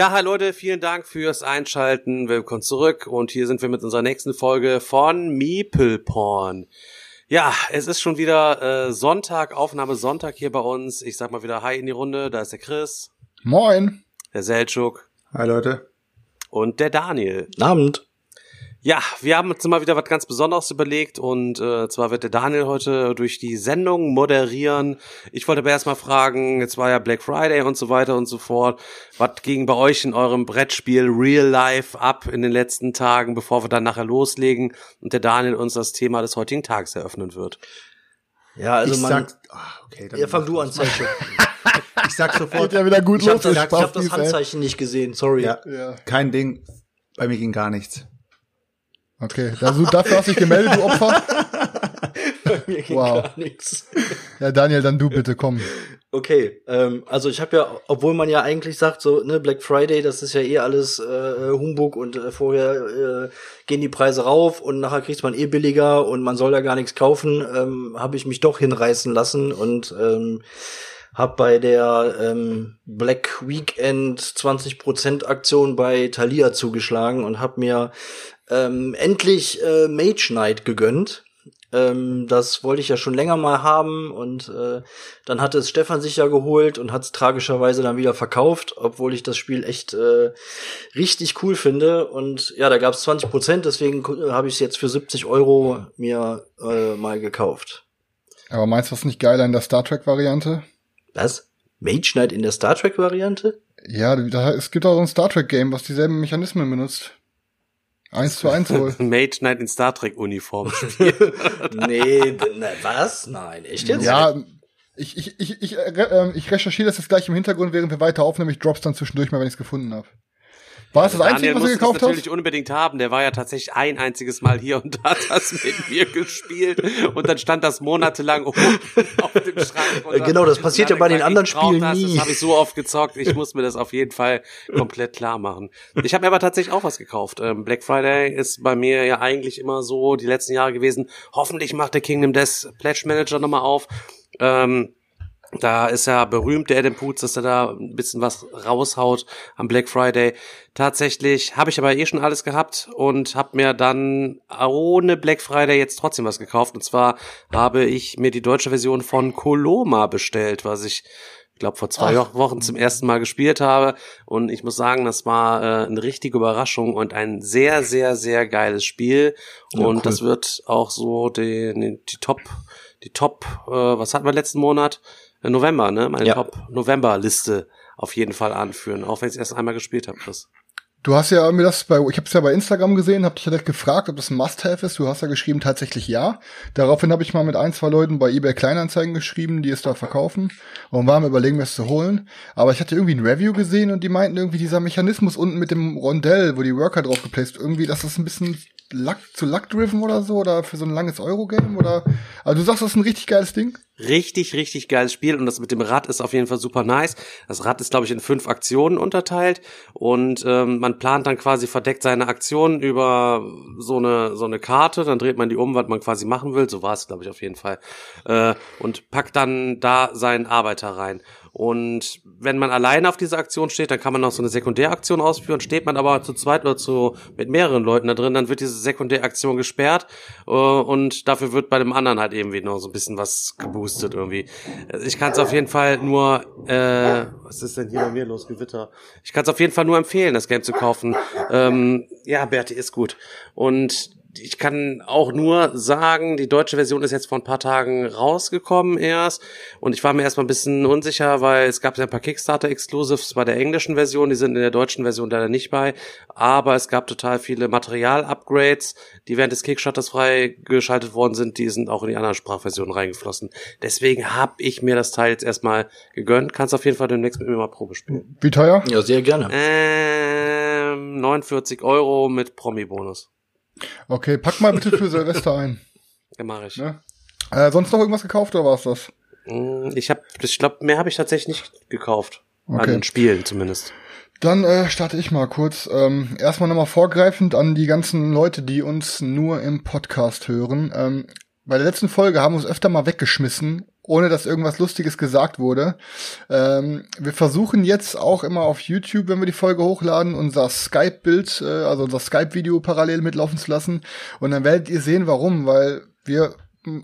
Ja, hi Leute, vielen Dank fürs Einschalten. Willkommen zurück und hier sind wir mit unserer nächsten Folge von Meeple Porn. Ja, es ist schon wieder äh, Sonntag, Aufnahme Sonntag hier bei uns. Ich sag mal wieder Hi in die Runde. Da ist der Chris, Moin. der Seltschuk Hi Leute. und der Daniel. Abend. Ja, wir haben uns mal wieder was ganz Besonderes überlegt und äh, zwar wird der Daniel heute durch die Sendung moderieren. Ich wollte aber erstmal fragen, jetzt war ja Black Friday und so weiter und so fort. Was ging bei euch in eurem Brettspiel Real Life ab in den letzten Tagen, bevor wir dann nachher loslegen und der Daniel uns das Thema des heutigen Tages eröffnen wird? Ja, also ich man. sag, ah, okay, dann ja, fang du an, Zeichen. Ich sag sofort, ja wieder gut Ich habe hab das. Handzeichen nicht gesehen, sorry. ja, Ja. kein Ding. Bei mir ging gar nichts. Okay, also dafür hast du dich gemeldet, du Opfer. Bei mir ging Wow. gar nichts. Ja, Daniel, dann du bitte, komm. Okay, ähm, also ich habe ja, obwohl man ja eigentlich sagt, so ne Black Friday, das ist ja eh alles äh, Humbug und äh, vorher äh, gehen die Preise rauf und nachher kriegt man eh billiger und man soll da gar nichts kaufen, ähm, habe ich mich doch hinreißen lassen und ähm, habe bei der ähm, Black Weekend 20% Aktion bei Thalia zugeschlagen und habe mir ähm, endlich äh, Mage Knight gegönnt. Ähm, das wollte ich ja schon länger mal haben und äh, dann hatte es Stefan sich ja geholt und hat es tragischerweise dann wieder verkauft, obwohl ich das Spiel echt äh, richtig cool finde. Und ja, da gab es 20 Prozent, deswegen äh, habe ich es jetzt für 70 Euro mir äh, mal gekauft. Aber meinst du das nicht geiler in der Star Trek-Variante? Was? Mage Knight in der Star Trek-Variante? Ja, es gibt auch so ein Star Trek-Game, was dieselben Mechanismen benutzt. Eins zu eins wohl. Mage Knight in Star Trek Uniform. nee, na, was? Nein, echt jetzt? ja, ich, ich, ich, ich, äh, ähm, ich recherchiere das jetzt gleich im Hintergrund, während wir weiter aufnehmen. Ich drop's dann zwischendurch mal, wenn ich es gefunden habe. War es das Einzige, Daniel was muss du das gekauft natürlich hast? unbedingt haben. Der war ja tatsächlich ein einziges Mal hier und hat das mit mir gespielt. Und dann stand das monatelang auf dem Schrank. Und genau, das passiert ja bei den anderen Spielen das, nie. Das habe ich so oft gezockt. Ich muss mir das auf jeden Fall komplett klar machen. Ich habe mir aber tatsächlich auch was gekauft. Ähm, Black Friday ist bei mir ja eigentlich immer so die letzten Jahre gewesen. Hoffentlich macht der Kingdom Death Pledge Manager nochmal auf. Ähm, da ist ja berühmt der Adam Poots, dass er da ein bisschen was raushaut am Black Friday. Tatsächlich habe ich aber eh schon alles gehabt und habe mir dann ohne Black Friday jetzt trotzdem was gekauft. Und zwar habe ich mir die deutsche Version von Coloma bestellt, was ich ich glaube vor zwei Wochen zum ersten Mal gespielt habe. Und ich muss sagen, das war äh, eine richtige Überraschung und ein sehr sehr sehr geiles Spiel. Und das wird auch so die, die Top die Top äh, was hatten wir letzten Monat November ne meine Ja. Top November Liste auf jeden Fall anführen auch wenn ich es erst einmal gespielt habe Chris Du hast ja mir das bei, ich habe es ja bei Instagram gesehen, habe dich ja direkt gefragt, ob das ein Must-Have ist. Du hast ja geschrieben, tatsächlich ja. Daraufhin habe ich mal mit ein, zwei Leuten bei eBay Kleinanzeigen geschrieben, die es da verkaufen und waren überlegen, mir es zu holen. Aber ich hatte irgendwie ein Review gesehen und die meinten irgendwie dieser Mechanismus unten mit dem Rondell, wo die Worker drauf geplaced, irgendwie, das ist ein bisschen Luck, zu Luck-driven oder so oder für so ein langes Euro-Game oder, also du sagst, das ist ein richtig geiles Ding? Richtig, richtig geiles Spiel und das mit dem Rad ist auf jeden Fall super nice. Das Rad ist, glaube ich, in fünf Aktionen unterteilt und ähm, man plant dann quasi verdeckt seine Aktionen über so eine so eine Karte, dann dreht man die um, was man quasi machen will. So war es, glaube ich, auf jeden Fall äh, und packt dann da seinen Arbeiter rein. Und wenn man alleine auf dieser Aktion steht, dann kann man noch so eine Sekundäraktion ausführen. Steht man aber zu zweit oder zu mit mehreren Leuten da drin, dann wird diese Sekundäraktion gesperrt äh, und dafür wird bei dem anderen halt eben noch so ein bisschen was geboostet irgendwie. Ich kann es auf jeden Fall nur, äh, was ist denn hier bei mir los, Gewitter? Ich kann es auf jeden Fall nur empfehlen, das Game zu kaufen. Ähm, ja, Berti ist gut. Und ich kann auch nur sagen, die deutsche Version ist jetzt vor ein paar Tagen rausgekommen erst und ich war mir erstmal ein bisschen unsicher, weil es gab ja ein paar Kickstarter-Exclusives bei der englischen Version, die sind in der deutschen Version leider nicht bei, aber es gab total viele Material-Upgrades, die während des Kickstarters freigeschaltet worden sind, die sind auch in die anderen Sprachversionen reingeflossen. Deswegen habe ich mir das Teil jetzt erstmal gegönnt, kannst auf jeden Fall demnächst mit mir mal Probe spielen. Wie teuer? Ja, sehr gerne. Ähm, ausgegeben, 49 Euro mit Promi-Bonus. Okay, pack mal bitte für Silvester ein. Ja, mache ich. Ne? Äh, sonst noch irgendwas gekauft oder war's das? Mm, Ich habe, ich glaube, mehr habe ich tatsächlich nicht gekauft. Okay. An Spielen zumindest. Dann äh, starte ich mal kurz. Ähm, erstmal nochmal vorgreifend an die ganzen Leute, die uns nur im Podcast hören. Ähm, bei der letzten Folge haben wir uns öfter mal weggeschmissen, ohne dass irgendwas Lustiges gesagt wurde. Ähm, wir versuchen jetzt auch immer auf YouTube, wenn wir die Folge hochladen, unser Skype-Bild, äh, also unser Skype-Video parallel mitlaufen zu lassen. Und dann werdet ihr sehen, warum, weil wir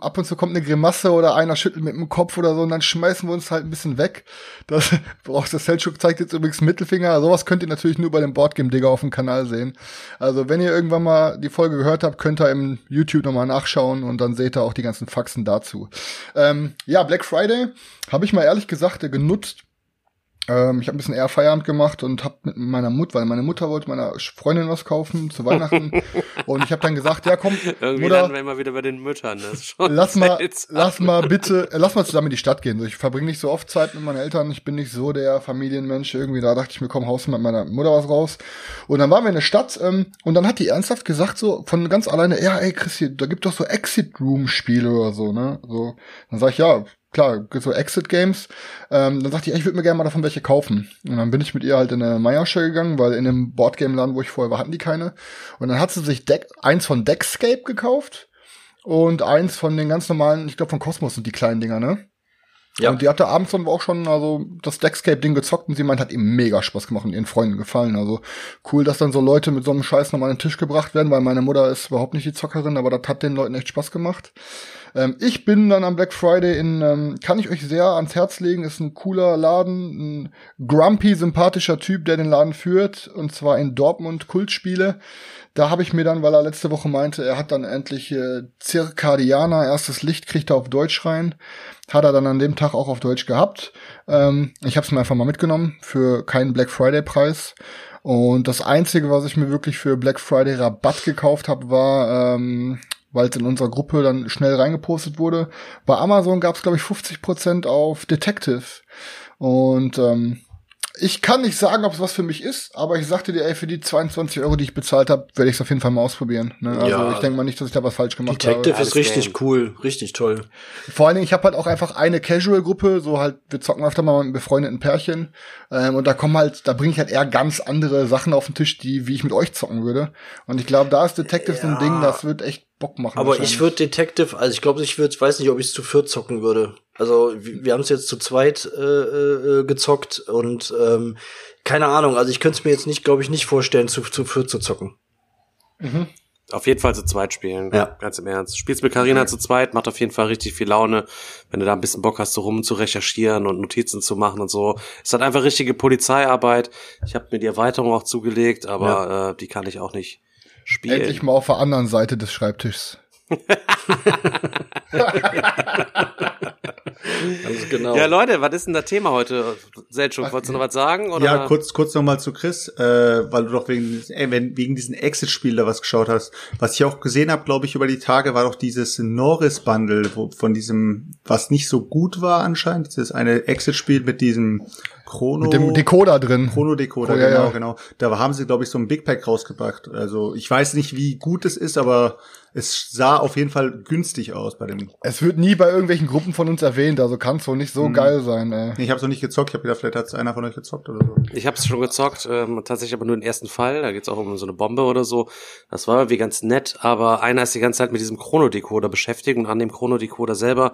ab und zu kommt eine Grimasse oder einer schüttelt mit dem Kopf oder so und dann schmeißen wir uns halt ein bisschen weg. Das braucht das Selchuk zeigt jetzt übrigens Mittelfinger. Sowas könnt ihr natürlich nur bei dem Boardgame Digger auf dem Kanal sehen. Also wenn ihr irgendwann mal die Folge gehört habt, könnt ihr im YouTube nochmal nachschauen und dann seht ihr auch die ganzen Faxen dazu. Ähm, ja, Black Friday habe ich mal ehrlich gesagt genutzt, ähm, ich habe ein bisschen eher Feierabend gemacht und habe mit meiner Mutter, weil meine Mutter wollte meiner Freundin was kaufen zu Weihnachten und ich habe dann gesagt, ja komm, Irgendwie Mutter, wir immer wieder bei den Müttern. Das ist schon lass mal, seltsam. lass mal bitte, äh, lass mal zusammen in die Stadt gehen. So, ich verbringe nicht so oft Zeit mit meinen Eltern. Ich bin nicht so der Familienmensch. Irgendwie da dachte ich mir, komm, haust du mit meiner Mutter was raus. Und dann waren wir in der Stadt ähm, und dann hat die ernsthaft gesagt so von ganz alleine, ja, ey, Christi, da gibt doch so Exit Room Spiele oder so, ne? So, dann sag ich ja. Klar, so Exit Games. Ähm, dann sagt die, ey, ich würde mir gerne mal davon welche kaufen. Und dann bin ich mit ihr halt in eine Meiersche gegangen, weil in dem Boardgame-Laden, wo ich vorher war, hatten die keine. Und dann hat sie sich Deck, eins von Deckscape gekauft und eins von den ganz normalen, ich glaube von Cosmos sind die kleinen Dinger, ne? Ja. Und die hatte abends dann auch schon also das Deckscape-Ding gezockt und sie meint, hat ihm mega Spaß gemacht und ihren Freunden gefallen. Also cool, dass dann so Leute mit so einem Scheiß nochmal an den Tisch gebracht werden, weil meine Mutter ist überhaupt nicht die Zockerin, aber das hat den Leuten echt Spaß gemacht. Ähm, ich bin dann am Black Friday in, ähm, kann ich euch sehr ans Herz legen, ist ein cooler Laden, ein grumpy, sympathischer Typ, der den Laden führt, und zwar in Dortmund Kultspiele. Da habe ich mir dann, weil er letzte Woche meinte, er hat dann endlich äh, Circadiana, erstes Licht, kriegt er auf Deutsch rein. Hat er dann an dem Tag auch auf Deutsch gehabt. Ähm, ich habe es mir einfach mal mitgenommen für keinen Black Friday Preis. Und das Einzige, was ich mir wirklich für Black Friday Rabatt gekauft habe, war, ähm, weil es in unserer Gruppe dann schnell reingepostet wurde, bei Amazon gab es, glaube ich, 50% auf Detective. Und ähm, ich kann nicht sagen, ob es was für mich ist, aber ich sagte dir, ey, für die 22 Euro, die ich bezahlt habe, werde ich es auf jeden Fall mal ausprobieren. Ne? Also Ja. ich denke mal nicht, dass ich da was falsch gemacht Detective habe. Alles ist richtig Game. cool, richtig toll. Vor allen Dingen, ich habe halt auch einfach eine Casual-Gruppe, so halt, wir zocken öfter mal mit einem befreundeten Pärchen. Ähm, und da kommen halt, da bringe ich halt eher ganz andere Sachen auf den Tisch, die, wie ich mit euch zocken würde. Und ich glaube, da ist Detective so ein Ja. Ding, das wird echt Bock machen. Aber ich würde Detective, also ich glaube, ich würde, weiß nicht, ob ich es zu viert zocken würde. Also wir, wir haben es jetzt zu zweit äh, äh, gezockt und ähm, keine Ahnung, also ich könnte es mir jetzt nicht, glaube ich, nicht vorstellen, zu, zu viert zu zocken. Auf jeden Fall zu zweit spielen. Ja. Ganz im Ernst. Spielst mit Carina zu zweit, macht auf jeden Fall richtig viel Laune, wenn du da ein bisschen Bock hast, so rum zu recherchieren und Notizen zu machen und so. Es hat einfach richtige Polizeiarbeit. Ich habe mir die Erweiterung auch zugelegt, aber äh, die kann ich auch nicht spielen. Endlich mal auf der anderen Seite des Schreibtischs. Ganz genau. Ja, Leute, was ist denn das Thema heute? Seltschuk, wolltest du noch was sagen? Oder? Ja, kurz, kurz nochmal zu Chris, äh, weil du doch wegen, äh, wegen diesen Exit-Spiel da was geschaut hast. Was ich auch gesehen habe, glaube ich, über die Tage, war doch dieses Norris-Bundle wo- von diesem, was nicht so gut war anscheinend. Dieses eine Exit-Spiel mit diesem Chrono. Mit dem Decoder drin. Chrono-Decoder, Oh, ja, genau, ja. genau. Da haben sie, glaube ich, so ein Big Pack rausgebracht. Also ich weiß nicht, wie gut es ist, aber es sah auf jeden Fall günstig aus bei dem. Es wird nie bei irgendwelchen Gruppen von uns erwähnt, also kann es wohl nicht so geil sein, ey. Nee, ich habe es noch nicht gezockt. Ich habe gedacht, vielleicht hat einer von euch gezockt oder so. Ich habe es schon gezockt, ähm, tatsächlich aber nur den ersten Fall. Da geht's auch um so eine Bombe oder so. Das war irgendwie ganz nett, aber einer ist die ganze Zeit mit diesem Chronodecoder beschäftigt und an dem Chronodecoder selber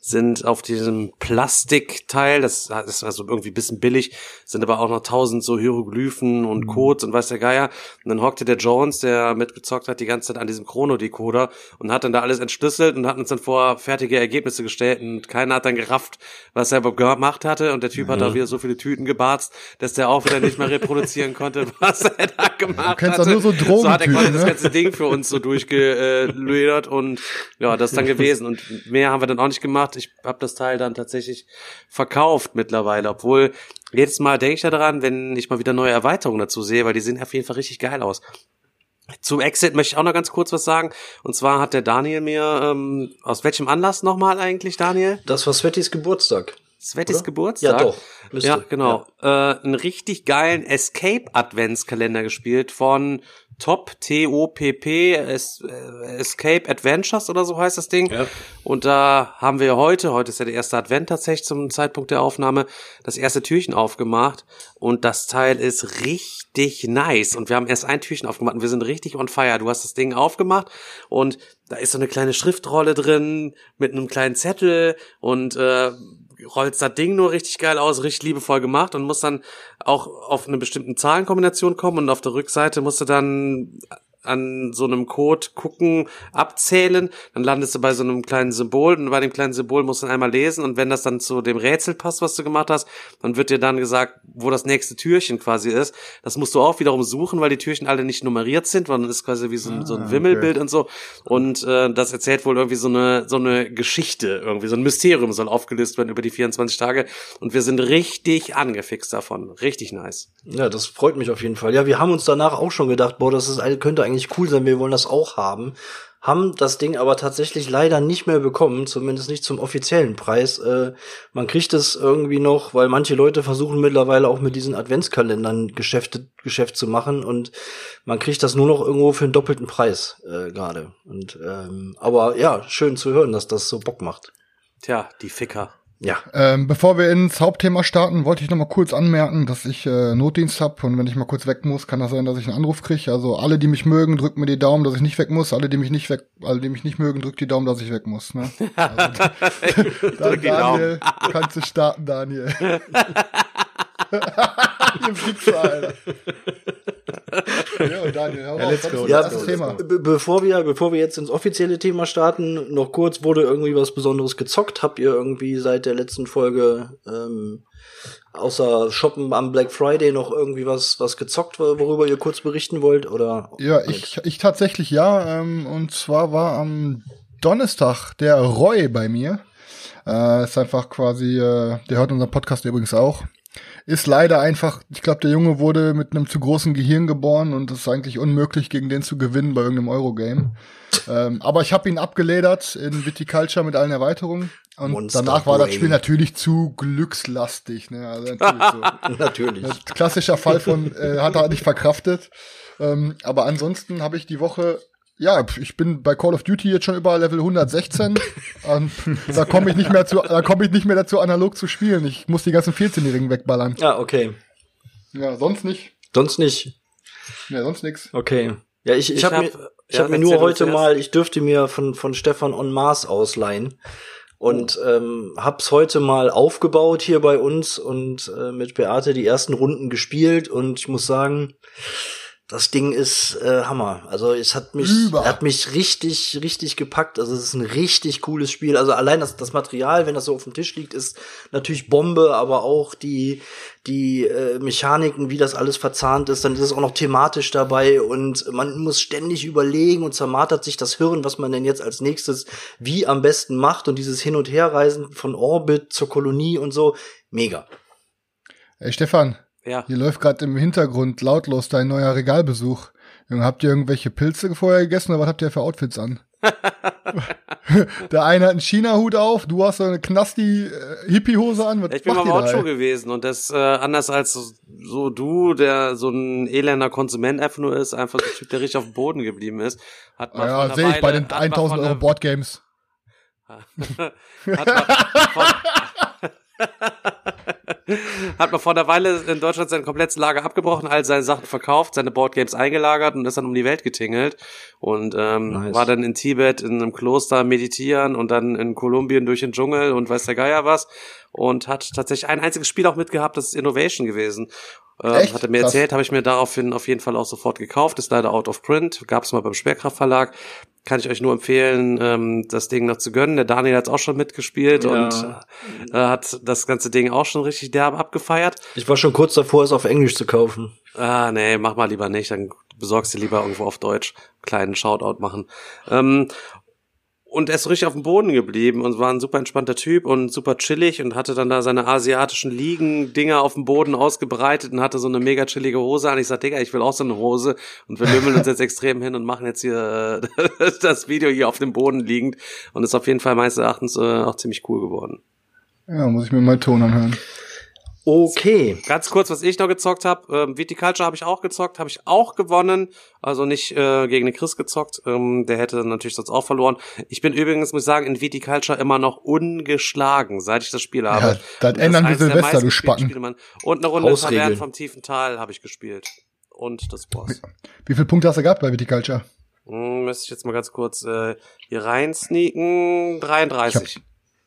sind auf diesem Plastikteil, das ist also irgendwie ein bisschen billig, sind aber auch noch tausend so Hieroglyphen und Codes und weiß der Geier. Und dann hockte der Jones, der mitgezockt hat, die ganze Zeit an diesem Chronodecoder und hat dann da alles entschlüsselt und hat uns dann vor fertige Ergebnisse gestellt und keiner hat dann gerafft, was er überhaupt gemacht hatte und der Typ hat da wieder so viele Tüten gebarzt, dass der auch wieder nicht mehr reproduzieren konnte, was er da gemacht doch nur so So hat er quasi Drogentypen, das ne? ganze Ding für uns so durchgeledert und ja, das ist dann gewesen und mehr haben wir dann auch nicht gemacht. Ich habe das Teil dann tatsächlich verkauft mittlerweile, obwohl jedes Mal denke ich da dran, wenn ich mal wieder neue Erweiterungen dazu sehe, weil die sehen auf jeden Fall richtig geil aus. Zum Exit möchte ich auch noch ganz kurz was sagen. Und zwar hat der Daniel mir, ähm, aus welchem Anlass nochmal eigentlich, Daniel? Das war Svettis Geburtstag. Svettis Oder? Geburtstag. Ja, doch. Müsste. Ja, genau. Äh, einen richtig geilen Escape Adventskalender gespielt von Top T-O-P-P es, äh, Escape Adventures oder so heißt das Ding. Ja. Und da haben wir heute, heute ist ja der erste Advent tatsächlich zum Zeitpunkt der Aufnahme, das erste Türchen aufgemacht und das Teil ist richtig nice und wir haben erst ein Türchen aufgemacht und wir sind richtig on fire. Du hast das Ding aufgemacht und da ist so eine kleine Schriftrolle drin mit einem kleinen Zettel und äh, rollst das Ding nur richtig geil aus, richtig liebevoll gemacht und musst dann auch auf eine bestimmte Zahlenkombination kommen und auf der Rückseite musst du dann an so einem Code gucken, abzählen, dann landest du bei so einem kleinen Symbol und bei dem kleinen Symbol musst du dann einmal lesen und wenn das dann zu dem Rätsel passt, was du gemacht hast, dann wird dir dann gesagt, wo das nächste Türchen quasi ist. Das musst du auch wiederum suchen, weil die Türchen alle nicht nummeriert sind, sondern ist quasi wie so ein, so ein Ah, Wimmelbild und so und äh, das erzählt wohl irgendwie so eine so eine Geschichte, irgendwie so ein Mysterium soll aufgelöst werden über die 24 Tage und wir sind richtig angefixt davon, richtig nice. Ja, das freut mich auf jeden Fall. Ja, wir haben uns danach auch schon gedacht, boah, das ist, könnte eigentlich cool sein, wir wollen das auch haben. Haben das Ding aber tatsächlich leider nicht mehr bekommen, zumindest nicht zum offiziellen Preis. Äh, man kriegt es irgendwie noch, weil manche Leute versuchen mittlerweile auch mit diesen Adventskalendern Geschäfte, Geschäft zu machen und man kriegt das nur noch irgendwo für einen doppelten Preis äh, gerade. Und ähm, aber ja, schön zu hören, dass das so Bock macht. Tja, die Ficker. Ja. Ähm, bevor wir ins Hauptthema starten, wollte ich noch mal kurz anmerken, dass ich äh, Notdienst hab und wenn ich mal kurz weg muss, kann das sein, dass ich einen Anruf kriege. Also alle, die mich mögen, drückt mir die Daumen, dass ich nicht weg muss. Alle, die mich nicht weg, alle, die mich nicht mögen, drückt die Daumen, dass ich weg muss. Ne? Also, Drück die Daniel, kannst du starten, Daniel. Ihr Wichser, Alter. Ja, Daniel, Ja, auf, go, Ja, das Thema? Be bevor wir, bevor wir jetzt ins offizielle Thema starten, noch kurz, wurde irgendwie was Besonderes gezockt? Habt ihr irgendwie seit der letzten Folge, ähm, außer Shoppen am Black Friday noch irgendwie was, was gezockt, worüber ihr kurz berichten wollt? Oder? Ja, ich, ich tatsächlich ja. Ähm, und zwar war am Donnerstag der Roy bei mir. Äh, ist einfach quasi, äh, der hört unseren Podcast übrigens auch. Ist leider einfach, ich glaube, der Junge wurde mit einem zu großen Gehirn geboren und es ist eigentlich unmöglich, gegen den zu gewinnen bei irgendeinem Eurogame. ähm, aber ich habe ihn abgeledert in Viticulture mit allen Erweiterungen. Und Monster danach war das Brain. Spiel natürlich zu glückslastig. Ne? Also natürlich so. Natürlich. Klassischer Fall von, äh, hat er halt nicht verkraftet. Ähm, aber ansonsten habe ich die Woche, ja, ich bin bei Call of Duty jetzt schon über Level 116. ähm, da komme ich nicht mehr zu, da komme ich nicht mehr dazu, analog zu spielen. Ich muss die ganzen 14-Jährigen wegballern. Ja, okay. Ja, sonst nicht. Sonst nicht. Ja, sonst nix. Okay. Ja, ich, ich, Ich habe hab- mir, ich ja, hab mir nur heute mal, ich dürfte mir von, von Stefan on Mars ausleihen. Und ähm, hab's heute mal aufgebaut hier bei uns und äh, mit Beate die ersten Runden gespielt und ich muss sagen, das Ding ist äh, Hammer. Also es hat mich, Über. hat mich richtig, richtig gepackt. Also es ist ein richtig cooles Spiel. Also allein das, das Material, wenn das so auf dem Tisch liegt, ist natürlich Bombe, aber auch die, die äh, Mechaniken, wie das alles verzahnt ist, dann ist es auch noch thematisch dabei und man muss ständig überlegen und zermartert sich das Hirn, was man denn jetzt als nächstes wie am besten macht und dieses Hin- und Herreisen von Orbit zur Kolonie und so. Mega. Ey, Stefan, Ja. hier läuft gerade im Hintergrund lautlos dein neuer Regalbesuch. Habt ihr irgendwelche Pilze vorher gegessen oder was habt ihr für Outfits an? Der eine hat einen China-Hut auf, du hast so eine Knasti-Hippie-Hose an. Was Ich bin mal Outshow gewesen und das äh, anders als so, so du, der so ein elender Konsument einfach nur ist, einfach so ein Typ, der richtig auf dem Boden geblieben ist, hat man Ja, sehe ich bei den 1000 Euro Boardgames. hat man, vor, hat man vor einer Weile in Deutschland sein komplettes Lager abgebrochen, all seine Sachen verkauft, seine Boardgames eingelagert und ist dann um die Welt getingelt und ähm, Nice. war dann in Tibet in einem Kloster meditieren und dann in Kolumbien durch den Dschungel und weiß der Geier was und hat tatsächlich ein einziges Spiel auch mitgehabt, das ist Innovation gewesen. Ähm, Echt? hat er mir Krass. erzählt, habe ich mir daraufhin auf jeden Fall auch sofort gekauft, ist leider out of print, gab es mal beim Sperrkraft Verlag. Kann ich euch nur empfehlen, ähm, das Ding noch zu gönnen. Der Daniel hat auch schon mitgespielt Ja. und äh, hat das ganze Ding auch schon richtig derbe abgefeiert. Ich war schon kurz davor, es auf Englisch zu kaufen. Ah, nee, mach mal lieber nicht, dann besorgst du lieber irgendwo auf Deutsch. Kleinen Shoutout machen. Ähm, und er ist richtig auf dem Boden geblieben und war ein super entspannter Typ und super chillig und hatte dann da seine asiatischen Liegen-Dinger auf dem Boden ausgebreitet und hatte so eine mega chillige Hose an. Ich sag, Digga, ich will auch so eine Hose und wir lümmeln uns jetzt extrem hin und machen jetzt hier äh, das Video hier auf dem Boden liegend und ist auf jeden Fall meines Erachtens äh, auch ziemlich cool geworden. Ja, muss ich mir mal Ton anhören. Okay. Ganz kurz, was ich noch gezockt habe. Ähm, Viticulture habe ich auch gezockt, habe ich auch gewonnen. Also nicht äh, gegen den Chris gezockt. Ähm, der hätte natürlich sonst auch verloren. Ich bin übrigens, muss ich sagen, in Viticulture immer noch ungeschlagen, seit ich das Spiel habe. Ja, das ändern wir Silvester, du Spacken. Und eine Runde. Tavern vom tiefen Tal habe ich gespielt. Und das war's. Wie viele Punkte hast du gehabt bei Viticulture? Hm, müsste ich jetzt mal ganz kurz äh, hier rein sneaken. 33.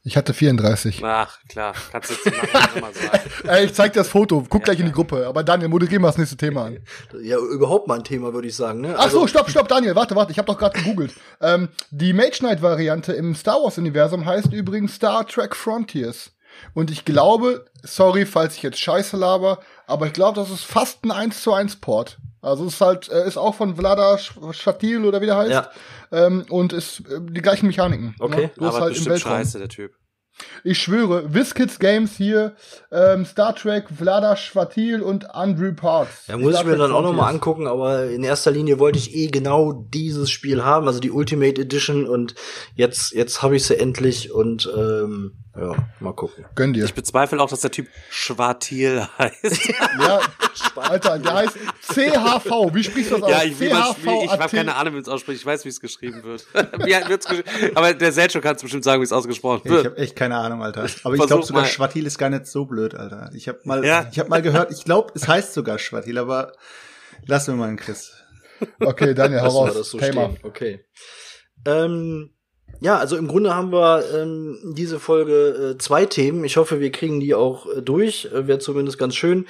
Ich hatte 34. Ach, klar. Kannst du jetzt nachher mal sagen. Ey, ich zeig dir das Foto. Guck gleich in die Gruppe. Aber Daniel, moderier mal das nächste Thema an. Ja, überhaupt mal ein Thema, würde ich sagen. Ne? Ach so, stopp, stopp, Daniel, warte, warte, ich habe doch gerade gegoogelt. Ähm, die Mage Knight Variante im Star Wars Universum heißt übrigens Star Trek Frontiers. Und ich glaube, sorry, falls ich jetzt Scheiße laber, aber ich glaube, das ist fast ein 1 zu 1 Port. Also es ist halt, äh, ist auch von Vlada Shatil oder wie der heißt. Ja. Ähm, und ist äh, die gleichen Mechaniken. Okay, Ne? Bloß Aber halt im bestimmt Weltraum. scheiße, der Typ. Ich schwöre, WizKids Games hier, ähm, Star Trek, Vlada Schwatil und Andrew Parks. Ja, muss Star ich mir Trek dann auch noch mal Frontiers. angucken, aber in erster Linie wollte ich eh genau dieses Spiel haben, also die Ultimate Edition und jetzt jetzt habe ich sie endlich und ähm, ja, mal gucken. Gönn dir. Ich bezweifle auch, dass der Typ Schwartil heißt. Ja, Alter, der heißt CHV. Wie sprichst du das aus? ja, ich, wie man, ich habe keine Ahnung, wie es ausspricht. Ich weiß, wie es geschrieben wird. wie wird's gesch Aber der Selchuk kann es bestimmt sagen, wie es ausgesprochen Ich wird. habe echt keine Ahnung, Alter. Aber ich glaube sogar mal. Schwatil ist gar nicht so blöd, Alter. Ich habe mal, Ja. ich habe mal gehört, ich glaube, es heißt sogar Schwatil, aber lassen wir mal einen Chris. Okay, Daniel, hau raus. das so Thema. Okay. Ähm, ja, also im Grunde haben wir ähm, diese Folge äh, zwei Themen. Ich hoffe, wir kriegen die auch äh, durch. Äh, Wäre zumindest ganz schön.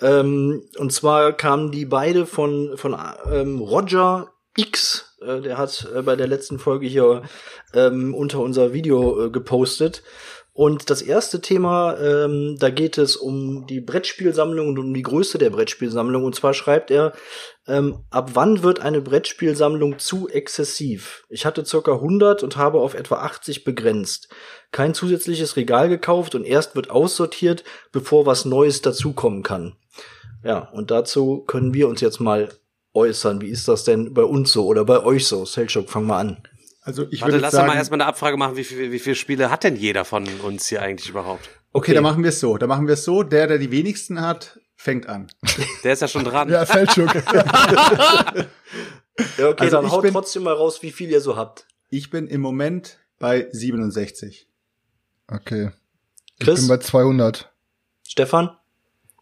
Ähm, und zwar kamen die beide von, von ähm, Roger X. Äh, der hat äh, bei der letzten Folge hier ähm, unter unser Video äh, gepostet. Und das erste Thema, ähm, da geht es um die Brettspielsammlung und um die Größe der Brettspielsammlung. Und zwar schreibt er, ähm, ab wann wird eine Brettspielsammlung zu exzessiv? Ich hatte circa 100 und habe auf etwa 80 begrenzt. Kein zusätzliches Regal gekauft und erst wird aussortiert, bevor was Neues dazukommen kann. Ja, und dazu können wir uns jetzt mal äußern. Wie ist das denn bei uns so oder bei euch so? Selchuk, fang mal an. Also ich Warte, würde lass sagen, doch mal erstmal eine Abfrage machen, wie, viel, wie viele Spiele hat denn jeder von uns hier eigentlich überhaupt? okay, dann machen wir es so. Dann machen wir es so. Der, der die wenigsten hat, fängt an. Der ist ja schon dran. Ja, Feldschuk. Ja, okay, Also dann ich haut bin- trotzdem mal raus, wie viel ihr so habt. Ich bin im Moment bei 67. okay. Ich Chris? bin bei 200. Stefan?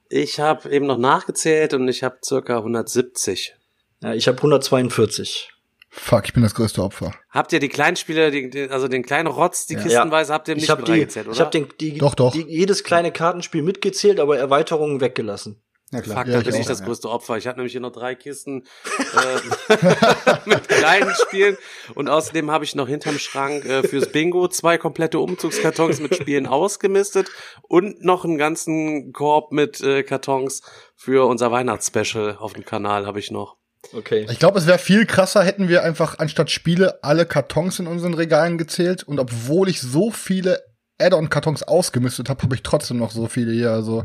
Ich habe eben noch nachgezählt und ich habe circa 170. Ja, ich habe 142. Fuck, ich bin das größte Opfer. Habt ihr die kleinen Spiele, die, die, also den kleinen Rotz, die Ja. kistenweise, habt ihr Ich nicht habe mit die, reingezählt, oder? ich habe den, die, Doch, doch. Die, jedes kleine Kartenspiel mitgezählt, aber Erweiterungen weggelassen. Na Fuck, klar. Ja, da ich bin ich auch, das ja. größte Opfer. Ich habe nämlich hier noch drei Kisten äh, mit kleinen Spielen und außerdem habe ich noch hinterm Schrank äh, fürs Bingo zwei komplette Umzugskartons mit Spielen ausgemistet und noch einen ganzen Korb mit äh, Kartons für unser Weihnachtsspecial auf dem Kanal habe ich noch. Okay. Ich glaube, es wäre viel krasser, hätten wir einfach anstatt Spiele alle Kartons in unseren Regalen gezählt. Und obwohl ich so viele Add-on-Kartons ausgemistet habe, habe ich trotzdem noch so viele hier. Also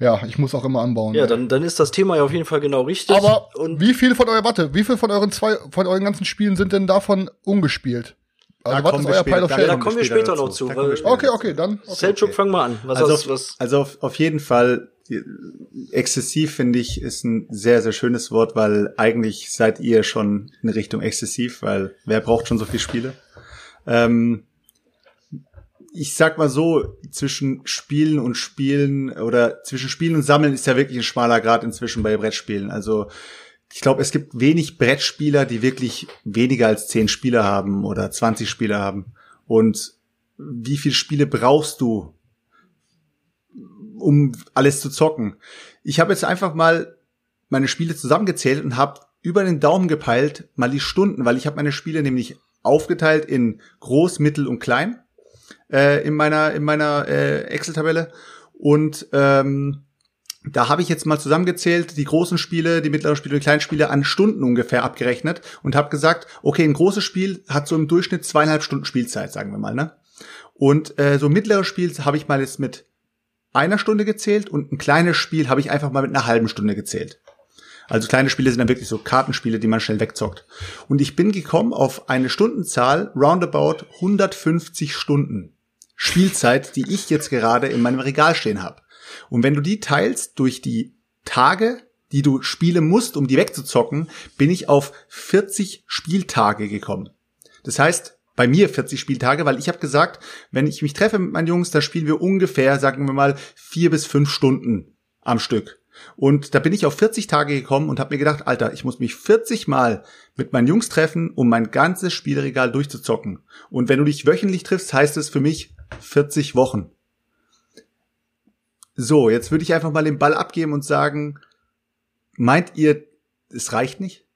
ja, ich muss auch immer anbauen. Ja, dann, dann ist das Thema ja auf jeden Fall genau richtig. Aber und wie viel von euren, warte, wie viel von euren zwei, von euren ganzen Spielen sind denn davon ungespielt? Also Da was kommen ist wir euer später- Pile of da Shame? da kommen wir später noch zu, Okay, okay, dann. Okay. Selchuk, okay. fang mal an. Was Also, hast, auf, was? also auf, auf jeden Fall, exzessiv finde ich, ist ein sehr, sehr schönes Wort, weil eigentlich seid ihr schon in Richtung exzessiv, weil wer braucht schon so viele Spiele? Ähm, ich sag mal so, zwischen Spielen und Spielen oder zwischen Spielen und Sammeln ist ja wirklich ein schmaler Grad inzwischen bei Brettspielen. Also ich glaube, es gibt wenig Brettspieler, die wirklich weniger als 10 Spieler haben oder 20 Spieler haben. Und wie viele Spiele brauchst du, um alles zu zocken? Ich habe jetzt einfach mal meine Spiele zusammengezählt und habe über den Daumen gepeilt mal die Stunden, weil ich habe meine Spiele nämlich aufgeteilt in groß, mittel und klein äh, in meiner in meiner äh, Excel-Tabelle und ähm, da habe ich jetzt mal zusammengezählt, die großen Spiele, die mittleren Spiele die kleinen Spiele an Stunden ungefähr abgerechnet und habe gesagt, okay, ein großes Spiel hat so im Durchschnitt zweieinhalb Stunden Spielzeit, sagen wir mal, ne? Und äh, so mittleres Spiel habe ich mal jetzt mit einer Stunde gezählt und ein kleines Spiel habe ich einfach mal mit einer halben Stunde gezählt. Also kleine Spiele sind dann wirklich so Kartenspiele, die man schnell wegzockt. Und ich bin gekommen auf eine Stundenzahl roundabout 150 Stunden Spielzeit, die ich jetzt gerade in meinem Regal stehen habe. Und wenn du die teilst durch die Tage, die du spielen musst, um die wegzuzocken, bin ich auf 40 Spieltage gekommen. Das heißt, bei mir 40 Spieltage, weil ich habe gesagt, wenn ich mich treffe mit meinen Jungs, da spielen wir ungefähr, sagen wir mal, vier bis fünf Stunden am Stück. Und da bin ich auf 40 Tage gekommen und habe mir gedacht, Alter, ich muss mich 40 Mal mit meinen Jungs treffen, um mein ganzes Spielregal durchzuzocken. Und wenn du dich wöchentlich triffst, heißt es für mich 40 Wochen. So, jetzt würde ich einfach mal den Ball abgeben und sagen, meint ihr, es reicht nicht?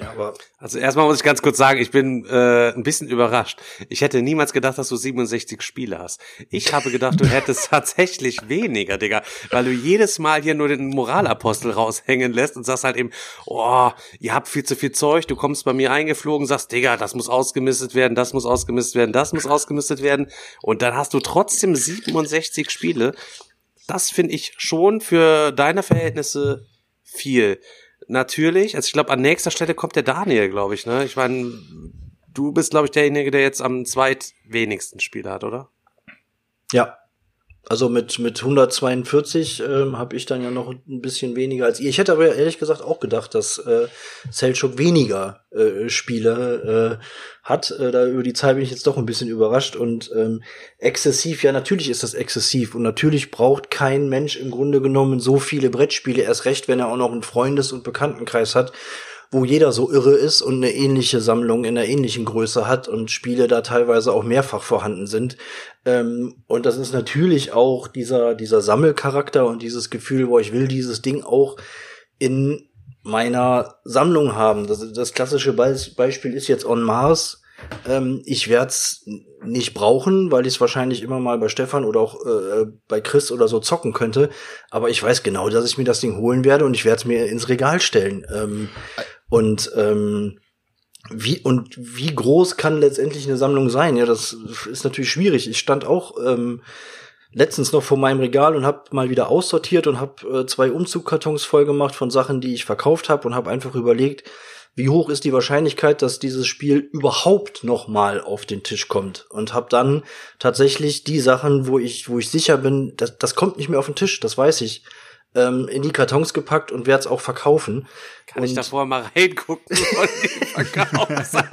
Ja, aber also erstmal muss ich ganz kurz sagen, ich bin äh, ein bisschen überrascht. Ich hätte niemals gedacht, dass du 67 Spiele hast. Ich habe gedacht, du hättest tatsächlich weniger, Digga, weil du jedes Mal hier nur den Moralapostel raushängen lässt und sagst halt eben, oh, ihr habt viel zu viel Zeug, du kommst bei mir eingeflogen, sagst, Digga, das muss ausgemistet werden, das muss ausgemistet werden, das muss ausgemistet werden und dann hast du trotzdem 67 Spiele. Das finde ich schon für deine Verhältnisse viel natürlich, also ich glaube, an nächster Stelle kommt der Daniel, glaube ich, ne? Ich meine, du bist, glaube ich, derjenige, der jetzt am zweitwenigsten Spiele hat, oder? Ja. Also mit, mit 142 ähm, habe ich dann ja noch ein bisschen weniger als ihr. Ich hätte aber ehrlich gesagt auch gedacht, dass äh, Selchuk weniger äh, Spiele äh, hat. Äh, da über die Zahl bin ich jetzt doch ein bisschen überrascht. Und ähm, exzessiv, ja, natürlich ist das exzessiv. Und natürlich braucht kein Mensch im Grunde genommen so viele Brettspiele, erst recht, wenn er auch noch einen Freundes- und Bekanntenkreis hat wo jeder so irre ist und eine ähnliche Sammlung in einer ähnlichen Größe hat und Spiele da teilweise auch mehrfach vorhanden sind. Ähm, und das ist natürlich auch dieser, dieser Sammelcharakter und dieses Gefühl, wo ich will dieses Ding auch in meiner Sammlung haben. Das, das klassische Be Beispiel ist jetzt On Mars. Ähm, ich werde es nicht brauchen, weil ich es wahrscheinlich immer mal bei Stefan oder auch äh, bei Chris oder so zocken könnte. Aber ich weiß genau, dass ich mir das Ding holen werde und ich werde es mir ins Regal stellen. Ähm, und ähm, wie und wie groß kann letztendlich eine Sammlung sein? Ja, das ist natürlich schwierig. Ich stand auch ähm, letztens noch vor meinem Regal und habe mal wieder aussortiert und habe äh, zwei Umzugkartons voll gemacht von Sachen, die ich verkauft habe und habe einfach überlegt, wie hoch ist die Wahrscheinlichkeit, dass dieses Spiel überhaupt noch mal auf den Tisch kommt und habe dann tatsächlich die Sachen, wo ich wo ich sicher bin, das, das kommt nicht mehr auf den Tisch, das weiß ich ähm, in die Kartons gepackt und werde es auch verkaufen. Kann und ich davor mal reingucken, verkaufst?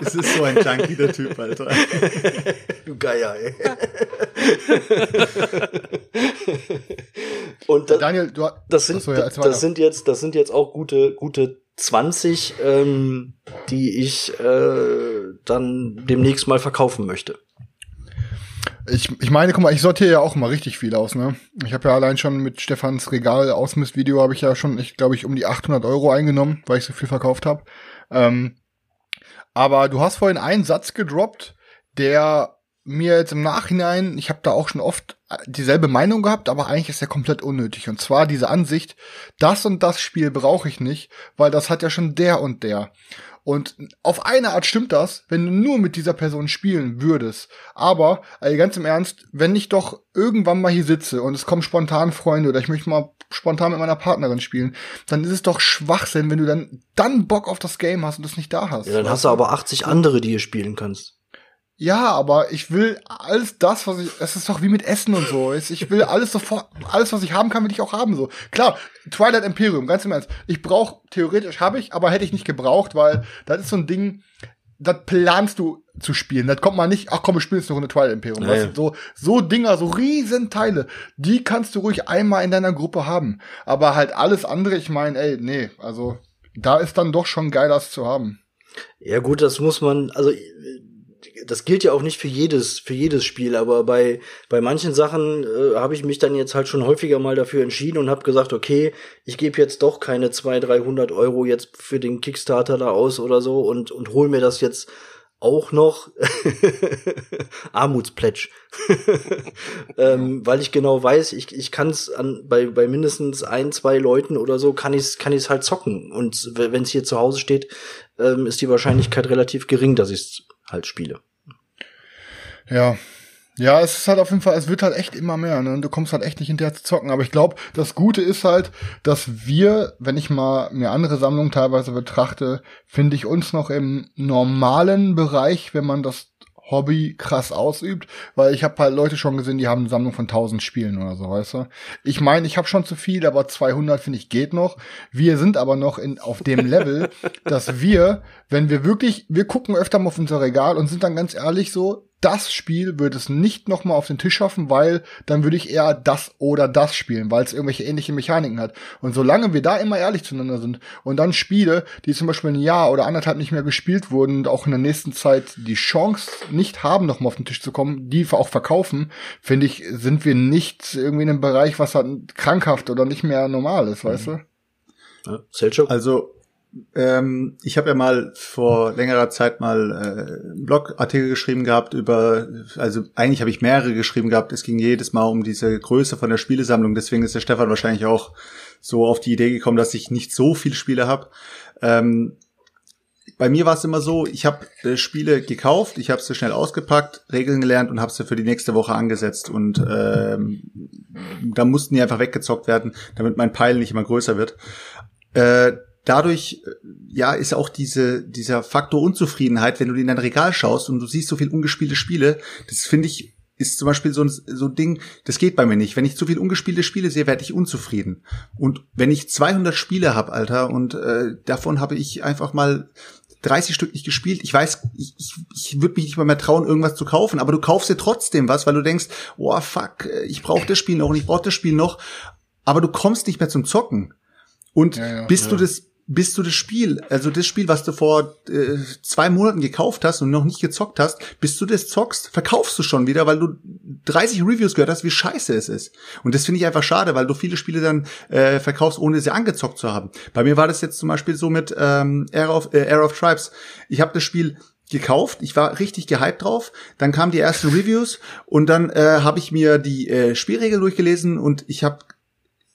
Es ist so ein Junkie, der Typ, Alter. du Geier, ey. und da, Daniel, du, das sind, ja, das sind jetzt, das sind jetzt auch gute, gute 20, ähm, die ich äh, dann demnächst mal verkaufen möchte. Ich, ich meine, guck mal, ich sortiere ja auch immer richtig viel aus, ne? Ich habe ja allein schon mit Stefans Regal Ausmistvideo habe ich ja schon, ich glaube ich, um die 800 Euro eingenommen, weil ich so viel verkauft habe. Ähm, aber du hast vorhin einen Satz gedroppt, der mir jetzt im Nachhinein, ich habe da auch schon oft dieselbe Meinung gehabt, aber eigentlich ist er komplett unnötig. Und zwar diese Ansicht, das und das Spiel brauche ich nicht, weil das hat ja schon der und der. Und auf eine Art stimmt das, wenn du nur mit dieser Person spielen würdest. Aber, also ganz im Ernst, wenn ich doch irgendwann mal hier sitze und es kommen spontan Freunde oder ich möchte mal spontan mit meiner Partnerin spielen, dann ist es doch Schwachsinn, wenn du dann, dann Bock auf das Game hast und es nicht da hast. Ja, dann hast du aber 80 andere, die ihr spielen kannst. Ja, aber ich will alles das, was ich, es ist doch wie mit Essen und so. Ich will alles sofort, alles, was ich haben kann, will ich auch haben, so. Klar, Twilight Imperium, ganz im Ernst. Ich brauch, theoretisch habe ich, aber hätte ich nicht gebraucht, weil das ist so ein Ding, das planst du zu spielen. Das kommt mal nicht, ach komm, wir spielen jetzt eine Runde Twilight Imperium. Nee. So, so Dinger, so riesen Teile, die kannst du ruhig einmal in deiner Gruppe haben. Aber halt alles andere, ich meine, ey, nee, also, da ist dann doch schon geil, das zu haben. Ja gut, das muss man, also das gilt ja auch nicht für jedes, für jedes Spiel, aber bei, bei manchen Sachen äh, habe ich mich dann jetzt halt schon häufiger mal dafür entschieden und habe gesagt, okay, ich gebe jetzt doch keine 200, 300 Euro jetzt für den Kickstarter da aus oder so und, und hol mir das jetzt auch noch Armutsplätsch, ähm, weil ich genau weiß, ich, ich kann es bei, bei mindestens ein, zwei Leuten oder so, kann ich es kann ich's halt zocken. Und wenn es hier zu Hause steht, ähm, ist die Wahrscheinlichkeit relativ gering, dass ich es halt spiele. Ja. Ja, es ist halt auf jeden Fall, es wird halt echt immer mehr, ne? Und du kommst halt echt nicht hinterher zu zocken. Aber ich glaube, das Gute ist halt, dass wir, wenn ich mal mir andere Sammlungen teilweise betrachte, finde ich uns noch im normalen Bereich, wenn man das Hobby krass ausübt, weil ich habe halt Leute schon gesehen, die haben eine Sammlung von 1000 Spielen oder so, weißt du? Ich meine, ich habe schon zu viel, aber 200 finde ich geht noch. Wir sind aber noch in auf dem Level, dass wir, wenn wir wirklich, wir gucken öfter mal auf unser Regal und sind dann ganz ehrlich so, das Spiel würde es nicht noch mal auf den Tisch schaffen, weil dann würde ich eher das oder das spielen, weil es irgendwelche ähnliche Mechaniken hat. Und solange wir da immer ehrlich zueinander sind und dann Spiele, die zum Beispiel ein Jahr oder anderthalb nicht mehr gespielt wurden und auch in der nächsten Zeit die Chance nicht haben, noch mal auf den Tisch zu kommen, die auch verkaufen, finde ich, sind wir nicht irgendwie in einem Bereich, was halt krankhaft oder nicht mehr normal ist, weißt du? Ja? Also ähm, ich habe ja mal vor längerer Zeit mal äh, einen Blogartikel geschrieben gehabt über, also eigentlich habe ich mehrere geschrieben gehabt. Es ging jedes Mal um diese Größe von der Spielesammlung. Deswegen ist der Stefan wahrscheinlich auch so auf die Idee gekommen, dass ich nicht so viele Spiele habe. Ähm, bei mir war es immer so, ich habe äh, Spiele gekauft, ich habe sie schnell ausgepackt, Regeln gelernt und habe sie für die nächste Woche angesetzt. Und ähm, da mussten die einfach weggezockt werden, damit mein Peil nicht immer größer wird. Äh, dadurch, äh, ja, ist auch diese, dieser Faktor Unzufriedenheit, wenn du in dein Regal schaust und du siehst so viel ungespielte Spiele, das finde ich, ist zum Beispiel so ein, so ein Ding, das geht bei mir nicht. Wenn ich zu viel ungespielte Spiele sehe, werde ich unzufrieden. Und wenn ich 200 Spiele habe, Alter, und äh, davon habe ich einfach mal 30 Stück nicht gespielt. Ich weiß, ich, ich, ich würde mich nicht mal mehr trauen, irgendwas zu kaufen, aber du kaufst dir trotzdem was, weil du denkst, oh fuck, ich brauche das Spiel noch und ich brauche das Spiel noch, aber du kommst nicht mehr zum Zocken. Und Ja, ja, bis ja. du das bis du das Spiel, also das Spiel, was du vor äh, zwei Monaten gekauft hast und noch nicht gezockt hast, bis du das zockst, verkaufst du schon wieder, weil du 30 Reviews gehört hast, wie scheiße es ist. Und das finde ich einfach schade, weil du viele Spiele dann äh, verkaufst, ohne sie angezockt zu haben. Bei mir war das jetzt zum Beispiel so mit ähm, Era of, äh, Era of Tribes. Ich habe das Spiel gekauft, ich war richtig gehypt drauf, dann kamen die ersten Reviews und dann äh, habe ich mir die äh, Spielregeln durchgelesen und ich habe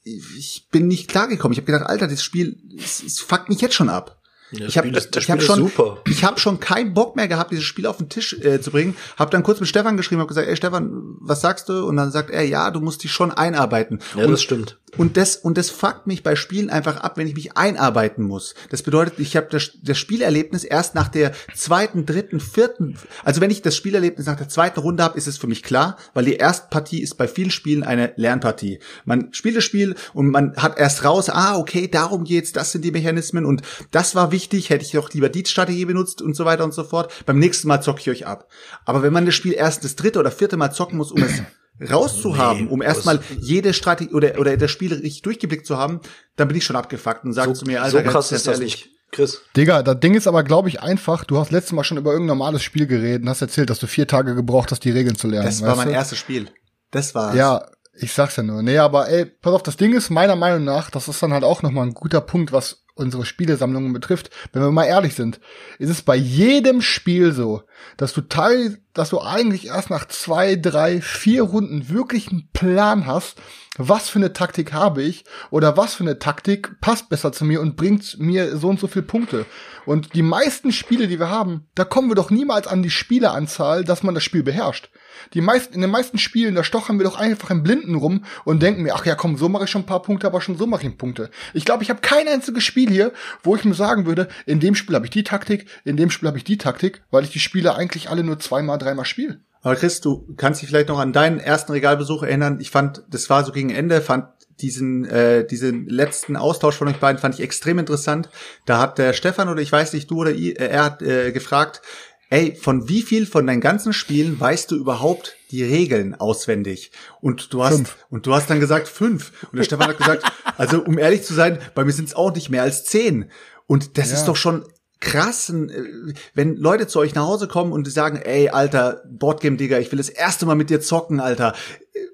ich bin nicht klargekommen. Ich habe gedacht, Alter, das Spiel, es, fuckt mich jetzt schon ab. Ja, ich habe hab schon, super. ich habe schon keinen Bock mehr gehabt, dieses Spiel auf den Tisch äh, zu bringen. Habe dann kurz mit Stefan geschrieben, habe gesagt, ey Stefan, was sagst du? Und dann sagt er, ja, du musst dich schon einarbeiten. Ja, und, das stimmt. Und das und das fuckt mich bei Spielen einfach ab, wenn ich mich einarbeiten muss. Das bedeutet, ich habe das, das Spielerlebnis erst nach der zweiten, dritten, vierten. Also wenn ich das Spielerlebnis nach der zweiten Runde habe, ist es für mich klar, weil die Erstpartie ist bei vielen Spielen eine Lernpartie. Man spielt das Spiel und man hat erst raus, ah okay, darum geht's, das sind die Mechanismen und das war wichtig. Hätte ich doch lieber die Strategie benutzt und so weiter und so fort. Beim nächsten Mal zocke ich euch ab. Aber wenn man das Spiel erst das dritte oder vierte Mal zocken muss, um es rauszuhaben, Nee, um erstmal jede Strategie oder, oder das Spiel richtig durchgeblickt zu haben, dann bin ich schon abgefuckt und sage So, zu mir, Alter, so krass ganz ist das ehrlich, nicht. Chris. Digga, das Ding ist aber, glaube ich, einfach, du hast letztes Mal schon über irgendein normales Spiel geredet und hast erzählt, dass du vier Tage gebraucht hast, die Regeln zu lernen. Das war mein du? erstes Spiel. Das war's. Ja, ich sag's ja nur. Nee, aber ey, pass auf, das Ding ist meiner Meinung nach, das ist dann halt auch nochmal ein guter Punkt, was unsere Spielesammlungen betrifft. Wenn wir mal ehrlich sind, ist es bei jedem Spiel so, dass du teil, dass du eigentlich erst nach zwei, drei, vier Runden wirklich einen Plan hast, was für eine Taktik habe ich oder was für eine Taktik passt besser zu mir und bringt mir so und so viele Punkte. Und die meisten Spiele, die wir haben, da kommen wir doch niemals an die Spieleanzahl, dass man das Spiel beherrscht. Die meisten, in den meisten Spielen, da stochern wir doch einfach im Blinden rum und denken mir, ach ja, komm, so mache ich schon ein paar Punkte, aber schon so mache ich Punkte. Ich glaube, ich habe kein einziges Spiel hier, wo ich mir sagen würde, in dem Spiel habe ich die Taktik, in dem Spiel habe ich die Taktik, weil ich die Spiele eigentlich alle nur zweimal, dreimal spiele. Aber Chris, du kannst dich vielleicht noch an deinen ersten Regalbesuch erinnern. Ich fand, das war so gegen Ende, fand diesen, äh, diesen letzten Austausch von euch beiden fand ich extrem interessant. Da hat der Stefan oder ich weiß nicht, du oder i- äh, er hat äh, gefragt, ey, von wie viel von deinen ganzen Spielen weißt du überhaupt die Regeln auswendig? Und du hast, Fünf. und du hast dann gesagt fünf. Und der Stefan hat gesagt, also um ehrlich zu sein, bei mir sind es auch nicht mehr als zehn. Und das Ja. ist doch schon krass, äh, wenn Leute zu euch nach Hause kommen und sagen, ey, alter, Boardgame Digger, ich will das erste Mal mit dir zocken, alter.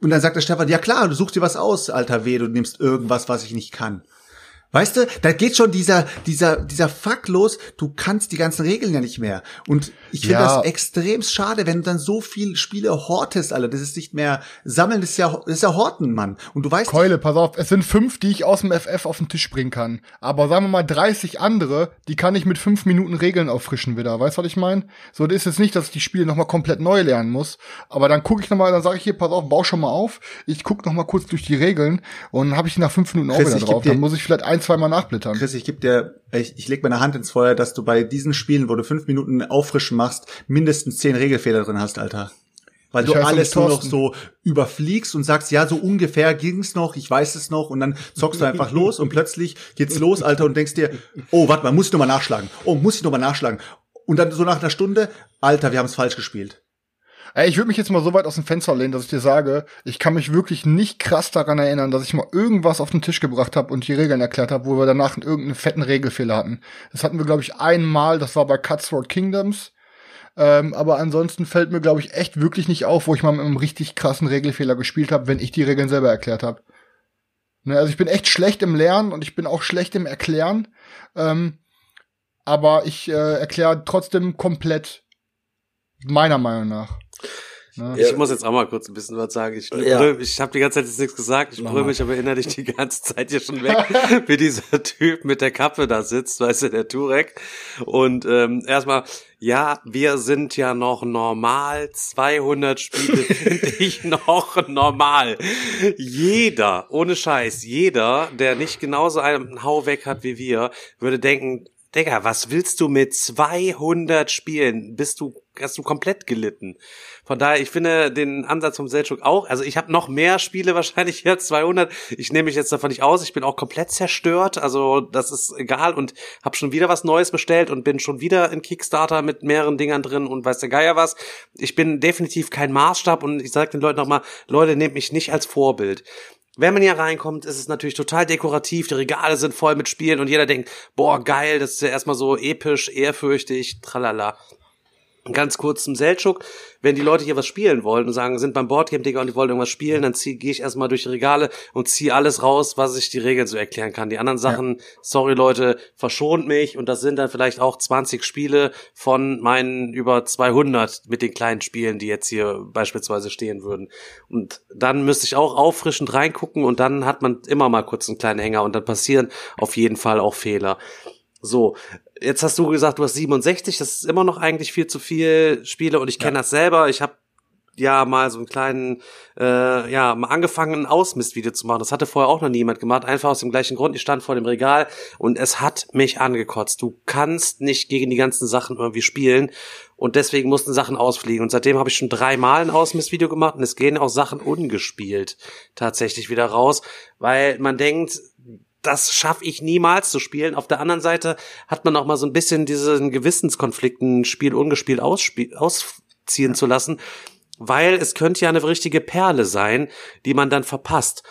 Und dann sagt der Stefan, ja klar, du suchst dir was aus, alter weh, du nimmst irgendwas, was ich nicht kann. Weißt du, da geht schon dieser, dieser, dieser Fuck los, du kannst die ganzen Regeln ja nicht mehr. Und ich finde Ja. das extrem schade, wenn du dann so viel Spiele hortest, Alter. Das ist nicht mehr sammeln, das ist ja, das ist ja Horten, Mann. Und du weißt, Keule, pass auf, es sind fünf, die ich aus dem FF auf den Tisch bringen kann. Aber sagen wir mal 30 andere, die kann ich mit fünf Minuten Regeln auffrischen wieder. Weißt du, was ich meine? So, das ist jetzt nicht, dass ich die Spiele nochmal komplett neu lernen muss. Aber dann gucke ich nochmal, dann sage ich hier, pass auf, bau schon mal auf. Ich gucke nochmal kurz durch die Regeln und dann habe ich die nach fünf Minuten auch Chris, wieder ich geb drauf. dir- Dann muss ich vielleicht ein, zweimal nachblättern. Chris, ich geb dir, ich, ich leg meine Hand ins Feuer, dass du bei diesen Spielen, wo du fünf Minuten auffrischen machst, mindestens zehn Regelfehler drin hast, Alter. Weil Ich du alles nur noch so überfliegst und sagst, ja, so ungefähr ging's noch, ich weiß es noch, und dann zockst du einfach los und plötzlich geht's los, Alter, und denkst dir, oh, warte mal, muss ich nochmal nachschlagen. Oh, muss ich nochmal nachschlagen. Und dann so nach einer Stunde, Alter, wir haben es falsch gespielt. Ey, ich würde mich jetzt mal so weit aus dem Fenster lehnen, dass ich dir sage, ich kann mich wirklich nicht krass daran erinnern, dass ich mal irgendwas auf den Tisch gebracht habe und die Regeln erklärt habe, wo wir danach irgendeinen fetten Regelfehler hatten. Das hatten wir, glaube ich, einmal, das war bei Cutthroat Kingdoms. Ähm, aber ansonsten fällt mir, glaube ich, echt wirklich nicht auf, wo ich mal mit einem richtig krassen Regelfehler gespielt habe, wenn ich die Regeln selber erklärt habe. Ne, also ich bin echt schlecht im Lernen und ich bin auch schlecht im Erklären. Ähm, aber ich äh, erkläre trotzdem komplett meiner Meinung nach. Ne? Ich muss jetzt auch mal kurz ein bisschen was sagen. Ich, Ja. brüll- ich habe die ganze Zeit jetzt nichts gesagt. Ich brüll mich aber innerlich die ganze Zeit hier schon weg, wie dieser Typ mit der Kappe da sitzt, weißt du, der Turek. Und ähm, erstmal, ja, wir sind ja noch normal. 200 Spiele finde ich noch normal. Jeder, ohne Scheiß, jeder, der nicht genauso einen Hau weg hat wie wir, würde denken, Digga, was willst du mit 200 Spielen? Bist du, hast du komplett gelitten? Von daher, ich finde den Ansatz vom Selchuk auch, also ich habe noch mehr Spiele wahrscheinlich jetzt 200. Ich nehme mich jetzt davon nicht aus, ich bin auch komplett zerstört, also das ist egal und habe schon wieder was Neues bestellt und bin schon wieder in Kickstarter mit mehreren Dingern drin und weiß der Geier was. Ich bin definitiv kein Maßstab und ich sage den Leuten nochmal, Leute, nehmt mich nicht als Vorbild. Wenn man hier reinkommt, ist es natürlich total dekorativ, die Regale sind voll mit Spielen und jeder denkt, boah, geil, das ist ja erstmal so episch, ehrfürchtig, tralala. Ganz kurz zum Seltschuk. Wenn die Leute hier was spielen wollen und sagen, sind beim Boardgame Digger und die wollen irgendwas spielen, dann gehe ich erstmal durch die Regale und ziehe alles raus, was ich die Regeln so erklären kann. Die anderen Sachen, sorry Leute, verschont mich und das sind dann vielleicht auch 20 Spiele von meinen über 200 mit den kleinen Spielen, die jetzt hier beispielsweise stehen würden. Und dann müsste ich auch auffrischend reingucken und dann hat man immer mal kurz einen kleinen Hänger und dann passieren auf jeden Fall auch Fehler. So, jetzt hast du gesagt, du hast 67, das ist immer noch eigentlich viel zu viel Spiele und ich kenne das selber. Ich habe ja mal so einen kleinen, äh, ja, mal angefangen, ein Ausmistvideo zu machen. Das hatte vorher auch noch niemand gemacht, einfach aus dem gleichen Grund. Ich stand vor dem Regal und es hat mich angekotzt. Du kannst nicht gegen die ganzen Sachen irgendwie spielen und deswegen mussten Sachen ausfliegen. Und seitdem habe ich schon dreimal ein Ausmistvideo gemacht und es gehen auch Sachen ungespielt tatsächlich wieder raus, weil man denkt, das schaffe ich niemals zu spielen. Auf der anderen Seite hat man auch mal so ein bisschen diesen Gewissenskonflikt, ein Spiel ungespielt ausziehen zu lassen, weil es könnte ja eine richtige Perle sein, die man dann verpasst.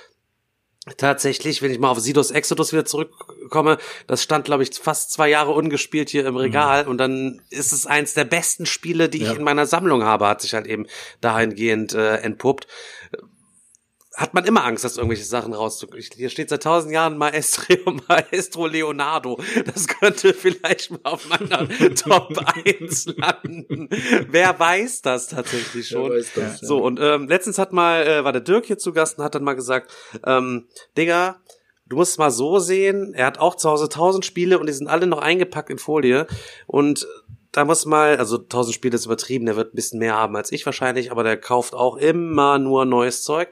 Tatsächlich, wenn ich mal auf Sidos Exodus wieder zurückkomme, das stand, glaube ich, fast zwei Jahre ungespielt hier im Regal und dann ist es eins der besten Spiele, die ich in meiner Sammlung habe, hat sich halt eben dahingehend äh, entpuppt hat man immer Angst, dass irgendwelche Sachen rauszukriegen. Hier steht seit tausend Jahren Maestro, Maestro Leonardo. Das könnte vielleicht mal auf meiner Top 1 landen. Wer weiß das tatsächlich schon? Wer weiß das, ja. So, und ähm, letztens hat mal, äh, war der Dirk hier zu Gast und hat dann mal gesagt, ähm, Digga, du musst es mal so sehen, er hat auch zu Hause tausend Spiele und die sind alle noch eingepackt in Folie und da muss mal, also 1000 Spiele ist übertrieben, der wird ein bisschen mehr haben als ich wahrscheinlich, aber der kauft auch immer nur neues Zeug.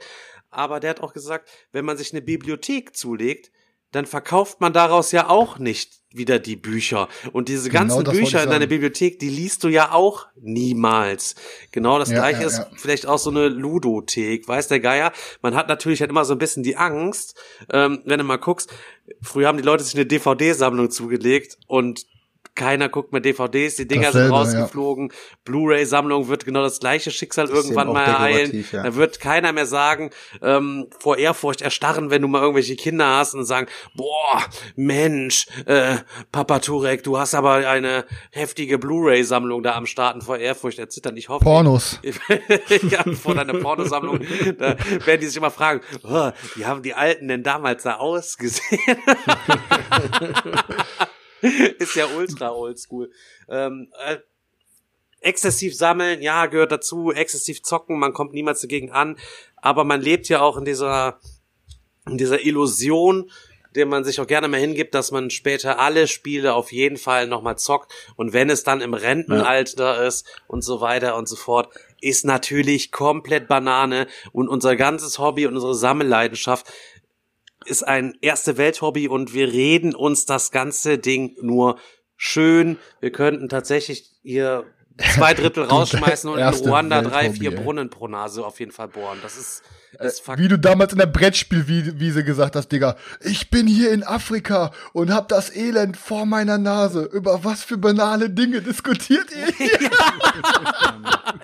Aber der hat auch gesagt, wenn man sich eine Bibliothek zulegt, dann verkauft man daraus ja auch nicht wieder die Bücher. Und diese Genau ganzen Bücher in deiner. Bibliothek, die liest du ja auch niemals. Genau das Ja, gleiche ja, ist ja. vielleicht auch so eine Ludothek, weiß der Geier. Man hat natürlich halt immer so ein bisschen die Angst, ähm, wenn du mal guckst, früher haben die Leute sich eine DVD-Sammlung zugelegt und keiner guckt mehr DVDs, die Dinger sind Dasselbe, rausgeflogen. Blu-ray-Sammlung wird genau das gleiche Schicksal irgendwann auch mal ereilen. ja. Da wird keiner mehr sagen, ähm, vor Ehrfurcht erstarren, wenn du mal irgendwelche Kinder hast und sagen, boah, Mensch, äh, Papa Turek, du hast aber eine heftige Blu-ray-Sammlung da am Starten vor Ehrfurcht erzittern. Ich hoffe, Pornos. ja, vor deiner Pornosammlung, da werden die sich immer fragen, oh, wie haben die Alten denn damals da ausgesehen? Ist ja ultra oldschool. Ähm, äh, exzessiv sammeln, ja, gehört dazu, exzessiv zocken, man kommt niemals dagegen an, aber man lebt ja auch in dieser, in dieser Illusion, dem man sich auch gerne mal hingibt, dass man später alle Spiele auf jeden Fall nochmal zockt. Und wenn es dann im Rentenalter ist und so weiter und so fort, ist natürlich komplett Banane. Und unser ganzes Hobby und unsere Sammelleidenschaft ist ein erste Welt-Hobby und wir reden uns das ganze Ding nur schön. Wir könnten tatsächlich hier zwei Drittel rausschmeißen und in Ruanda drei, vier. Brunnen pro Nase auf jeden Fall bohren. Das ist. Wie du damals in der Brettspielwiese gesagt hast, Digga, ich bin hier in Afrika und hab das Elend vor meiner Nase. Über was für banale Dinge diskutiert ihr hier?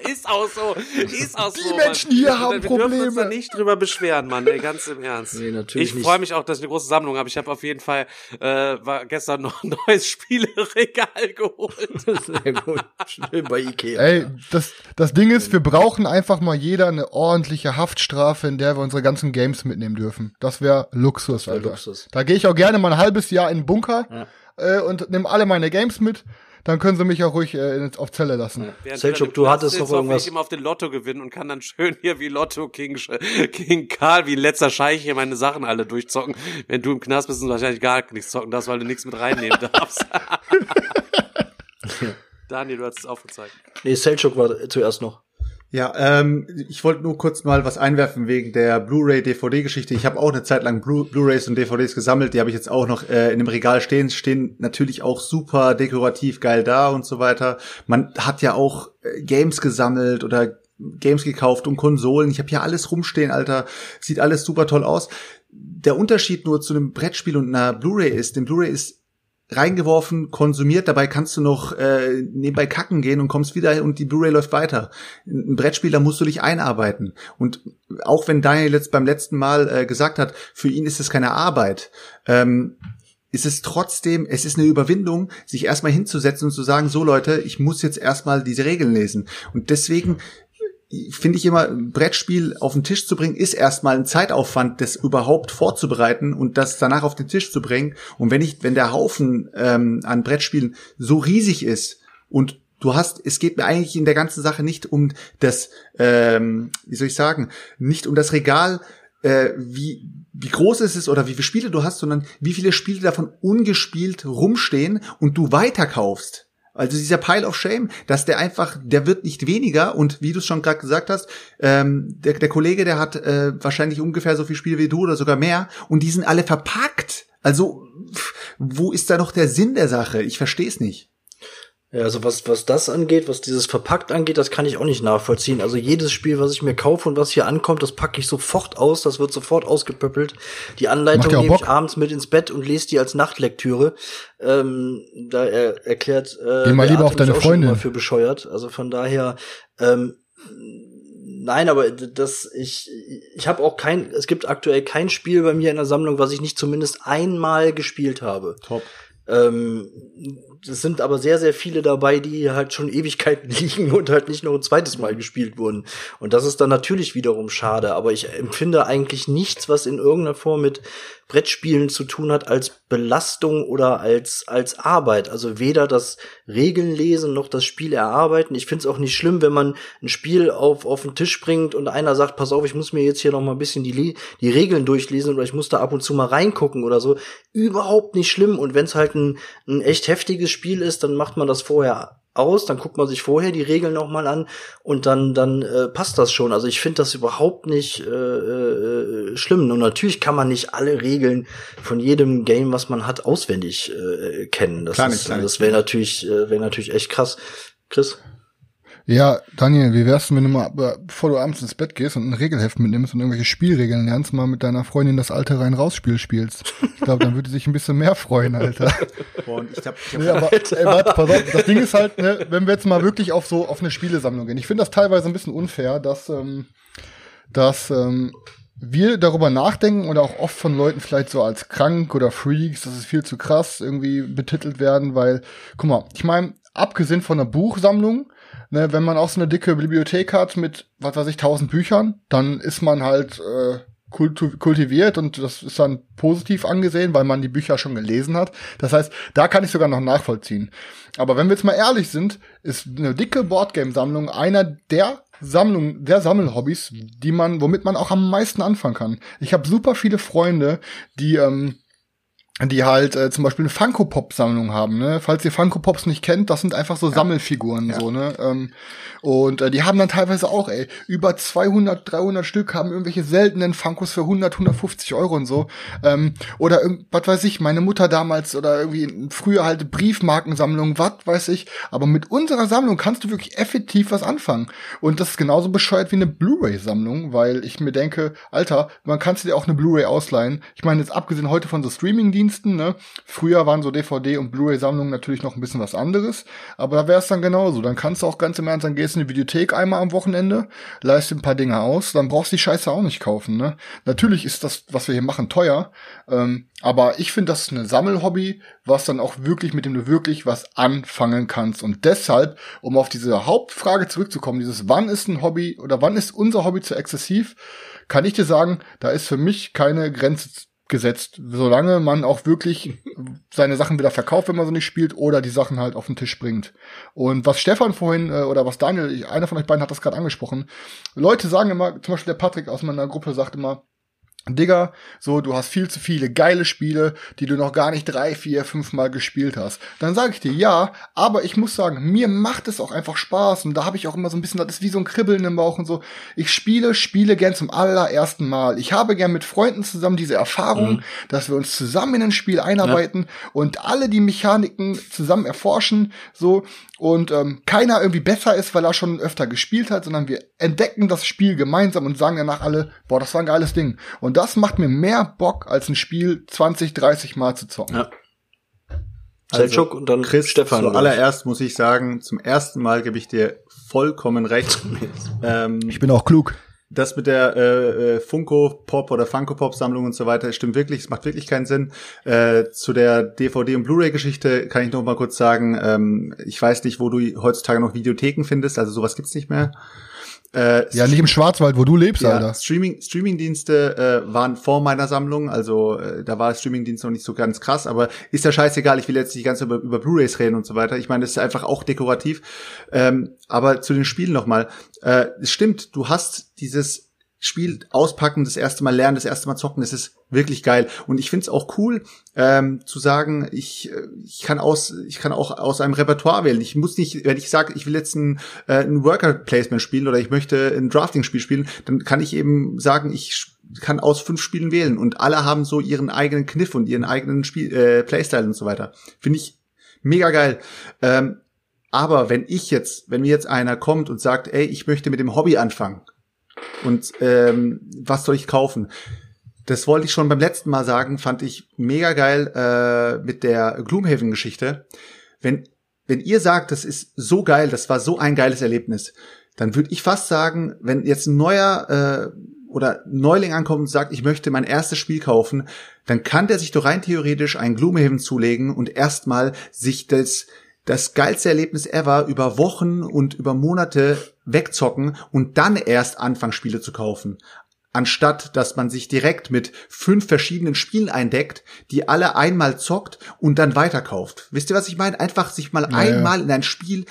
Ist auch so. Ist auch Die so. Menschen Mann. hier Wir haben dürfen uns Probleme. da nicht drüber beschweren, Mann. Ey, ganz im Ernst. Nee, natürlich ich freue mich auch, dass ich eine große Sammlung habe. Ich habe auf jeden Fall äh, war gestern noch ein neues Spieleregal geholt. Sehr gut. Schön bei Ikea. Ey, das, das Ding ist, wir brauchen einfach mal jeder eine ordentliche Haftstrafe, in der wir unsere ganzen Games mitnehmen dürfen. Das wäre Luxus, wär Alter. Luxus. Da gehe ich auch gerne mal ein halbes Jahr in den Bunker äh, und nehme alle meine Games mit. Dann können sie mich auch ruhig äh, auf Zelle lassen. Während Selchuk, im du hattest noch irgendwas? Ich immer auf den Lotto gewinnen und kann dann schön hier wie Lotto King, King Karl, wie letzter Scheich hier meine Sachen alle durchzocken. Wenn du im Knast bist, und wahrscheinlich gar nichts zocken darfst, weil du nichts mit reinnehmen darfst. Daniel, du hast es aufgezeigt. Nee, Selchuk war zuerst noch. Ja, ähm, ich wollte nur kurz mal was einwerfen wegen der Blu-ray-DVD-Geschichte. Ich habe auch eine Zeit lang Blu- Blu-rays und DVDs gesammelt. Die habe ich jetzt auch noch äh, in dem Regal stehen. Stehen natürlich auch super dekorativ geil da und so weiter. Man hat ja auch äh, Games gesammelt oder Games gekauft und Konsolen. Ich habe hier alles rumstehen, Alter. Sieht alles super toll aus. Der Unterschied nur zu einem Brettspiel und einer Blu-ray ist, dem Blu-ray ist reingeworfen, konsumiert, dabei kannst du noch äh, nebenbei kacken gehen und kommst wieder und die Blu-ray läuft weiter. Ein Brettspiel, da musst du dich einarbeiten. Und auch wenn Daniel jetzt beim letzten Mal äh, gesagt hat, für ihn ist es keine Arbeit, ähm, ist es trotzdem, es ist eine Überwindung, sich erstmal hinzusetzen und zu sagen, so Leute, ich muss jetzt erstmal diese Regeln lesen. Und deswegen finde ich immer, ein Brettspiel auf den Tisch zu bringen, ist erstmal ein Zeitaufwand, das überhaupt vorzubereiten und das danach auf den Tisch zu bringen. Und wenn ich, wenn der Haufen ähm, an Brettspielen so riesig ist und du hast, es geht mir eigentlich in der ganzen Sache nicht um das, ähm, wie soll ich sagen, nicht um das Regal, äh, wie wie groß ist es oder wie viele Spiele du hast, sondern wie viele Spiele davon ungespielt rumstehen und du weiterkaufst. Also dieser Pile of Shame, dass der einfach, der wird nicht weniger und wie du es schon gerade gesagt hast, ähm, der, der Kollege, der hat äh, wahrscheinlich ungefähr so viel Spiel wie du oder sogar mehr und die sind alle verpackt. Also pff, wo ist da noch der Sinn der Sache? Ich verstehe es nicht. Ja, also was, was das angeht, was dieses verpackt angeht, das kann ich auch nicht nachvollziehen. Also jedes Spiel, was ich mir kaufe und was hier ankommt, das packe ich sofort aus, das wird sofort ausgepöppelt. Die Anleitung nehme ich abends mit ins Bett und lese die als Nachtlektüre. Ähm, da er erklärt, äh, Geh mal lieber auf deine Freundin. für bescheuert. Also von daher, ähm, Nein, aber das ich ich habe auch kein es gibt aktuell kein Spiel bei mir in der Sammlung, was ich nicht zumindest einmal gespielt habe. Top. Ähm, es sind aber sehr, sehr viele dabei, die halt schon Ewigkeiten liegen und halt nicht noch ein zweites Mal gespielt wurden. Und das ist dann natürlich wiederum schade. Aber ich empfinde eigentlich nichts, was in irgendeiner Form mit Brettspielen zu tun hat, als Belastung oder als, als Arbeit. Also weder das Regeln lesen noch das Spiel erarbeiten. Ich finde es auch nicht schlimm, wenn man ein Spiel auf, auf den Tisch bringt und einer sagt, pass auf, ich muss mir jetzt hier noch mal ein bisschen die, die Regeln durchlesen oder ich muss da ab und zu mal reingucken oder so. Überhaupt nicht schlimm. Und wenn es halt ein, ein echt heftiges Spiel ist, dann macht man das vorher aus, dann guckt man sich vorher die Regeln noch mal an und dann dann äh, passt das schon. Also ich finde das überhaupt nicht äh, äh, schlimm. Und natürlich kann man nicht alle Regeln von jedem Game, was man hat, auswendig äh, kennen. Das, Klar nicht, ist, klar nicht. das wäre natürlich äh, wäre natürlich echt krass. Chris? Ja, Daniel, wie wär's, wenn du mal, äh, bevor du abends ins Bett gehst und ein Regelheft mitnimmst und irgendwelche Spielregeln lernst, mal mit deiner Freundin das alte Rein-Raus-Spiel spielst? Ich glaube, dann würde sie sich ein bisschen mehr freuen, Alter. Boah, und ich hab, ich hab Nee, aber, ey, warte, pass auf, das Ding ist halt, ne, wenn wir jetzt mal wirklich auf so, auf eine Spielesammlung gehen. Ich finde das teilweise ein bisschen unfair, dass, ähm, dass, ähm, wir darüber nachdenken oder auch oft von Leuten vielleicht so als krank oder Freaks, das ist viel zu krass irgendwie betitelt werden, weil, guck mal, ich meine, abgesehen von einer Buchsammlung, ne, wenn man auch so eine dicke Bibliothek hat mit, was weiß ich, tausend Büchern, dann ist man halt äh, kultiviert und das ist dann positiv angesehen, weil man die Bücher schon gelesen hat. Das heißt, da kann ich sogar noch nachvollziehen. Aber wenn wir jetzt mal ehrlich sind, ist eine dicke Boardgame-Sammlung einer der Sammlung, der Sammelhobbys, die man, womit man auch am meisten anfangen kann. Ich habe super viele Freunde, die ähm, die halt äh, zum Beispiel eine Funko-Pop-Sammlung haben, ne? Falls ihr Funko-Pops nicht kennt, das sind einfach so ja. Sammelfiguren, ja. so, ne? Ähm, und äh, die haben dann teilweise auch, ey, über 200, 300 Stück haben irgendwelche seltenen Funkos für 100, 150 Euro und so. Ähm, oder was weiß ich, meine Mutter damals oder irgendwie früher halt Briefmarkensammlung, was weiß ich. Aber mit unserer Sammlung kannst du wirklich effektiv was anfangen. Und das ist genauso bescheuert wie eine Blu-ray-Sammlung, weil ich mir denke, Alter, man kannst dir auch eine Blu-ray ausleihen. Ich meine, jetzt abgesehen heute von so Streaming-Diensten, Diensten. Ne? Früher waren so DVD- und Blu-ray-Sammlungen natürlich noch ein bisschen was anderes, aber da wäre es dann genauso. Dann kannst du auch ganz im Ernst, dann gehst in die Videothek einmal am Wochenende, leist ein paar Dinge aus, dann brauchst du die Scheiße auch nicht kaufen. Ne? Natürlich ist das, was wir hier machen, teuer, ähm, aber ich finde, das ist ein Sammelhobby, was dann auch wirklich, mit dem du wirklich was anfangen kannst. Und deshalb, um auf diese Hauptfrage zurückzukommen, dieses wann ist ein Hobby oder wann ist unser Hobby zu exzessiv, kann ich dir sagen, da ist für mich keine Grenze gesetzt, solange man auch wirklich seine Sachen wieder verkauft, wenn man so nicht spielt, oder die Sachen halt auf den Tisch bringt. Und was Stefan vorhin, äh, oder was Daniel, einer von euch beiden hat das gerade angesprochen, Leute sagen immer, zum Beispiel der Patrick aus meiner Gruppe sagt immer, Digga, so, du hast viel zu viele geile Spiele, die du noch gar nicht drei, vier, fünf Mal gespielt hast. Dann sage ich dir ja, aber ich muss sagen, mir macht es auch einfach Spaß und da habe ich auch immer so ein bisschen, das ist wie so ein Kribbeln im Bauch und so. Ich spiele, spiele gern zum allerersten Mal. Ich habe gern mit Freunden zusammen diese Erfahrung, mhm. dass wir uns zusammen in ein Spiel einarbeiten ja. und alle die Mechaniken zusammen erforschen, so und ähm, keiner irgendwie besser ist, weil er schon öfter gespielt hat, sondern wir entdecken das Spiel gemeinsam und sagen danach alle, boah, das war ein geiles Ding. Und das macht mir mehr Bock, als ein Spiel 20, 30 Mal zu zocken. Ja. Also, und dann Chris, Stefan. Zuallererst muss ich sagen, zum ersten Mal gebe ich dir vollkommen recht. ähm, ich bin auch klug das mit der äh, äh, Funko Pop oder Funko Pop Sammlung und so weiter stimmt wirklich, es macht wirklich keinen Sinn. Äh, zu der DVD und Blu-ray Geschichte kann ich noch mal kurz sagen, ähm, ich weiß nicht, wo du heutzutage noch Videotheken findest, also sowas gibt's nicht mehr. Äh, ja, nicht im Schwarzwald, wo du lebst, ja, Alter. Streaming, Streamingdienste äh, waren vor meiner Sammlung, also äh, da war Streamingdienst noch nicht so ganz krass, aber ist ja scheißegal, ich will jetzt nicht ganz über, über Blu-Rays reden und so weiter. Ich meine, das ist einfach auch dekorativ. Ähm, aber zu den Spielen nochmal. Äh, es stimmt, du hast dieses Spiel auspacken, das erste Mal lernen, das erste Mal zocken, das ist wirklich geil. Und ich finde es auch cool, ähm, zu sagen, ich, äh, ich kann aus, ich kann auch aus einem Repertoire wählen. Ich muss nicht, wenn ich sage, ich will jetzt ein, äh, ein Worker Placement spielen oder ich möchte ein Drafting-Spiel spielen, dann kann ich eben sagen, ich kann aus fünf Spielen wählen und alle haben so ihren eigenen Kniff und ihren eigenen Spiel, äh, Playstyle und so weiter. Finde ich mega geil. Ähm, aber wenn ich jetzt, wenn mir jetzt einer kommt und sagt, ey, ich möchte mit dem Hobby anfangen, und ähm, was soll ich kaufen? Das wollte ich schon beim letzten Mal sagen, fand ich mega geil äh, mit der Gloomhaven-Geschichte. Wenn, wenn ihr sagt, das ist so geil, das war so ein geiles Erlebnis, dann würde ich fast sagen, wenn jetzt ein neuer äh, oder Neuling ankommt und sagt, ich möchte mein erstes Spiel kaufen, dann kann der sich doch rein theoretisch ein Gloomhaven zulegen und erstmal sich das das geilste Erlebnis ever über Wochen und über Monate wegzocken und dann erst anfangen, Spiele zu kaufen. Anstatt, dass man sich direkt mit fünf verschiedenen Spielen eindeckt, die alle einmal zockt und dann weiterkauft. Wisst ihr, was ich meine? Einfach sich mal ja, einmal in ein Spiel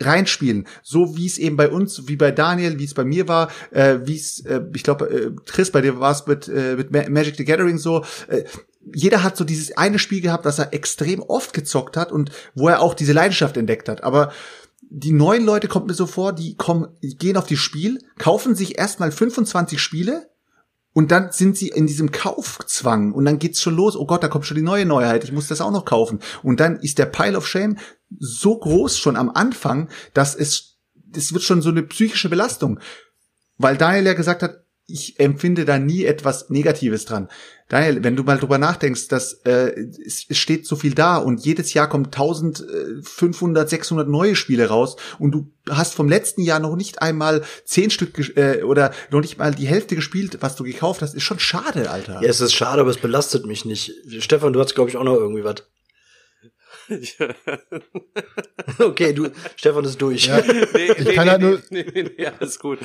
reinspielen, so wie es eben bei uns, wie bei Daniel, wie es bei mir war, äh, wie es, äh, ich glaube, äh, Chris, bei dir war es mit, äh, mit Magic the Gathering so. Äh, jeder hat so dieses eine Spiel gehabt, das er extrem oft gezockt hat und wo er auch diese Leidenschaft entdeckt hat. Aber die neuen Leute kommt mir so vor, die kommen, gehen auf die Spiel, kaufen sich erstmal 25 Spiele und dann sind sie in diesem Kaufzwang und dann geht's schon los. Oh Gott, da kommt schon die neue Neuheit. Ich muss das auch noch kaufen. Und dann ist der Pile of Shame so groß schon am Anfang, dass es, es wird schon so eine psychische Belastung. Weil Daniel ja gesagt hat, ich empfinde da nie etwas Negatives dran. Daniel, wenn du mal drüber nachdenkst, dass äh, es, steht so viel da und jedes Jahr kommt 1500, 600 neue Spiele raus und du hast vom letzten Jahr noch nicht einmal zehn Stück äh, oder noch nicht mal die Hälfte gespielt, was du gekauft hast, ist schon schade, Alter. Ja, es ist schade, aber es belastet mich nicht. Stefan, du hast glaube ich auch noch irgendwie was. okay, du, Stefan ist durch. Ja. Nee, ich nee, kann nee, halt nur nee, nee, nee, alles gut.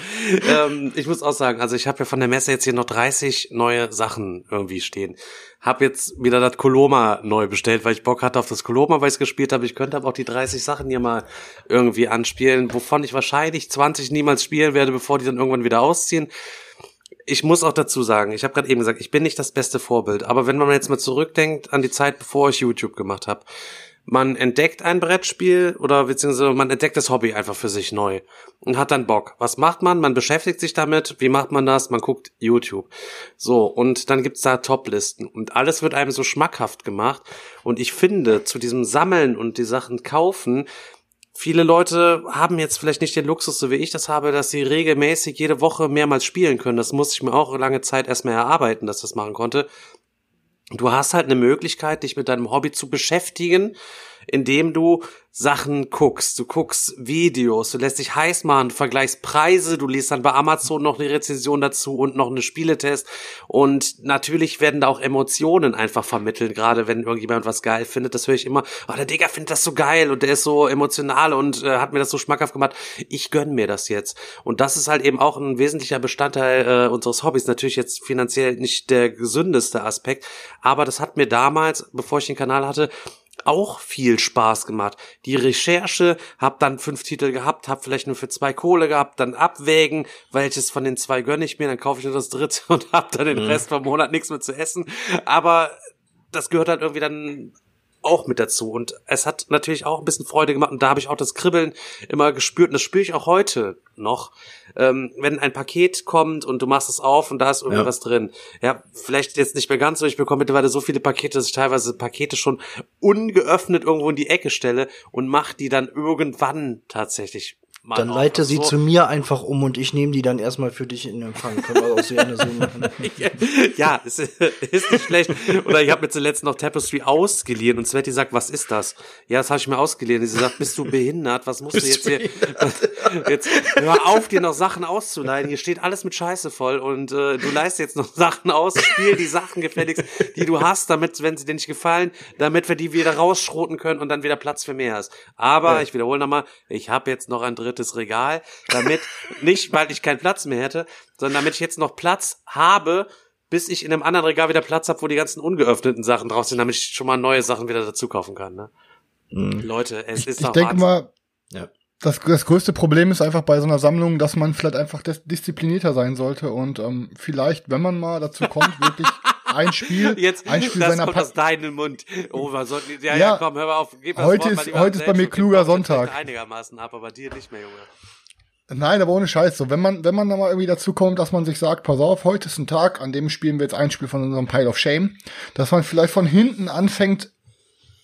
ähm, ich muss auch sagen, also ich habe ja von der Messe jetzt hier noch 30 neue Sachen irgendwie stehen. Hab jetzt wieder das Koloma neu bestellt, weil ich Bock hatte auf das Koloma, weil ich es gespielt habe. Ich könnte aber auch die 30 Sachen hier mal irgendwie anspielen, wovon ich wahrscheinlich 20 niemals spielen werde, bevor die dann irgendwann wieder ausziehen ich muss auch dazu sagen, ich habe gerade eben gesagt, ich bin nicht das beste Vorbild, aber wenn man jetzt mal zurückdenkt an die Zeit, bevor ich YouTube gemacht habe, man entdeckt ein Brettspiel oder beziehungsweise man entdeckt das Hobby einfach für sich neu und hat dann Bock. Was macht man? Man beschäftigt sich damit. Wie macht man das? Man guckt YouTube. So, und dann gibt's da Toplisten und alles wird einem so schmackhaft gemacht. Und ich finde, zu diesem Sammeln und die Sachen kaufen, Viele Leute haben jetzt vielleicht nicht den Luxus, so wie ich das habe, dass sie regelmäßig jede Woche mehrmals spielen können. Das musste ich mir auch lange Zeit erstmal erarbeiten, dass ich das machen konnte. Du hast halt eine Möglichkeit, dich mit deinem Hobby zu beschäftigen, indem du Sachen guckst. Du guckst Videos, du lässt dich heiß machen, du vergleichst Preise, du liest dann bei Amazon noch eine Rezension dazu und noch eine Spieletest. Und natürlich werden da auch Emotionen einfach vermittelt, gerade wenn irgendjemand was geil findet. Das höre ich immer, oh, der Digger findet das so geil und der ist so emotional und äh, hat mir das so schmackhaft gemacht. Ich gönn mir das jetzt. Und das ist halt eben auch ein wesentlicher Bestandteil äh, unseres Hobbys. Natürlich jetzt finanziell nicht der gesündeste Aspekt, aber das hat mir damals, bevor ich den Kanal hatte, auch viel Spaß gemacht. Die Recherche, hab dann fünf Titel gehabt, hab vielleicht nur für zwei Kohle gehabt, dann abwägen, welches von den zwei gönne ich mir, dann kaufe ich nur das dritte und hab dann den mhm. Rest vom Monat nichts mehr zu essen. Aber das gehört halt irgendwie dann auch mit dazu. Und es hat natürlich auch ein bisschen Freude gemacht. Und da habe ich auch das Kribbeln immer gespürt. Und das spüre ich auch heute noch. Ähm, wenn ein Paket kommt und du machst es auf und da ist irgendwas ja. drin. Ja, vielleicht jetzt nicht mehr ganz so. Ich bekomme mittlerweile so viele Pakete, dass ich teilweise Pakete schon ungeöffnet irgendwo in die Ecke stelle und mach die dann irgendwann tatsächlich Mann dann leite sie so. zu mir einfach um und ich nehme die dann erstmal für dich in Empfang. Können wir auch so gerne so machen. ja, ist, ist nicht schlecht. Oder ich habe mir zuletzt noch Tapestry ausgeliehen und Sveti sagt, was ist das? Ja, das habe ich mir ausgeliehen. Sie sagt, bist du behindert? Was musst bist du jetzt hier? jetzt hör auf, dir noch Sachen auszuleihen. Hier steht alles mit Scheiße voll und äh, du leist jetzt noch Sachen aus. Spiel die Sachen gefälligst, die du hast, damit, wenn sie dir nicht gefallen, damit wir die wieder rausschroten können und dann wieder Platz für mehr hast. Aber ja. ich wiederhole nochmal, ich habe jetzt noch ein drittes drittes Regal, damit nicht, weil ich keinen Platz mehr hätte, sondern damit ich jetzt noch Platz habe, bis ich in einem anderen Regal wieder Platz habe, wo die ganzen ungeöffneten Sachen drauf sind, damit ich schon mal neue Sachen wieder dazu kaufen kann. Ne? Mhm. Leute, es ich, ist ich doch denke mal, ja. das, das größte Problem ist einfach bei so einer Sammlung, dass man vielleicht einfach disziplinierter sein sollte und ähm, vielleicht, wenn man mal dazu kommt, wirklich ein Spiel, Jetzt, ein Spiel das seiner kommt aus deinem Mund. Oh, was soll, ja, ja, ja, komm, hör mal auf. Gib heute Wort, ist, heute ist bei mir kluger Sonntag. Einigermaßen ab, aber dir nicht mehr, Junge. Nein, aber ohne Scheiß. So, wenn man, wenn man da mal irgendwie dazu kommt, dass man sich sagt, pass auf, heute ist ein Tag, an dem spielen wir jetzt ein Spiel von unserem Pile of Shame, dass man vielleicht von hinten anfängt,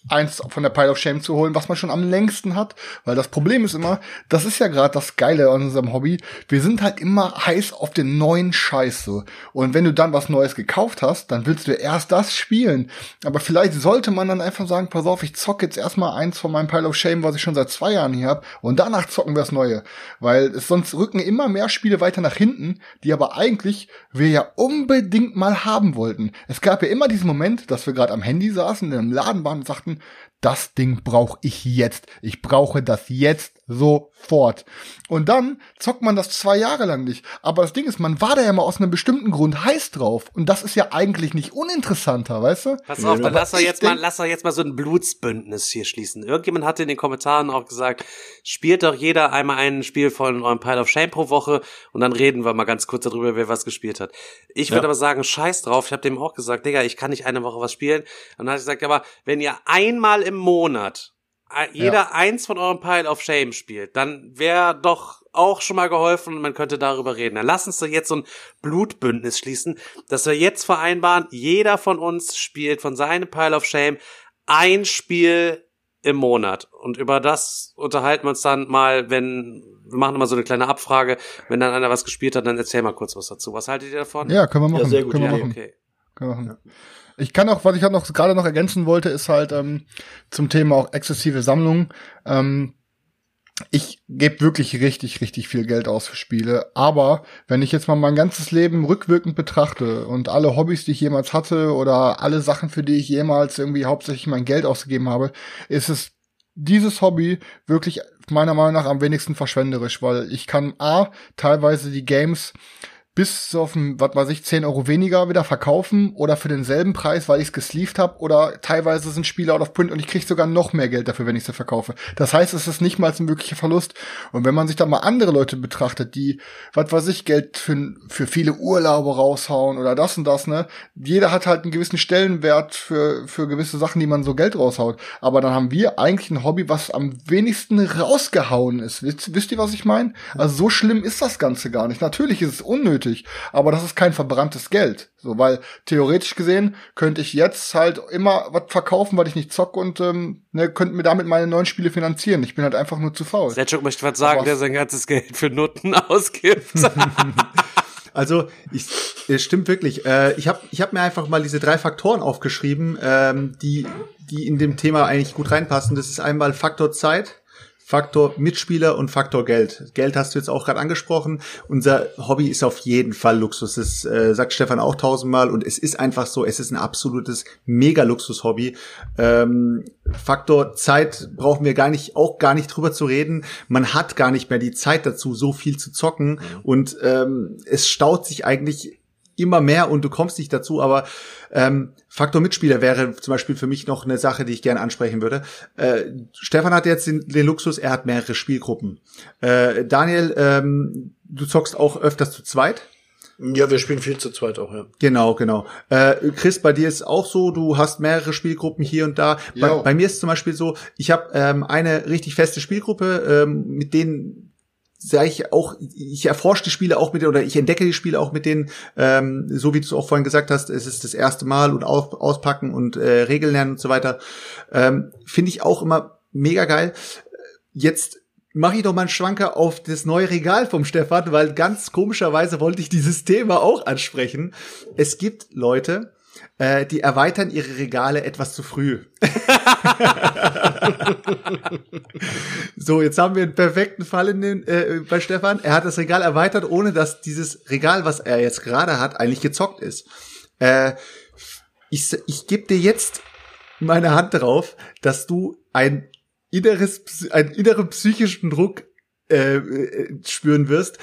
eins von der Pile of Shame zu holen, was man schon am längsten hat. Weil das Problem ist immer, das ist ja gerade das Geile an unserem Hobby. Wir sind halt immer heiß auf den neuen Scheiß so. Und wenn du dann was Neues gekauft hast, dann willst du erst das spielen. Aber vielleicht sollte man dann einfach sagen, pass auf, ich zocke jetzt erstmal eins von meinem Pile of Shame, was ich schon seit zwei Jahren hier habe, und danach zocken wir das Neue. Weil es sonst rücken immer mehr Spiele weiter nach hinten, die aber eigentlich wir ja unbedingt mal haben wollten. Es gab ja immer diesen Moment, dass wir gerade am Handy saßen, in einem Laden waren und sagten, das Ding brauche ich jetzt. Ich brauche das jetzt sofort. Und dann zockt man das zwei Jahre lang nicht. Aber das Ding ist, man war da ja mal aus einem bestimmten Grund heiß drauf. Und das ist ja eigentlich nicht uninteressanter, weißt du? Pass auf, dann lass doch jetzt mal, lass doch jetzt mal so ein Blutsbündnis hier schließen. Irgendjemand hatte in den Kommentaren auch gesagt, spielt doch jeder einmal ein Spiel von eurem Pile of Shame pro Woche und dann reden wir mal ganz kurz darüber, wer was gespielt hat. Ich würde ja. aber sagen, scheiß drauf. Ich habe dem auch gesagt, Digga, ich kann nicht eine Woche was spielen. Und dann hat ich gesagt, aber wenn ihr einmal im Monat jeder ja. eins von eurem Pile of Shame spielt, dann wäre doch auch schon mal geholfen und man könnte darüber reden. Dann lass uns doch jetzt so ein Blutbündnis schließen, dass wir jetzt vereinbaren, jeder von uns spielt von seinem Pile of Shame ein Spiel im Monat. Und über das unterhalten wir uns dann mal, wenn, wir machen immer so eine kleine Abfrage, wenn dann einer was gespielt hat, dann erzähl mal kurz was dazu. Was haltet ihr davon? Ja, können wir machen. Ja, sehr gut. Können wir machen. Okay. Können wir machen. Ja. Ich kann auch, was ich auch noch gerade noch ergänzen wollte, ist halt ähm, zum Thema auch exzessive Sammlung. Ähm, ich gebe wirklich richtig, richtig viel Geld aus für Spiele. Aber wenn ich jetzt mal mein ganzes Leben rückwirkend betrachte und alle Hobbys, die ich jemals hatte oder alle Sachen, für die ich jemals irgendwie hauptsächlich mein Geld ausgegeben habe, ist es dieses Hobby wirklich meiner Meinung nach am wenigsten verschwenderisch, weil ich kann A, teilweise die Games bis auf ein, was weiß ich, 10 Euro weniger wieder verkaufen oder für denselben Preis, weil ich es gesleeved habe oder teilweise sind Spiele out of print und ich kriege sogar noch mehr Geld dafür, wenn ich sie verkaufe. Das heißt, es ist nicht mal ein wirklicher Verlust. Und wenn man sich dann mal andere Leute betrachtet, die, was weiß ich, Geld für, für viele Urlaube raushauen oder das und das, ne? Jeder hat halt einen gewissen Stellenwert für, für gewisse Sachen, die man so Geld raushaut. Aber dann haben wir eigentlich ein Hobby, was am wenigsten rausgehauen ist. Wisst, wisst ihr, was ich meine? Also so schlimm ist das Ganze gar nicht. Natürlich ist es unnötig nötig. Aber das ist kein verbranntes Geld. So, weil theoretisch gesehen könnte ich jetzt halt immer was verkaufen, weil ich nicht zock und ähm, ne, könnte mir damit meine neuen Spiele finanzieren. Ich bin halt einfach nur zu faul. Setschuk möchte was sagen, der sein ganzes Geld für Nutten ausgibt. Also, ich, es stimmt wirklich. Äh, ich habe ich hab mir einfach mal diese drei Faktoren aufgeschrieben, ähm, die, die in dem Thema eigentlich gut reinpassen. Das ist einmal Faktor Zeit, Faktor Mitspieler und Faktor Geld. Geld hast du jetzt auch gerade angesprochen. Unser Hobby ist auf jeden Fall Luxus. Das äh, sagt Stefan auch tausendmal und es ist einfach so, es ist ein absolutes Mega-Luxus-Hobby. Ähm, Faktor Zeit brauchen wir gar nicht, auch gar nicht drüber zu reden. Man hat gar nicht mehr die Zeit dazu, so viel zu zocken und ähm, es staut sich eigentlich immer mehr und du kommst nicht dazu, aber ähm, Faktor Mitspieler wäre zum Beispiel für mich noch eine Sache, die ich gerne ansprechen würde. Äh, Stefan hat jetzt den, den, Luxus, er hat mehrere Spielgruppen. Äh, Daniel, ähm, du zockst auch öfters zu zweit. Ja, wir spielen viel zu zweit auch, ja. Genau, genau. Äh, Chris, bei dir ist auch so, du hast mehrere Spielgruppen hier und da. Bei, bei, mir ist zum Beispiel so, ich habe ähm, eine richtig feste Spielgruppe, ähm, mit denen sage ich auch, ich erforsche die Spiele auch mit denen, oder ich entdecke die Spiele auch mit denen, ähm, so wie du es auch vorhin gesagt hast, es ist das erste Mal und auf, auspacken und äh, Regeln lernen und so weiter. Ähm, Finde ich auch immer mega geil. Jetzt mache ich doch mal einen Schwanker auf das neue Regal vom Stefan, weil ganz komischerweise wollte ich dieses Thema auch ansprechen. Es gibt Leute, äh, die erweitern ihre Regale etwas zu früh. so, jetzt haben wir einen perfekten Fall in den, äh, bei Stefan. Er hat das Regal erweitert, ohne dass dieses Regal, was er jetzt gerade hat, eigentlich gezockt ist. Äh, ich ich gebe dir jetzt meine Hand drauf, dass du ein inneres, einen inneren psychischen Druck äh, äh spüren wirst,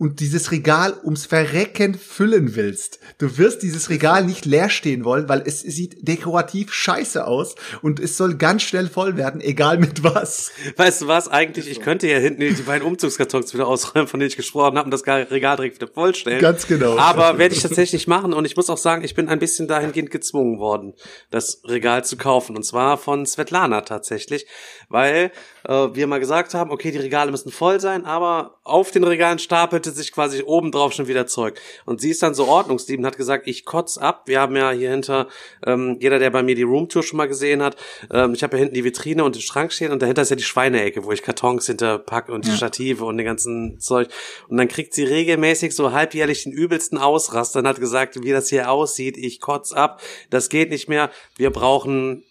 und dieses Regal ums Verrecken füllen willst. Du wirst dieses Regal nicht leer stehen wollen, weil es sieht dekorativ scheiße aus und es soll ganz schnell voll werden, egal mit was. Weißt du was, eigentlich, ich könnte ja hinten die beiden Umzugskartons wieder ausräumen, von denen ich gesprochen habe und das Regal direkt wieder vollstellen. Ganz genau. Aber werde ich tatsächlich machen und ich muss auch sagen, ich bin ein bisschen dahingehend gezwungen worden, das Regal zu kaufen und zwar von Svetlana tatsächlich, weil äh, wir mal gesagt haben, okay, die Regale müssen voll sein, aber auf den Regalen stapelte sich quasi obendrauf schon wieder Zeug. Und sie ist dann so ordnungsliebend, hat gesagt, ich kotz ab. Wir haben ja hier hinter, ähm, jeder, der bei mir die Roomtour schon mal gesehen hat, ähm, ich habe ja hinten die Vitrine und den Schrank stehen und dahinter ist ja die Schweineecke, wo ich Kartons hinterpacke und die ja. Stative und den ganzen Zeug. Und dann kriegt sie regelmäßig so halbjährlich den übelsten Ausrast. Dann hat gesagt, wie das hier aussieht, ich kotz ab, das geht nicht mehr, wir brauchen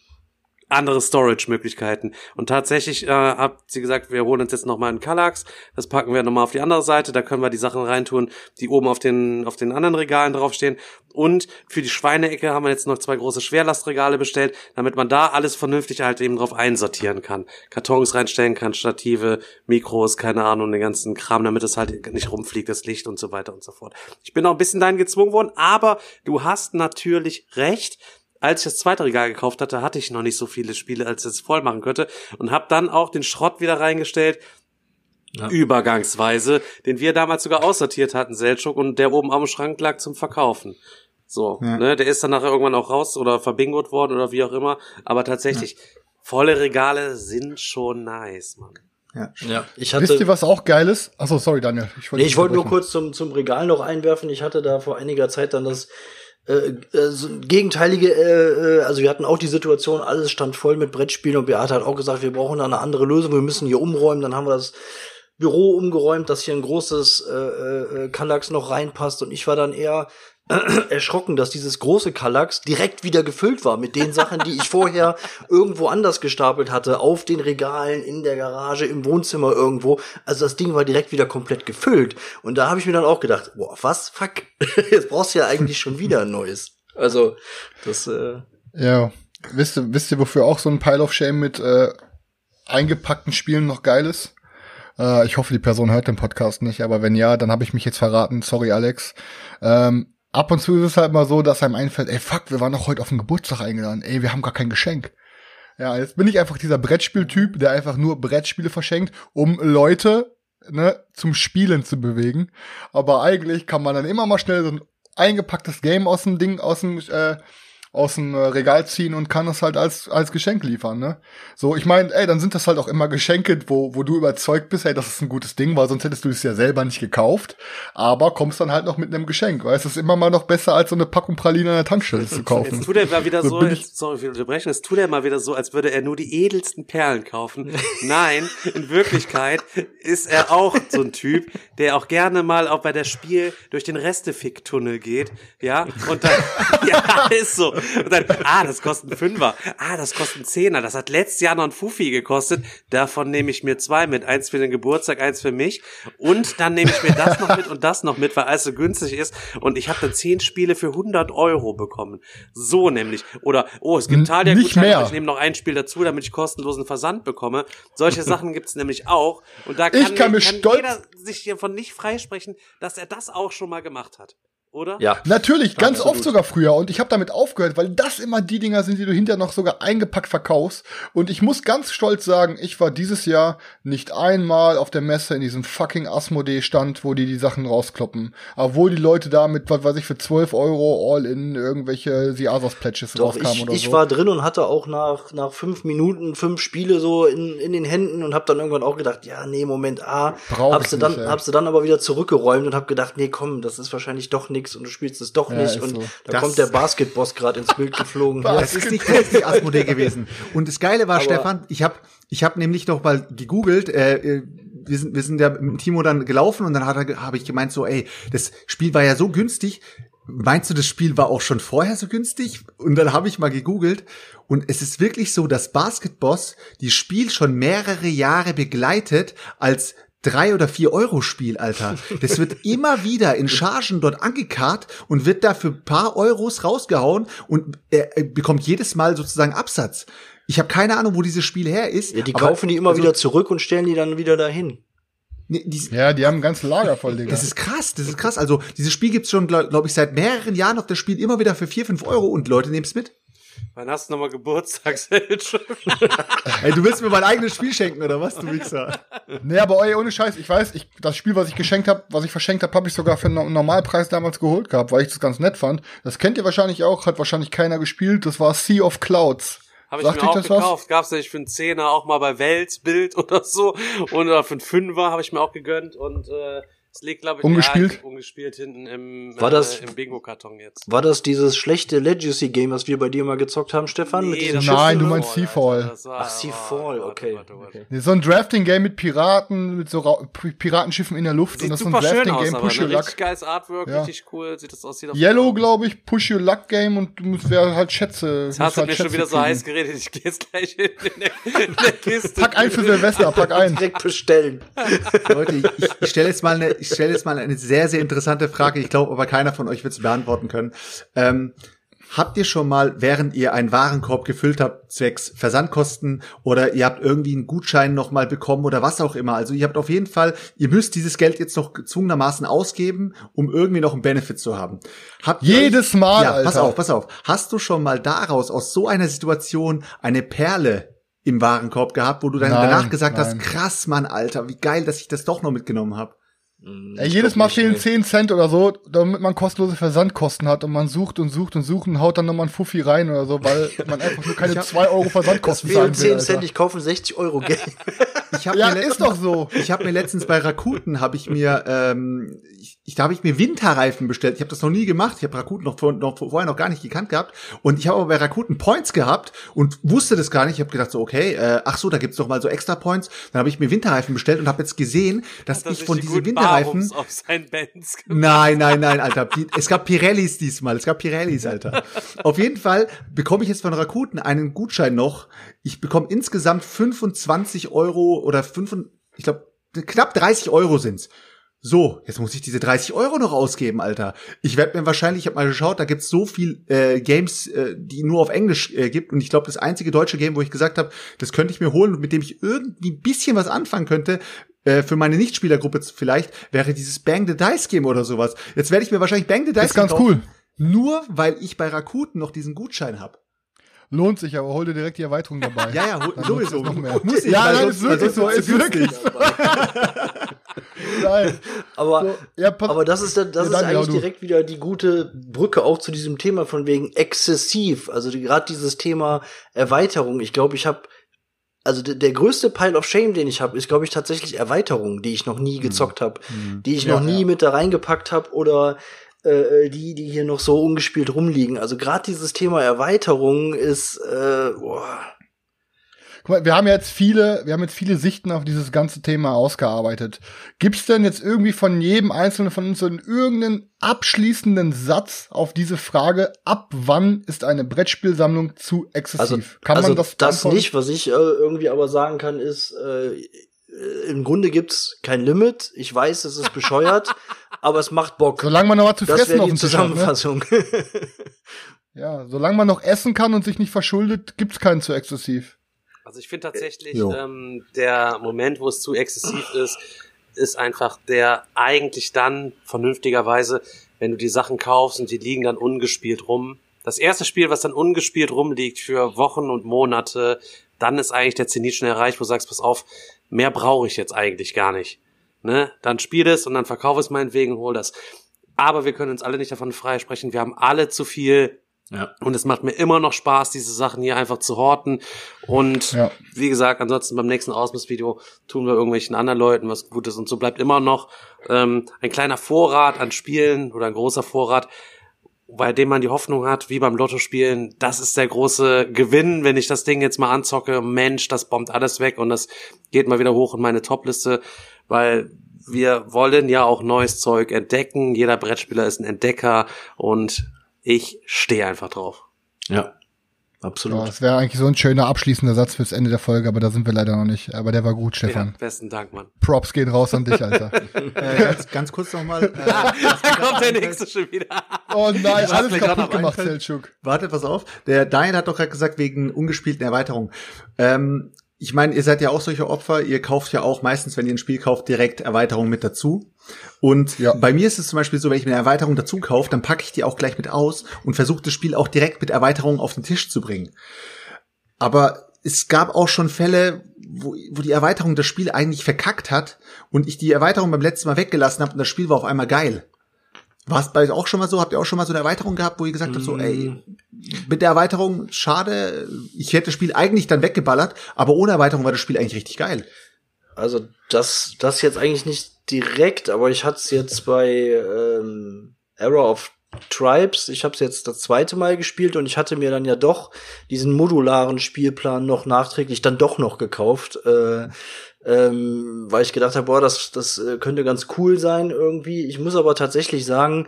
andere Storage-Möglichkeiten. Und tatsächlich äh, hat sie gesagt, wir holen uns jetzt nochmal einen Kallax, das packen wir nochmal auf die andere Seite, da können wir die Sachen reintun, die oben auf den, auf den anderen Regalen draufstehen. Und für die Schweineecke haben wir jetzt noch zwei große Schwerlastregale bestellt, damit man da alles vernünftig halt eben drauf einsortieren kann. Kartons reinstellen kann, Stative, Mikros, keine Ahnung, den ganzen Kram, damit es halt nicht rumfliegt, das Licht und so weiter und so fort. Ich bin auch ein bisschen dahin gezwungen worden, aber du hast natürlich recht, als ich das zweite Regal gekauft hatte, hatte ich noch nicht so viele Spiele, als ich es voll machen könnte und habe dann auch den Schrott wieder reingestellt. Ja. Übergangsweise, den wir damals sogar aussortiert hatten, Seltschuk, und der oben am Schrank lag zum Verkaufen. So, ja. ne, der ist dann nachher irgendwann auch raus oder verbingot worden oder wie auch immer. Aber tatsächlich, ja. volle Regale sind schon nice, Mann. Ja. ja, ich hatte. Wisst ihr, was auch geil ist? Achso, sorry, Daniel. Ich wollte nee, ich wollte nur kurz zum, zum Regal noch einwerfen. Ich hatte da vor einiger Zeit dann das äh, äh, so gegenteilige, äh, äh, also wir hatten auch die Situation, alles stand voll mit Brettspielen und Beate hat auch gesagt, wir brauchen da eine andere Lösung, wir müssen hier umräumen, dann haben wir das Büro umgeräumt, dass hier ein großes äh, äh, Kallax noch reinpasst und ich war dann eher erschrocken, dass dieses große Kallax direkt wieder gefüllt war mit den Sachen, die ich vorher irgendwo anders gestapelt hatte, auf den Regalen, in der Garage, im Wohnzimmer irgendwo. Also das Ding war direkt wieder komplett gefüllt. Und da habe ich mir dann auch gedacht, boah, was? Fuck. Jetzt brauchst du ja eigentlich schon wieder ein neues. Also, das, äh Ja. Wisst ihr, wisst ihr, wofür auch so ein Pile of Shame mit äh, eingepackten Spielen noch geil ist? Äh, ich hoffe, die Person hört den Podcast nicht, aber wenn ja, dann habe ich mich jetzt verraten. Sorry, Alex. Ähm, ab und zu ist es halt mal so, dass einem einfällt, ey, fuck, wir waren doch heute auf den Geburtstag eingeladen. Ey, wir haben gar kein Geschenk. Ja, jetzt bin ich einfach dieser Brettspieltyp, der einfach nur Brettspiele verschenkt, um Leute ne, zum Spielen zu bewegen. Aber eigentlich kann man dann immer mal schnell so ein eingepacktes Game aus dem Ding, aus dem äh, aus dem äh, Regal ziehen und kann es halt als als Geschenk liefern, ne? So, ich meine, ey, dann sind das halt auch immer Geschenke, wo wo du überzeugt bist, ey, das ist ein gutes Ding, weil sonst hättest du es ja selber nicht gekauft, aber kommst dann halt noch mit einem Geschenk, weißt du, ist immer mal noch besser als so eine Packung Praline an der Tankstelle zu kaufen. Jetzt tut er mal wieder So so, jetzt, sorry für Unterbrechung, jetzt tut er mal wieder so, als würde er nur die edelsten Perlen kaufen. Nein, in Wirklichkeit ist er auch so ein Typ, der auch gerne mal auch bei der Spiel durch den Restefick-Tunnel geht, ja, und dann, ja, ist so. Und dann, ah, das kostet ein Fünfer, ah, das kostet ein Zehner, das hat letztes Jahr noch ein Fuffi gekostet, davon nehme ich mir zwei mit, eins für den Geburtstag, eins für mich und dann nehme ich mir das noch mit und das noch mit, weil alles so günstig ist und ich habe dann zehn Spiele für 100 Euro bekommen. So nämlich. Oder, oh, es gibt Talia nicht mehr. ich nehme noch ein Spiel dazu, damit ich kostenlosen Versand bekomme. Solche Sachen gibt's nämlich auch. Und da kann, Ich kann stolz- jeder sich hiervon nicht freisprechen, dass er das auch schon mal gemacht hat. Oder? Ja. Natürlich, ganz absolut. oft sogar früher. Und ich habe damit aufgehört, weil das immer die Dinger sind, die du hinterher noch sogar eingepackt verkaufst. Und ich muss ganz stolz sagen, ich war dieses Jahr nicht einmal auf der Messe in diesem fucking Asmodee-Stand, wo die die Sachen rauskloppen. Obwohl die Leute da mit, was weiß ich, für 12 Euro all in irgendwelche Doch, rauskamen ich, oder ich so. war drin und hatte auch nach, nach fünf Minuten fünf Spiele so in, in den Händen und hab dann irgendwann auch gedacht, ja, nee, Moment, ah, Brauch hab ich sie dann, nicht, ey. hab sie dann aber wieder zurückgeräumt und hab gedacht, nee, komm, das ist wahrscheinlich doch nix und du spielst es doch Ja, nicht und so. da Das- kommt der Basketboss gerade ins Bild geflogen. Das ist nicht, das ist nicht Asmodee gewesen. Und das Geile war, Aber- Stefan, ich habe ich hab nämlich noch mal gegoogelt, äh, äh, wir sind, wir sind ja mit Timo dann gelaufen und dann habe ich gemeint so, ey, das Spiel war ja so günstig. Meinst du, das Spiel war auch schon vorher so günstig? Und dann habe ich mal gegoogelt und es ist wirklich so, dass Basketboss die Spiel schon mehrere Jahre begleitet als drei oder vier Euro Spiel, Alter. Das wird immer wieder in Chargen dort angekarrt und wird da für ein paar Euros rausgehauen und er, er bekommt jedes Mal sozusagen Absatz. Ich habe keine Ahnung, wo dieses Spiel her ist. Ja, die aber- kaufen die immer also, wieder zurück und stellen die dann wieder dahin. Nee, die, ja, die haben ein ganzes Lager voll, Digga. das ist krass, das ist krass. Also dieses Spiel gibt's schon, glaube glaub ich, seit mehreren Jahren auf das Spiel immer wieder für vier, fünf Euro und Leute nehmen's mit. Wann hast du nochmal Geburtstagsheld? Ey, du willst mir mein eigenes Spiel schenken, oder was, du Wichser? Nee, aber ey, ohne Scheiß, ich weiß, ich, das Spiel, was ich geschenkt habe, was ich verschenkt habe, habe ich sogar für einen Normalpreis damals geholt gehabt, weil ich das ganz nett fand. Das kennt ihr wahrscheinlich auch, hat wahrscheinlich keiner gespielt. Das war Sea of Clouds. Habe ich Sagt mir auch das was? gekauft. Gab's nämlich für einen Zehner auch mal bei Weltbild oder so. Und oder für einen Fünfer habe ich mir auch gegönnt. Und äh, es liegt, glaube ich, Ungespielt? Ja, ungespielt hinten im, War das- äh, im Bingo-Karton jetzt. War das dieses schlechte Legacy-Game, was wir bei dir mal gezockt haben, Stefan? Nee, Nein, du meinst Seafall. War- Ach, Seafall, oh, okay. warte, warte, warte. so ein Drafting-Game mit Piraten, mit so Ra Piratenschiffen in der Luft. und Sieht das ist so ein super Drafting-Game, Push ne? Your Luck. richtig geiles Artwork, Ja. richtig cool. Sieht das aus? Sieht Yellow, glaube ich, Push Your Luck Game und du musst wer halt Schätze. Jetzt hast du halt mir schon wieder so kriegen. heiß geredet. Ich gehe jetzt gleich in, der, in der Kiste. Pack ein für Silvester, pack ein. Direkt bestellen. Leute, ich stelle jetzt mal eine, ich stelle jetzt mal eine sehr, sehr interessante Frage. Ich glaube, aber keiner von euch wird es beantworten können. Ähm, habt ihr schon mal, während ihr einen Warenkorb gefüllt habt, zwecks Versandkosten oder ihr habt irgendwie einen Gutschein noch mal bekommen oder was auch immer? Also ihr habt auf jeden Fall, ihr müsst dieses Geld jetzt noch gezwungenermaßen ausgeben, um irgendwie noch einen Benefit zu haben. Habt Jedes euch, Mal, Ja, pass Alter. auf, pass auf. Hast du schon mal daraus, aus so einer Situation, eine Perle im Warenkorb gehabt, wo du dann Nein, danach gesagt nein. hast, krass, Mann, Alter, wie geil, dass ich das doch noch mitgenommen habe. Ey, jedes Mal fehlen 10 Cent oder so, damit man kostenlose Versandkosten hat und man sucht und sucht und sucht und haut dann nochmal ein Fuffi rein oder so, weil man einfach nur keine 2 Euro Versandkosten Fehlen zahlen will. 10 Cent, Alter. ich kaufe ein 60 Euro. Ich hab Ja, mir ist doch so. Ich habe mir letztens bei Rakuten habe ich mir ähm, ich, da habe ich mir Winterreifen bestellt. Ich habe das noch nie gemacht. Ich habe Rakuten noch, vor, noch vorher noch gar nicht gekannt gehabt und ich habe aber bei Rakuten Points gehabt und wusste das gar nicht. Ich habe gedacht so okay, äh, ach so, da gibt's doch mal so extra Points. Dann habe ich mir Winterreifen bestellt und habe jetzt gesehen, dass ich von die diesen Winterreifen. Nein, nein, nein, Alter. Die- Es gab Pirellis diesmal. Es gab Pirellis, Alter. Auf jeden Fall bekomme ich jetzt von Rakuten einen Gutschein noch. Ich bekomme insgesamt 25 Euro oder 5, ich glaube, knapp 30 Euro sind's. So, jetzt muss ich diese 30 Euro noch ausgeben, Alter. Ich werde mir wahrscheinlich, ich habe mal geschaut, da gibt's so viel äh, Games, äh, die nur auf Englisch äh, gibt. Und ich glaube, das einzige deutsche Game, wo ich gesagt habe, das könnte ich mir holen und mit dem ich irgendwie ein bisschen was anfangen könnte, äh, für meine Nichtspielergruppe vielleicht wäre dieses Bang the Dice Game oder sowas. Jetzt werde ich mir wahrscheinlich Bang the Dice Ist ganz kaufen, cool. Nur weil ich bei Rakuten noch diesen Gutschein habe. Lohnt sich, aber hol dir direkt die Erweiterung dabei. Ja, ja, hol- sowieso. Noch mehr. Muss ich, ja, nein, ist wirklich so, ist wirklich. Nein. Aber, So, ja, aber das ist, dann- das Ja, ist ja, eigentlich du. direkt wieder die gute Brücke auch zu diesem Thema von wegen exzessiv. Also die- gerade dieses Thema Erweiterung. Ich glaube, ich habe also der, der größte Pile of Shame, den ich habe, ist glaube ich tatsächlich Erweiterungen, die ich noch nie gezockt habe, die ich Ja, noch nie ja. mit da reingepackt habe oder äh, die, die hier noch so ungespielt rumliegen. Also gerade dieses Thema Erweiterung ist äh, boah. Guck mal, wir haben jetzt viele, wir haben jetzt viele Sichten auf dieses ganze Thema ausgearbeitet. Gibt's denn jetzt irgendwie von jedem einzelnen von uns so einen irgendeinen abschließenden Satz auf diese Frage, ab wann ist eine Brettspielsammlung zu exzessiv? Also, Kann also man das das beantworten? nicht, was ich äh, irgendwie aber sagen kann, ist, äh, äh, im Grunde gibt's kein Limit. Ich weiß, es ist bescheuert, aber es macht Bock. Solange man noch was zu das fressen auf die dem Tisch hat, ne? Zusammenfassung. Ja, solange man noch essen kann und sich nicht verschuldet, gibt's keinen zu exzessiv. Also ich finde tatsächlich, Jo. ähm, der Moment, wo es zu exzessiv ist, ist einfach der eigentlich dann vernünftigerweise, wenn du die Sachen kaufst und die liegen dann ungespielt rum. Das erste Spiel, was dann ungespielt rumliegt für Wochen und Monate, dann ist eigentlich der Zenit schon erreicht, wo du sagst, pass auf, mehr brauche ich jetzt eigentlich gar nicht. Ne? Dann spiel es und dann verkauf es meinetwegen, hol das. Aber wir können uns alle nicht davon freisprechen. Wir haben alle zu viel ja. und es macht mir immer noch Spaß, diese Sachen hier einfach zu horten. Und Ja. wie gesagt, ansonsten beim nächsten Ausmissvideo tun wir irgendwelchen anderen Leuten was Gutes. Und so bleibt immer noch ähm, ein kleiner Vorrat an Spielen oder ein großer Vorrat, bei dem man die Hoffnung hat, wie beim Lottospielen, das ist der große Gewinn, wenn ich das Ding jetzt mal anzocke. Mensch, das bombt alles weg und das geht mal wieder hoch in meine Topliste, weil wir wollen ja auch neues Zeug entdecken. Jeder Brettspieler ist ein Entdecker und ich stehe einfach drauf. ja. Ja, Absolut. das wäre eigentlich so ein schöner abschließender Satz fürs Ende der Folge, aber da sind wir leider noch nicht. Aber der war gut, Ja, Stefan. besten Dank, Mann. Props gehen raus an dich, Alter. Äh, ganz, ganz kurz nochmal. Äh, Da kommt der nächste schon wieder. Oh nein, Was alles kaputt gemacht. Selchuk. Warte, pass auf. Der Daniel hat doch gerade gesagt, wegen ungespielten Erweiterungen. Ähm, ich meine, ihr seid ja auch solche Opfer. Ihr kauft ja auch meistens, wenn ihr ein Spiel kauft, direkt Erweiterungen mit dazu. Und Ja. bei mir ist es zum Beispiel so, wenn ich mir eine Erweiterung dazu kaufe, dann packe ich die auch gleich mit aus und versuche das Spiel auch direkt mit Erweiterungen auf den Tisch zu bringen. Aber es gab auch schon Fälle, wo, wo die Erweiterung das Spiel eigentlich verkackt hat und ich die Erweiterung beim letzten Mal weggelassen habe und das Spiel war auf einmal geil. War es bei euch auch schon mal so? Habt ihr auch schon mal so eine Erweiterung gehabt, wo ihr gesagt habt, so, ey, mit der Erweiterung, schade, ich hätte das Spiel eigentlich dann weggeballert, aber ohne Erweiterung war das Spiel eigentlich richtig geil. Also das, das jetzt eigentlich nicht direkt, aber ich hatte es jetzt bei ähm, Error of Tribes. Ich habe es jetzt das zweite Mal gespielt und ich hatte mir dann ja doch diesen modularen Spielplan noch nachträglich dann doch noch gekauft, äh, ähm, weil ich gedacht habe, boah, das, das äh, könnte ganz cool sein irgendwie. Ich muss aber tatsächlich sagen,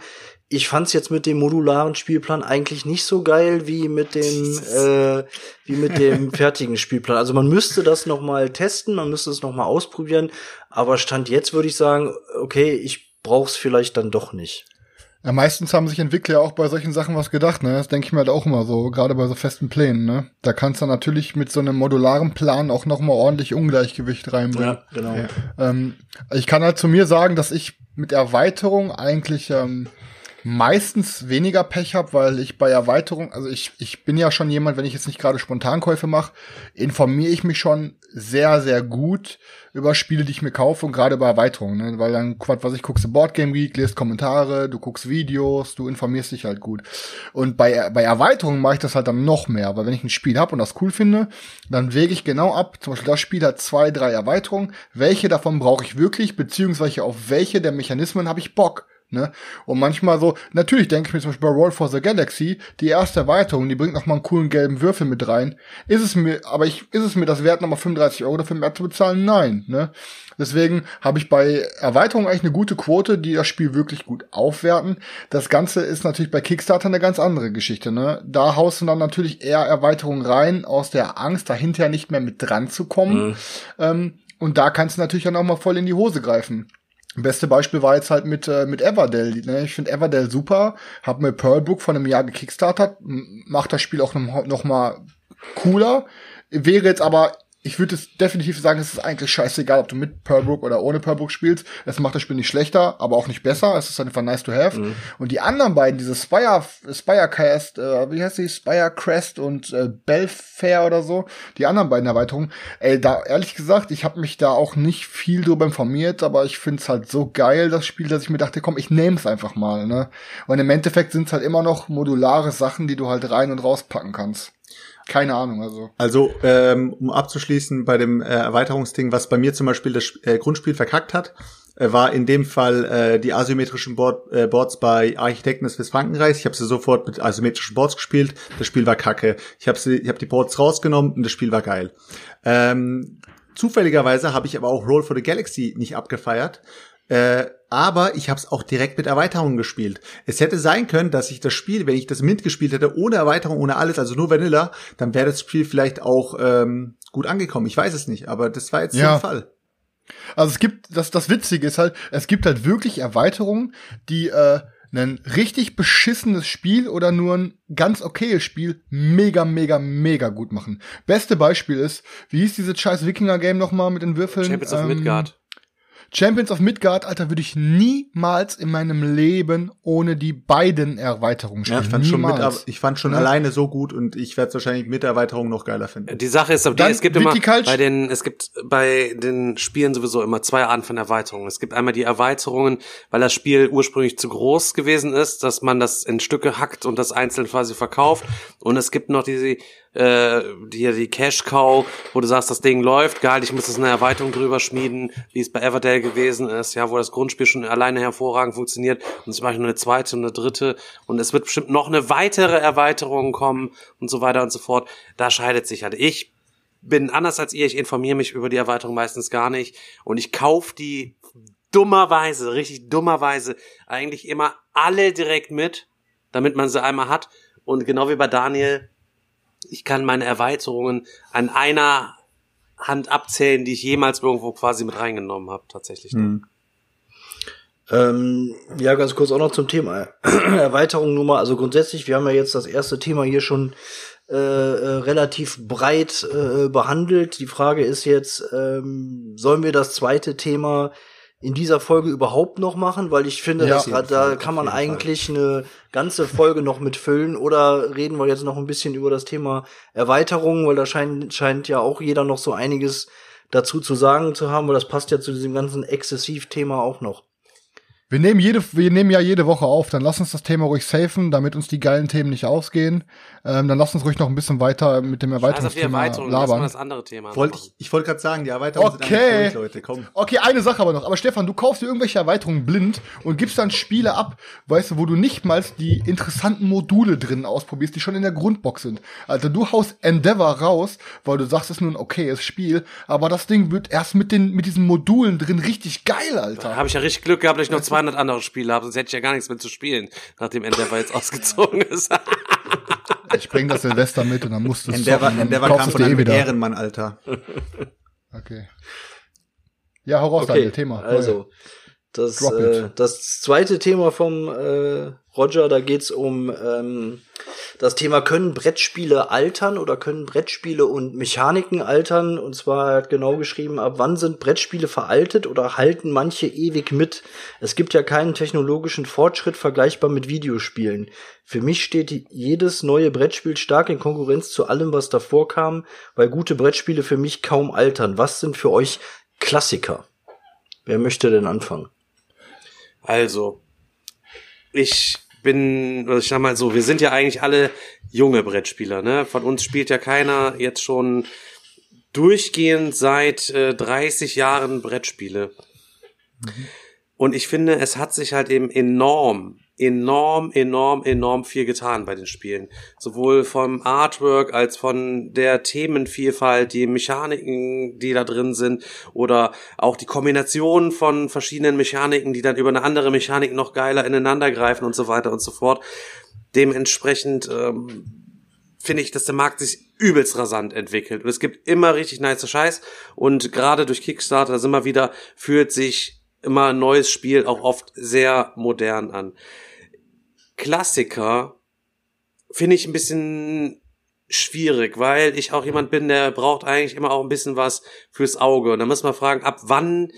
ich fand's jetzt mit dem modularen Spielplan eigentlich nicht so geil wie mit dem äh, wie mit dem fertigen Spielplan. Also man müsste das noch mal testen, man müsste es noch mal ausprobieren, aber stand jetzt würde ich sagen, okay, ich brauch's vielleicht dann doch nicht. Ja, meistens haben sich Entwickler auch bei solchen Sachen was gedacht, ne? Das denke ich mir halt auch immer so, gerade bei so festen Plänen, ne? Da kannst du natürlich mit so einem modularen Plan auch noch mal ordentlich Ungleichgewicht reinbringen. genau. Ähm, ich kann halt zu mir sagen, dass ich mit Erweiterung eigentlich ähm, meistens weniger Pech habe, weil ich bei Erweiterung, also ich, ich bin ja schon jemand, wenn ich jetzt nicht gerade Spontankäufe mache, informiere ich mich schon sehr, sehr gut über Spiele, die ich mir kaufe und gerade bei Erweiterungen, ne? weil dann, was ich guckst du Boardgame Geek, lest Kommentare, du guckst Videos, du informierst dich halt gut. Und bei, bei Erweiterungen mache ich das halt dann noch mehr, weil wenn ich ein Spiel habe und das cool finde, dann wäge ich genau ab, zum Beispiel das Spiel hat zwei, drei Erweiterungen, welche davon brauche ich wirklich, beziehungsweise auf welche der Mechanismen habe ich Bock. Ne? Und manchmal so, natürlich denke ich mir zum Beispiel bei Roll for the Galaxy, die erste Erweiterung, die bringt noch mal einen coolen gelben Würfel mit rein. Ist es mir, aber ich, ist es mir das wert, nochmal 35 Euro dafür mehr zu bezahlen? Nein, ne? Deswegen habe ich bei Erweiterungen eigentlich eine gute Quote, die das Spiel wirklich gut aufwerten. Das Ganze ist natürlich bei Kickstarter eine ganz andere Geschichte, ne? Da haust du dann natürlich eher Erweiterungen rein, aus der Angst, dahinter nicht mehr mit dran zu kommen. Ähm, und da kannst du natürlich dann auch mal voll in die Hose greifen. Beste Beispiel war jetzt halt mit, äh, mit Everdell. Ne? Ich finde Everdell super. Hab mir Pearlbook von einem Jahr gekickstartert. M- Macht das Spiel auch noch, noch mal cooler. Wäre jetzt aber ich würde es definitiv sagen, es ist eigentlich scheißegal, ob du mit Pearlbrook oder ohne Pearlbrook spielst. Es macht das Spiel nicht schlechter, aber auch nicht besser. Es ist einfach nice to have. Mhm. Und die anderen beiden, diese Spire, Spirecast, äh, wie heißt die? Spirecrest und äh, Belfair oder so, die anderen beiden Erweiterungen, ey, da ehrlich gesagt, ich habe mich da auch nicht viel drüber informiert, aber ich find's halt so geil, das Spiel, dass ich mir dachte, komm, ich nehme es einfach mal, ne? Und im Endeffekt sind's halt immer noch modulare Sachen, die du halt rein und rauspacken kannst. Keine Ahnung, also. Also, ähm, um abzuschließen bei dem äh, Erweiterungsding, was bei mir zum Beispiel das äh, Grundspiel verkackt hat, äh, war in dem Fall äh, die asymmetrischen Board, äh, Boards bei Architekten des Westfrankenreichs. Ich habe sie sofort mit asymmetrischen Boards gespielt. Das Spiel war kacke. Ich habe sie, ich habe die Boards rausgenommen und das Spiel war geil. Ähm, zufälligerweise habe ich aber auch Roll for the Galaxy nicht abgefeiert. Äh, aber ich habe es auch direkt mit Erweiterungen gespielt. Es hätte sein können, dass ich das Spiel, wenn ich das Mint gespielt hätte, ohne Erweiterung, ohne alles, also nur Vanilla, dann wäre das Spiel vielleicht auch ähm, gut angekommen. Ich weiß es nicht, aber das war jetzt ja. der Fall. Also es gibt, das, das Witzige ist halt, es gibt halt wirklich Erweiterungen, die äh, ein richtig beschissenes Spiel oder nur ein ganz okayes Spiel mega, mega, mega gut machen. Beste Beispiel ist, wie hieß dieses scheiß Wikinger-Game nochmal mit den Würfeln? Champions ähm, of Midgard. Champions of Midgard, Alter, würde ich niemals in meinem Leben ohne die beiden Erweiterungen spielen. Ja, ich fand niemals. schon, mit, ich fand schon ja. alleine so gut und ich werde es wahrscheinlich mit Erweiterung noch geiler finden. Die Sache ist, aber es gibt immer bei den, es gibt bei den Spielen sowieso immer zwei Arten von Erweiterungen. Es gibt einmal die Erweiterungen, weil das Spiel ursprünglich zu groß gewesen ist, dass man das in Stücke hackt und das einzeln quasi verkauft. Und es gibt noch diese äh, die, die Cash Cow, wo du sagst, das Ding läuft, geil, ich muss jetzt eine Erweiterung drüber schmieden, wie es bei Everdale gewesen ist, ja, wo das Grundspiel schon alleine hervorragend funktioniert. Und ich noch eine zweite und eine dritte. Und es wird bestimmt noch eine weitere Erweiterung kommen und so weiter und so fort. Da scheidet sich halt. Ich bin anders als ihr, ich informiere mich über die Erweiterung meistens gar nicht. Und ich kaufe die dummerweise, richtig dummerweise eigentlich immer alle direkt mit, damit man sie einmal hat. Und genau wie bei Daniel ich kann meine Erweiterungen an einer Hand abzählen, die ich jemals irgendwo quasi mit reingenommen habe, tatsächlich. Hm. Ähm, ja, ganz kurz auch noch zum Thema Erweiterung nur mal. Also grundsätzlich, wir haben ja jetzt das erste Thema hier schon äh, äh, relativ breit äh, behandelt. Die Frage ist jetzt, ähm, sollen wir das zweite Thema in dieser Folge überhaupt noch machen, weil ich finde, ja, dass, da Fall, kann man eigentlich Fall. eine ganze Folge noch mitfüllen oder reden wir jetzt noch ein bisschen über das Thema Erweiterung, weil da scheint, scheint ja auch jeder noch so einiges dazu zu sagen zu haben, weil das passt ja zu diesem ganzen Exzessiv-Thema auch noch. Wir nehmen jede, wir nehmen ja jede Woche auf, dann lass uns das Thema ruhig safen, damit uns die geilen Themen nicht ausgehen. Ähm, dann lass uns ruhig noch ein bisschen weiter mit dem Erweiterungsthema Erweiterung, labern. Das andere Thema Wollt ich ich wollte gerade sagen, die Erweiterungen okay. sind Leute, komm. Okay, eine Sache aber noch. Aber Stefan, du kaufst dir irgendwelche Erweiterungen blind und gibst dann Spiele ab, weißt du, wo du nicht mal die interessanten Module drin ausprobierst, die schon in der Grundbox sind. Also du haust Endeavor raus, weil du sagst, es ist nur ein okayes Spiel, aber das Ding wird erst mit den mit diesen Modulen drin richtig geil, Alter. Habe ich ja richtig Glück gehabt, dass ich noch 200 andere Spiele habe, sonst hätte ich ja gar nichts mehr zu spielen, nachdem Endeavor jetzt ausgezogen ist. ich bring das Silvester mit und dann musst du es Endeavor, zocken, Endeavor kam von einem eh Ehrenmann, Alter. Okay. Ja, hau raus, okay, Thema. Also, das, äh, das zweite Thema vom äh, Roger, da geht's um ähm, das Thema, können Brettspiele altern oder können Brettspiele und Mechaniken altern? Und zwar hat genau geschrieben, ab wann sind Brettspiele veraltet oder halten manche ewig mit? Es gibt ja keinen technologischen Fortschritt vergleichbar mit Videospielen. Für mich steht jedes neue Brettspiel stark in Konkurrenz zu allem, was davor kam, weil gute Brettspiele für mich kaum altern. Was sind für euch Klassiker? Wer möchte denn anfangen? Also, ich bin, ich sag mal so, wir sind ja eigentlich alle junge Brettspieler, ne? Von uns spielt ja keiner jetzt schon durchgehend seit äh, 30 Jahren Brettspiele. Mhm. Und ich finde, es hat sich halt eben enorm enorm, enorm, enorm viel getan bei den Spielen. Sowohl vom Artwork als von der Themenvielfalt, die Mechaniken, die da drin sind, oder auch die Kombination von verschiedenen Mechaniken, die dann über eine andere Mechanik noch geiler ineinander greifen und so weiter und so fort. Dementsprechend ähm, finde ich, dass der Markt sich übelst rasant entwickelt. Und es gibt immer richtig nice Scheiß. Und gerade durch Kickstarter sind wir wieder, fühlt sich immer ein neues Spiel auch oft sehr modern an. Klassiker finde ich ein bisschen schwierig, weil ich auch jemand bin, der braucht eigentlich immer auch ein bisschen was fürs Auge. Und da muss man fragen, ab wann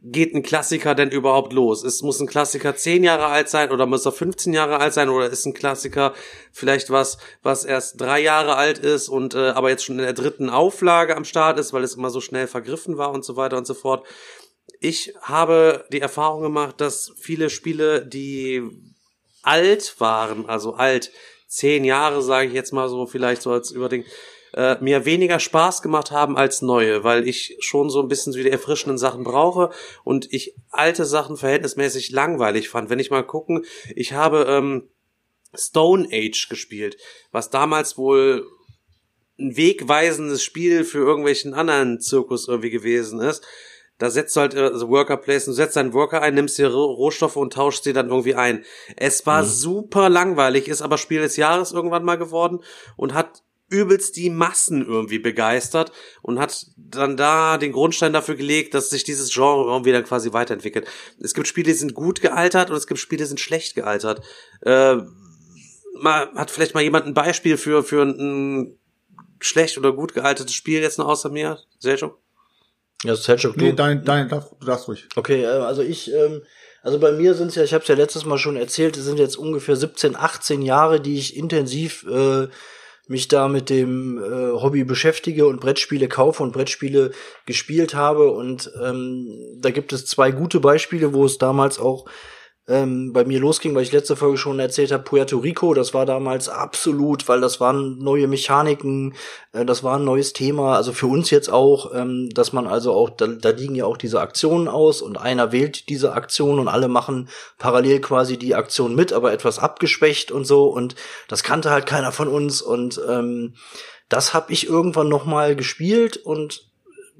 geht ein Klassiker denn überhaupt los? Es muss ein Klassiker 10 Jahre alt sein oder muss er 15 Jahre alt sein oder ist ein Klassiker vielleicht was, was erst drei Jahre alt ist und äh, aber jetzt schon in der dritten Auflage am Start ist, weil es immer so schnell vergriffen war und so weiter und so fort. Ich habe die Erfahrung gemacht, dass viele Spiele, die alt waren, also alt, zehn Jahre, sage ich jetzt mal so, vielleicht so als Überding, äh, mir weniger Spaß gemacht haben als neue, weil ich schon so ein bisschen so die erfrischenden Sachen brauche und ich alte Sachen verhältnismäßig langweilig fand. Wenn ich mal gucken, ich habe ähm, Stone Age gespielt, was damals wohl ein wegweisendes Spiel für irgendwelchen anderen Zirkus irgendwie gewesen ist. Da setzt du halt also Worker Place, du setzt deinen Worker ein, nimmst dir Rohstoffe und tauschst sie dann irgendwie ein. Es war mhm. super langweilig, ist aber Spiel des Jahres irgendwann mal geworden und hat übelst die Massen irgendwie begeistert und hat dann da den Grundstein dafür gelegt, dass sich dieses Genre irgendwie dann quasi weiterentwickelt. Es gibt Spiele, die sind gut gealtert und es gibt Spiele, die sind schlecht gealtert. Äh, mal, hat vielleicht mal jemand ein Beispiel für, für ein schlecht oder gut gealtertes Spiel jetzt noch außer mir? Selchuk? Ja, Selchuk, du. Nee, dein, dein, du darfst ruhig. Okay, äh, also ich, ähm, also bei mir sind es ja, ich habe es ja letztes Mal schon erzählt, es sind jetzt ungefähr 17, 18 Jahre, die ich intensiv äh, mich da mit dem äh, Hobby beschäftige und Brettspiele kaufe und Brettspiele gespielt habe. Und ähm, da gibt es zwei gute Beispiele, wo es damals auch ähm, bei mir losging, weil ich letzte Folge schon erzählt habe, Puerto Rico, das war damals absolut, weil das waren neue Mechaniken, äh, das war ein neues Thema, also für uns jetzt auch, ähm, dass man also auch, da, da liegen ja auch diese Aktionen aus und einer wählt diese Aktion und alle machen parallel quasi die Aktion mit, aber etwas abgeschwächt und so. Und das kannte halt keiner von uns. Und ähm, das habe ich irgendwann noch mal gespielt und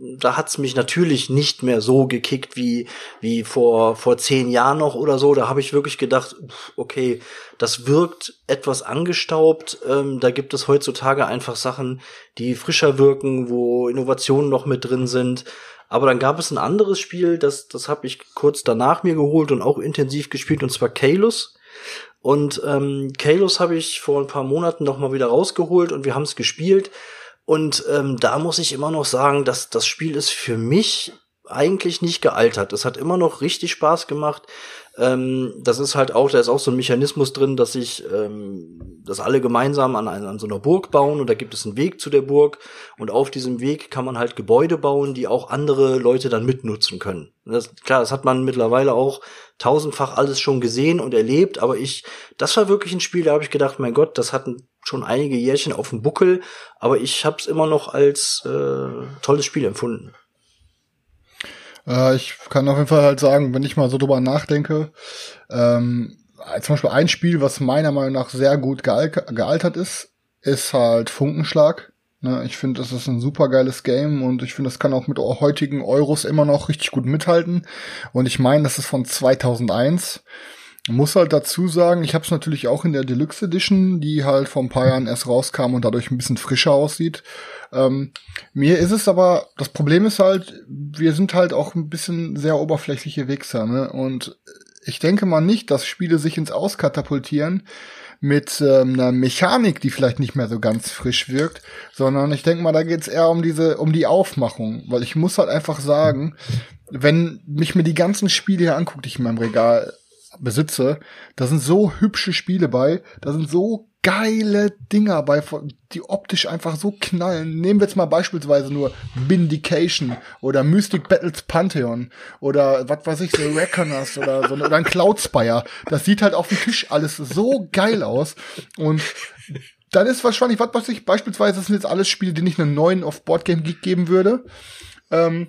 da hat's mich natürlich nicht mehr so gekickt wie wie vor vor zehn Jahren noch oder so. Da habe ich wirklich gedacht, okay, das wirkt etwas angestaubt. Ähm, da gibt es heutzutage einfach Sachen, die frischer wirken, wo Innovationen noch mit drin sind. Aber dann gab es ein anderes Spiel, das das habe ich kurz danach mir geholt und auch intensiv gespielt, und zwar Kalus. Und ähm, Kalos habe ich vor ein paar Monaten noch mal wieder rausgeholt und wir haben es gespielt. Und ähm, da muss ich immer noch sagen, dass das Spiel ist für mich eigentlich nicht gealtert. Es hat immer noch richtig Spaß gemacht. Ähm, das ist halt auch, da ist auch so ein Mechanismus drin, dass sich, ähm, dass alle gemeinsam an, an so einer Burg bauen und da gibt es einen Weg zu der Burg und auf diesem Weg kann man halt Gebäude bauen, die auch andere Leute dann mitnutzen können. Das, klar, das hat man mittlerweile auch tausendfach alles schon gesehen und erlebt, aber ich, das war wirklich ein Spiel, da habe ich gedacht, mein Gott, das hat schon einige Jährchen auf dem Buckel, aber ich habe es immer noch als äh, tolles Spiel empfunden. Äh, ich kann auf jeden Fall halt sagen, wenn ich mal so drüber nachdenke, ähm, zum Beispiel ein Spiel, was meiner Meinung nach sehr gut geal gealtert ist, ist halt Funkenschlag. Ne, ich finde, das ist ein super geiles Game und ich finde, das kann auch mit heutigen Euros immer noch richtig gut mithalten. Und ich meine, das ist von 2001 muss halt dazu sagen, ich habe es natürlich auch in der Deluxe Edition, die halt vor ein paar Jahren erst rauskam und dadurch ein bisschen frischer aussieht. Ähm, mir ist es aber, das Problem ist halt, wir sind halt auch ein bisschen sehr oberflächliche Wichser, ne? Und ich denke mal nicht, dass Spiele sich ins Auskatapultieren mit ähm, einer Mechanik, die vielleicht nicht mehr so ganz frisch wirkt, sondern ich denke mal, da geht's eher um diese, um die Aufmachung, weil ich muss halt einfach sagen, wenn mich mir die ganzen Spiele hier anguckt, die ich in meinem Regal besitze, da sind so hübsche Spiele bei, da sind so geile Dinger bei, die optisch einfach so knallen. Nehmen wir jetzt mal beispielsweise nur Vindication oder Mystic Battles Pantheon oder was weiß ich, The Reckoners oder so oder ein Cloudspire. Das sieht halt auf dem Tisch alles so geil aus und dann ist wahrscheinlich, was weiß ich, beispielsweise das sind jetzt alles Spiele, die ich einen neuen auf Boardgame Geek geben würde. Ähm,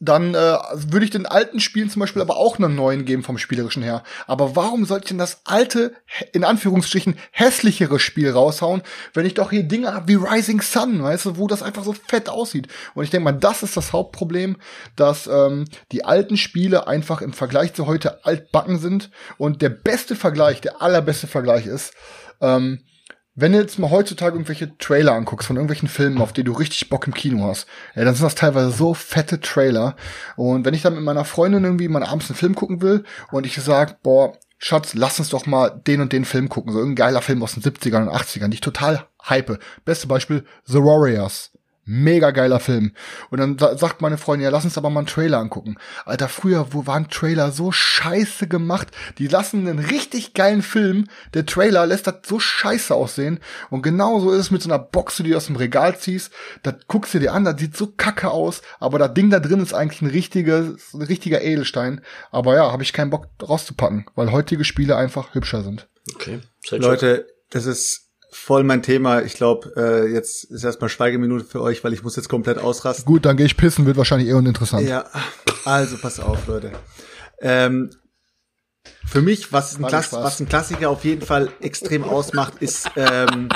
dann äh, würde ich den alten Spielen zum Beispiel aber auch einen neuen geben vom spielerischen her. Aber warum sollte ich denn das alte, in Anführungsstrichen, hässlichere Spiel raushauen, wenn ich doch hier Dinge habe wie Rising Sun, weißt du, wo das einfach so fett aussieht. Und ich denke mal, das ist das Hauptproblem, dass ähm, die alten Spiele einfach im Vergleich zu heute altbacken sind. Und der beste Vergleich, der allerbeste Vergleich ist, ähm, wenn du jetzt mal heutzutage irgendwelche Trailer anguckst von irgendwelchen Filmen, auf die du richtig Bock im Kino hast, ja, dann sind das teilweise so fette Trailer. Und wenn ich dann mit meiner Freundin irgendwie mal abends einen Film gucken will und ich sag, boah, Schatz, lass uns doch mal den und den Film gucken, so irgendein geiler Film aus den 70ern und 80ern, die ich total hype. Beste Beispiel, The Warriors. Mega geiler Film. Und dann sa- sagt meine Freundin, ja, lass uns aber mal einen Trailer angucken. Alter, früher, wo waren Trailer so scheiße gemacht? Die lassen einen richtig geilen Film, der Trailer lässt das so scheiße aussehen. Und genauso ist es mit so einer Box, die du aus dem Regal ziehst. Das guckst du dir an, das sieht so kacke aus, aber das Ding da drin ist eigentlich ein richtiges, ein richtiger Edelstein. Aber ja, habe ich keinen Bock rauszupacken, weil heutige Spiele einfach hübscher sind. Okay. Leute, das ist voll mein Thema. Ich glaube, äh, jetzt ist erstmal Schweigeminute für euch, weil ich muss jetzt komplett ausrasten. Gut, dann gehe ich pissen, wird wahrscheinlich eh uninteressant. Ja, also pass auf, Leute. Ähm, für mich, was ein, Klass was ein Klassiker auf jeden Fall extrem ausmacht, ist ähm,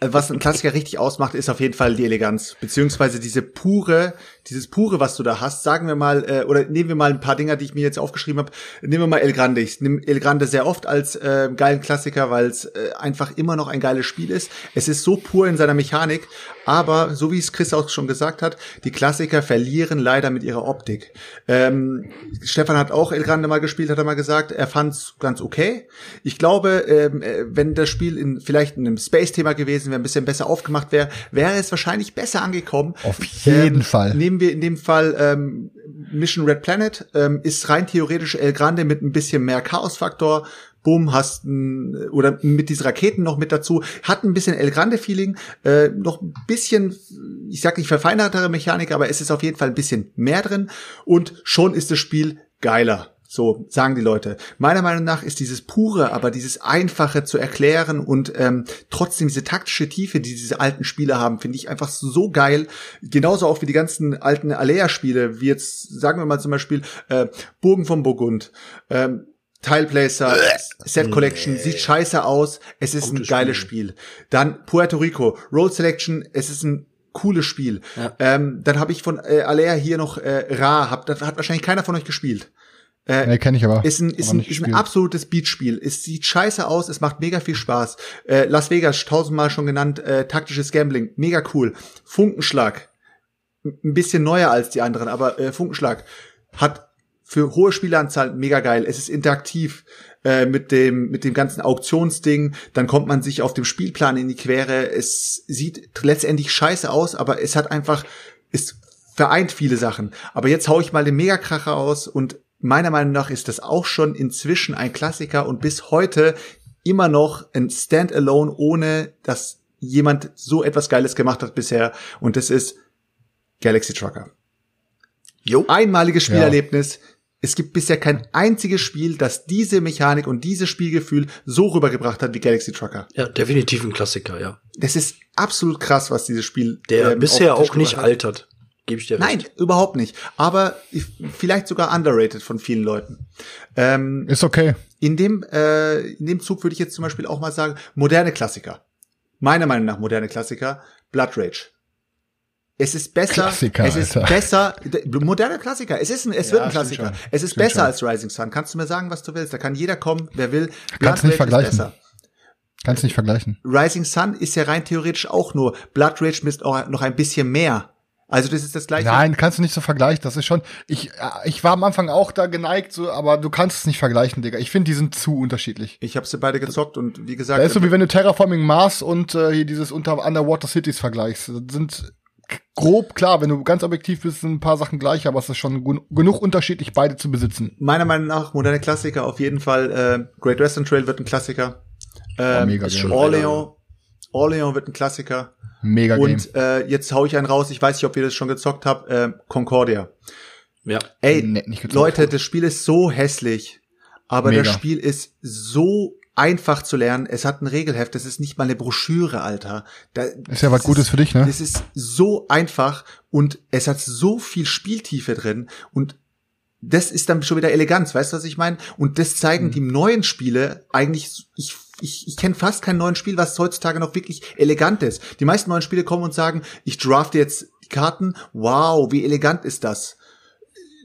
äh, was ein Klassiker richtig ausmacht, ist auf jeden Fall die Eleganz, beziehungsweise diese pure, dieses pure, was du da hast. Sagen wir mal, äh, oder nehmen wir mal ein paar Dinger, die ich mir jetzt aufgeschrieben habe. Nehmen wir mal El Grande. Ich nehme El Grande sehr oft als äh, geilen Klassiker, weil es äh, einfach immer noch ein geiles Spiel ist. Es ist so pur in seiner Mechanik, aber so wie es Chris auch schon gesagt hat, die Klassiker verlieren leider mit ihrer Optik. Ähm, Stefan hat auch El Grande mal gespielt, hat er mal gesagt, er fand's ganz okay. Ich glaube, ähm, äh, wenn das Spiel in vielleicht in einem Space-Thema gewesen wäre, ein bisschen besser aufgemacht wäre, wäre es wahrscheinlich besser angekommen. Auf jeden Fall. Nehmen wir in dem Fall ähm, Mission Red Planet, ähm, ist rein theoretisch El Grande mit ein bisschen mehr Chaos-Faktor. Boom, hast ein, oder mit diesen Raketen noch mit dazu, hat ein bisschen El Grande-Feeling, äh, noch ein bisschen, ich sag nicht verfeinertere Mechanik, aber es ist auf jeden Fall ein bisschen mehr drin und schon ist das Spiel geiler. So sagen die Leute. Meiner Meinung nach ist dieses pure, aber dieses einfache zu erklären und ähm, trotzdem diese taktische Tiefe, die diese alten Spiele haben, finde ich einfach so geil. Genauso auch wie die ganzen alten Alea-Spiele, wie jetzt sagen wir mal zum Beispiel äh, Burgen von Burgund. Ähm, Tileplacer, Set Collection, sieht scheiße aus. Es ist ein geiles Spiel. Dann Puerto Rico, Road Selection, es ist ein cooles Spiel. Ja. Ähm, dann habe ich von äh, Alea hier noch äh, Ra, hab, das hat wahrscheinlich keiner von euch gespielt. Nee, kenne ich aber. Ist ein, ist ein, ist ein absolutes Beatspiel. Es sieht scheiße aus, es macht mega viel Spaß. Äh, Las Vegas, tausendmal schon genannt, äh, taktisches Gambling, mega cool. Funkenschlag, ein bisschen neuer als die anderen, aber äh, Funkenschlag hat für hohe Spieleranzahl mega geil. Es ist interaktiv äh, mit dem mit dem ganzen Auktionsding. Dann kommt man sich auf dem Spielplan in die Quere. Es sieht letztendlich scheiße aus, aber es hat einfach es vereint viele Sachen. Aber jetzt hau ich mal den Megakracher aus und meiner Meinung nach ist das auch schon inzwischen ein Klassiker und bis heute immer noch ein Standalone, ohne dass jemand so etwas Geiles gemacht hat bisher. Und das ist Galaxy Trucker. Jo. Einmaliges Spielerlebnis. Es gibt bisher kein einziges Spiel, das diese Mechanik und dieses Spielgefühl so rübergebracht hat wie Galaxy Trucker. Ja, definitiv ein Klassiker, ja. Das ist absolut krass, was dieses Spiel Der ähm, bisher auch nicht hat. altert. Gebe ich dir Nein, recht. überhaupt nicht. Aber ich- vielleicht sogar underrated von vielen Leuten. Ähm, Ist okay. in dem äh, in dem Zug würde ich jetzt zum Beispiel auch mal sagen moderne Klassiker. Meiner Meinung nach moderne Klassiker. Blood Rage. Es ist besser. Klassiker, es ist Alter. besser. Moderne Klassiker. Es ist ein, es Ja, wird ein Klassiker. schon. Es ist Stimmt besser schon. als Rising Sun. Kannst du mir sagen, was du willst? Da kann jeder kommen, wer will. Blood Kannst nicht Rage ist vergleichen. besser. Kannst nicht vergleichen. Rising Sun ist ja rein theoretisch auch nur Blood Rage mit auch noch ein bisschen mehr. Also das ist das gleiche. Nein, kannst du nicht so vergleichen. Das ist schon. Ich, äh, ich war am Anfang auch da geneigt, so, aber du kannst es nicht vergleichen, Digga. Ich finde, die sind zu unterschiedlich. Ich habe sie beide gezockt und wie gesagt, Das ist so wie wenn du Terraforming Mars und äh, hier dieses unter Underwater Cities vergleichst. Das sind grob klar, wenn du ganz objektiv bist, sind ein paar Sachen gleich, aber es ist schon genug unterschiedlich, beide zu besitzen. meiner Meinung nach moderne Klassiker auf jeden Fall. Äh, Great Western Trail wird ein Klassiker. Ähm, mega ist Game. schon Orleans, Orleans wird ein Klassiker. Mega Game. Und äh, jetzt hau ich einen raus. Ich weiß nicht, ob ihr das schon gezockt habt. Äh, Concordia. Ja. Ey, Nee. Leute, das Spiel ist so hässlich, aber Mega. das Spiel ist so einfach zu lernen. Es hat ein Regelheft. Das ist nicht mal eine Broschüre, Alter. Da, Ist ja was Gutes für dich, ne? Es ist so einfach und es hat so viel Spieltiefe drin und das ist dann schon wieder Eleganz, weißt du, was ich meine? Und das Mhm. zeigen die neuen Spiele eigentlich, ich, ich, ich kenne fast kein neuen Spiel, was heutzutage noch wirklich elegant ist. Die meisten neuen Spiele kommen und sagen, ich drafte jetzt die Karten, wow, wie elegant ist das?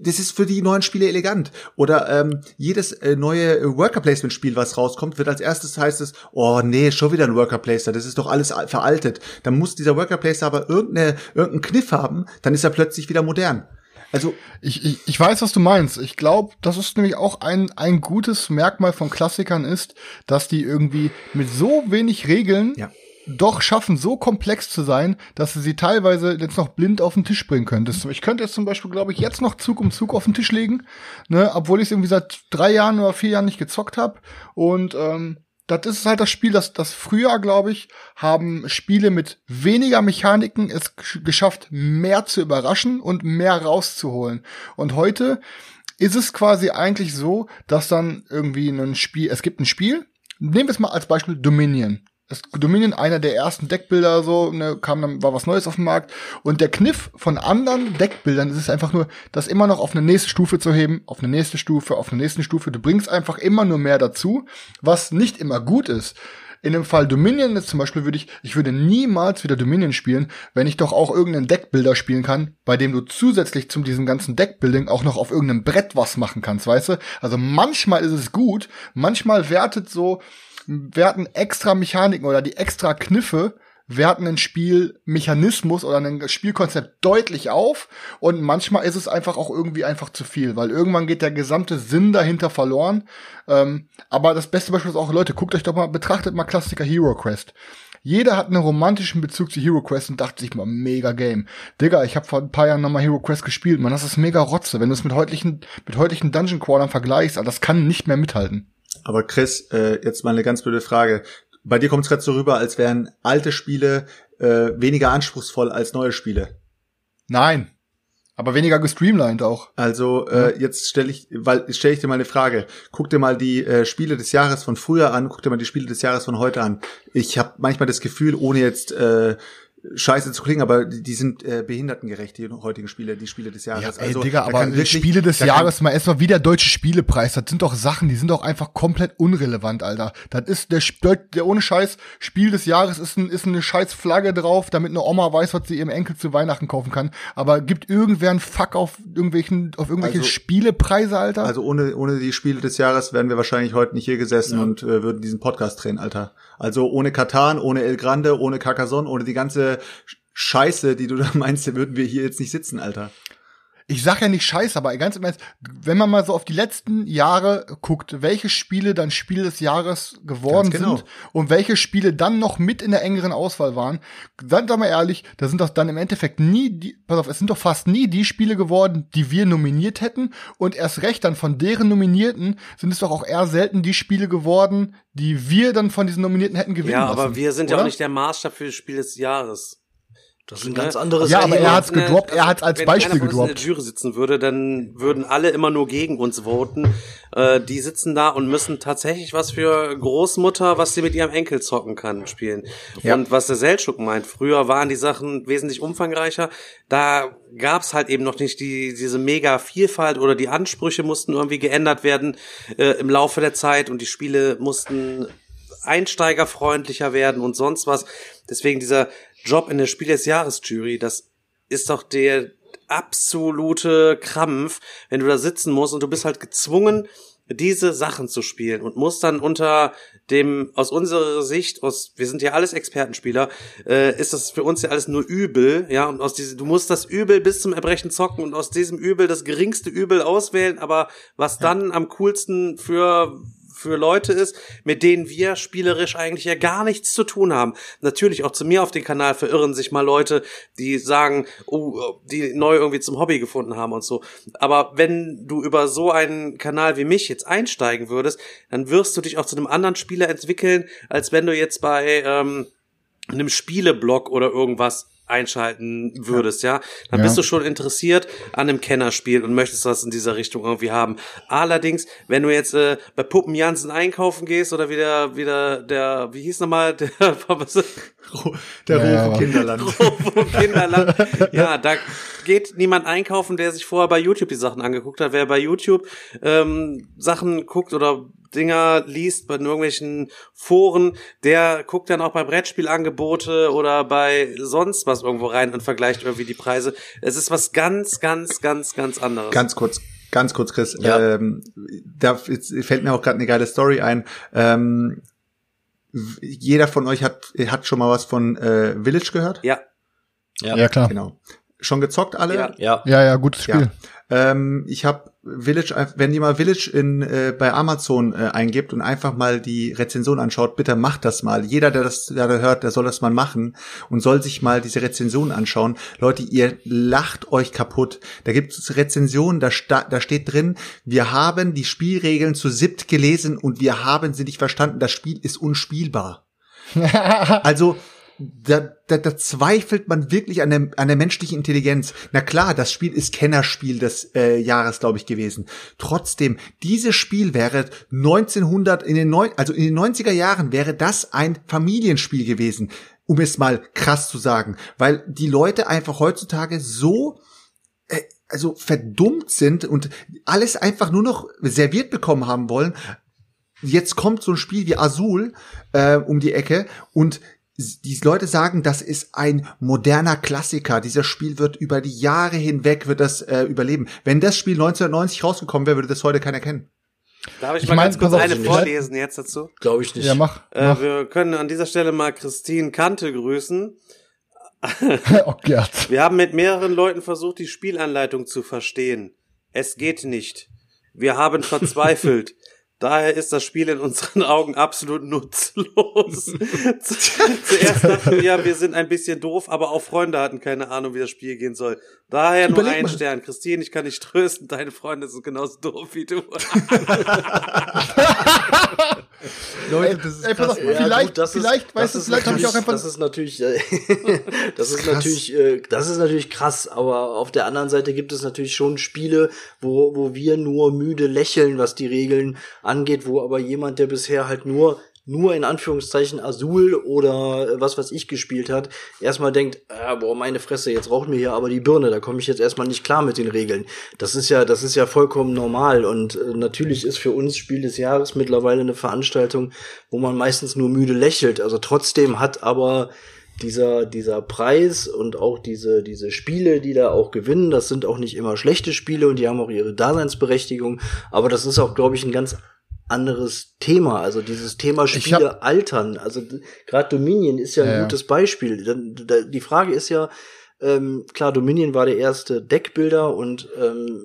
das ist für die neuen Spiele elegant. Oder ähm, jedes äh, neue Worker Placement Spiel, was rauskommt, wird als erstes heißt es, oh nee, schon wieder ein Worker Placer, das ist doch alles al- veraltet. Dann muss dieser Worker Placer aber irgendeine, irgendeinen Kniff haben, dann ist er plötzlich wieder modern. Also Ich, ich, ich weiß, was du meinst. Ich glaube, das ist nämlich auch ein, ein gutes Merkmal von Klassikern ist, dass die irgendwie mit so wenig Regeln Ja. doch schaffen, so komplex zu sein, dass du sie teilweise jetzt noch blind auf den Tisch bringen könntest. Ich könnte jetzt zum Beispiel, glaube ich, jetzt noch Zug um Zug auf den Tisch legen, ne, obwohl ich es irgendwie seit drei Jahren oder vier Jahren nicht gezockt habe. Und ähm, das ist halt das Spiel, das, das früher, glaube ich, haben Spiele mit weniger Mechaniken es gesch- geschafft, mehr zu überraschen und mehr rauszuholen. Und heute ist es quasi eigentlich so, dass dann irgendwie ein Spiel, es gibt ein Spiel, nehmen wir es mal als Beispiel Dominion. Das Dominion, einer der ersten Deckbilder, so, ne, kam dann, war was Neues auf dem Markt. Und der Kniff von anderen Deckbildern ist es einfach nur, das immer noch auf eine nächste Stufe zu heben, auf eine nächste Stufe, auf eine nächste Stufe. Du bringst einfach immer nur mehr dazu, was nicht immer gut ist. In dem Fall Dominion ist zum Beispiel würde ich, ich würde niemals wieder Dominion spielen, wenn ich doch auch irgendeinen Deckbilder spielen kann, bei dem du zusätzlich zu diesem ganzen Deckbuilding auch noch auf irgendeinem Brett was machen kannst, weißt du? Also manchmal ist es gut, manchmal wertet so, werten extra Mechaniken oder die extra Kniffe werten ein Spielmechanismus oder ein Spielkonzept deutlich auf und manchmal ist es einfach auch irgendwie einfach zu viel, weil irgendwann geht der gesamte Sinn dahinter verloren. Ähm, aber das beste Beispiel ist auch, Leute, guckt euch doch mal, betrachtet mal Klassiker Hero Quest. Jeder hat einen romantischen Bezug zu Hero Quest und dachte sich mal, mega Game. Digga, ich habe vor ein paar Jahren nochmal Hero Quest gespielt, man, das ist mega Rotze. Wenn du es mit heutlichen, mit heutlichen Dungeon Crawlern vergleichst, das kann nicht mehr mithalten. Aber Chris, äh, jetzt mal eine ganz blöde Frage. Bei dir kommt es gerade so rüber, als wären alte Spiele äh, weniger anspruchsvoll als neue Spiele. Nein. Aber weniger gestreamlined auch. Also äh, jetzt stelle ich, weil stelle ich dir mal eine Frage. Guck dir mal die äh, Spiele des Jahres von früher an, guck dir mal die Spiele des Jahres von heute an. Ich habe manchmal das Gefühl, ohne jetzt äh, scheiße zu klingen, aber die, die sind äh, behindertengerecht, die heutigen Spiele, die Spiele des Jahres. Ja, ey, also, Digga, aber wirklich- Spiele des Jahres, mal erstmal wieder deutsche Spielepreis, das sind doch Sachen, die sind doch einfach komplett unrelevant, Alter. Das ist der, Sp- der ohne Scheiß Spiel des Jahres ist, ein, ist eine scheiß Flagge drauf, damit eine Oma weiß, was sie ihrem Enkel zu Weihnachten kaufen kann. Aber gibt irgendwer einen Fuck auf irgendwelchen, auf irgendwelche Also- Spielepreise, Alter? Also ohne, ohne die Spiele des Jahres wären wir wahrscheinlich heute nicht hier gesessen und äh, würden diesen Podcast drehen, Alter. Also ohne Katan, ohne El Grande, ohne Carcassonne, ohne die ganze Sch- Scheiße, die du da meinst, würden wir hier jetzt nicht sitzen, Alter. Ich sag ja nicht scheiße, aber ganz im Ernst, wenn man mal so auf die letzten Jahre guckt, welche Spiele dann Spiel des Jahres geworden genau. sind und welche Spiele dann noch mit in der engeren Auswahl waren, seid doch mal ehrlich, da sind doch dann im Endeffekt nie die, pass auf, es sind doch fast nie die Spiele geworden, die wir nominiert hätten und erst recht dann von deren Nominierten sind es doch auch eher selten die Spiele geworden, die wir dann von diesen Nominierten hätten gewinnen Ja, lassen. aber wir sind ja oder? auch nicht der Maßstab für das Spiel des Jahres. Das ist ein Ne? ganz anderes Ja, aber Thema. er hat's gedroppt, er hat's als wenn Beispiel einer von uns in gedroppt. der Jury sitzen würde, dann würden alle immer nur gegen uns voten. Äh, die sitzen da und müssen tatsächlich was für Großmutter, was sie mit ihrem Enkel zocken kann, spielen. Ja. Und was der Seltschuk meint, früher waren die Sachen wesentlich umfangreicher. Da gab's halt eben noch nicht die, diese mega Vielfalt oder die Ansprüche mussten irgendwie geändert werden äh, im Laufe der Zeit und die Spiele mussten einsteigerfreundlicher werden und sonst was. Deswegen dieser Job in der Spiel des Jahres Jury, das ist doch der absolute Krampf, wenn du da sitzen musst und du bist halt gezwungen, diese Sachen zu spielen und musst dann unter dem, aus unserer Sicht, aus, wir sind ja alles Expertenspieler, äh, ist das für uns ja alles nur Übel, ja, und aus diese, du musst das Übel bis zum Erbrechen zocken und aus diesem Übel das geringste Übel auswählen, aber was dann am coolsten für für Leute ist, mit denen wir spielerisch eigentlich ja gar nichts zu tun haben. Natürlich auch zu mir auf den Kanal verirren sich mal Leute, die sagen, oh, die neu irgendwie zum Hobby gefunden haben und so. Aber wenn du über so einen Kanal wie mich jetzt einsteigen würdest, dann wirst du dich auch zu einem anderen Spieler entwickeln, als wenn du jetzt bei ähm, einem Spieleblog oder irgendwas einschalten würdest, ja, dann Ja. bist du schon interessiert an einem Kennerspiel und möchtest was in dieser Richtung irgendwie haben. Allerdings, wenn du jetzt äh, bei Puppen Jansen einkaufen gehst oder wieder wieder der, wie hieß nochmal, der was Der Ja, Ruf aber- Kinderland. vom Kinderland. Ja, da geht niemand einkaufen, der sich vorher bei YouTube die Sachen angeguckt hat. Wer bei YouTube ähm, Sachen guckt oder Dinger liest bei irgendwelchen Foren, der guckt dann auch bei Brettspielangebote oder bei sonst was irgendwo rein und vergleicht irgendwie die Preise. Es ist was ganz, ganz, ganz, ganz anderes. Ganz kurz, ganz kurz, Chris. Ja. Ähm, da fällt mir auch gerade eine geile Story ein. Ähm, jeder von euch hat hat schon mal was von äh, Village gehört? ja, Ja. ja, klar. Genau. Schon gezockt alle? Ja. Ja. Ja, ja, gutes Spiel. Ja. Ähm, ich habe Village, wenn ihr mal Village in äh, bei Amazon äh, eingibt und einfach mal die Rezension anschaut, bitte macht das mal. Jeder, der das da hört, der soll das mal machen und soll sich mal diese Rezension anschauen. Leute, ihr lacht euch kaputt. Da gibt es Rezensionen, da, da steht drin, wir haben die Spielregeln zu siebt gelesen und wir haben sie nicht verstanden. Das Spiel ist unspielbar. also da, da, da zweifelt man wirklich an der, an der menschlichen Intelligenz. Na klar, das Spiel ist Kennerspiel des äh, Jahres, glaube ich, gewesen. Trotzdem, dieses Spiel wäre 1900 in den neun, also in den 90er Jahren wäre das ein Familienspiel gewesen, um es mal krass zu sagen, weil die Leute einfach heutzutage so äh, also verdummt sind und alles einfach nur noch serviert bekommen haben wollen. Jetzt kommt so ein Spiel wie Azul äh, um die Ecke und die Leute sagen, das ist ein moderner Klassiker. Dieser Spiel wird über die Jahre hinweg wird das äh, überleben. Wenn das Spiel 1990 rausgekommen wäre, würde das heute keiner kennen. Darf ich, Ich mal mein, ganz kurz eine vorlesen jetzt dazu? Glaube ich nicht. Ja, mach. Äh, mach. wir können an dieser Stelle mal Christine Kante grüßen. oh Gott. Wir haben mit mehreren Leuten versucht, die Spielanleitung zu verstehen. Es geht nicht. Wir haben verzweifelt. Daher ist das Spiel in unseren Augen absolut nutzlos. Zu- Zuerst dachten wir, wir sind ein bisschen doof, aber auch Freunde hatten keine Ahnung, wie das Spiel gehen soll. Daher nur Überleg ein mal. Stern. Christine, ich kann dich trösten, deine Freunde sind genauso doof wie du. Leute, das ist ey, krass. auf, vielleicht- vielleicht, weißt du, ist vielleicht hab ich auch natürlich- einfach- Das ist natürlich, äh, das ist krass. natürlich, äh, das ist natürlich krass. Aber auf der anderen Seite gibt es natürlich schon Spiele, wo wo wir nur müde lächeln, was die Regeln angeht, wo aber jemand, der bisher halt nur nur in Anführungszeichen Azul oder äh, was was ich gespielt hat, erstmal denkt, ah, boah, meine Fresse, jetzt raucht mir hier aber die Birne, da komme ich jetzt erstmal nicht klar mit den Regeln. Das ist ja, das ist ja vollkommen normal und äh, natürlich ist für uns Spiel des Jahres mittlerweile eine Veranstaltung, wo man meistens nur müde lächelt. Also trotzdem hat aber dieser, dieser Preis und auch diese, diese Spiele, die da auch gewinnen, das sind auch nicht immer schlechte Spiele und die haben auch ihre Daseinsberechtigung, aber das ist auch, glaube ich, ein ganz anderes Thema. Also dieses Thema Spiele altern. Also gerade Dominion ist ja ein Ja, gutes Beispiel. Die Frage ist ja, ähm, klar, Dominion war der erste Deckbilder und ähm,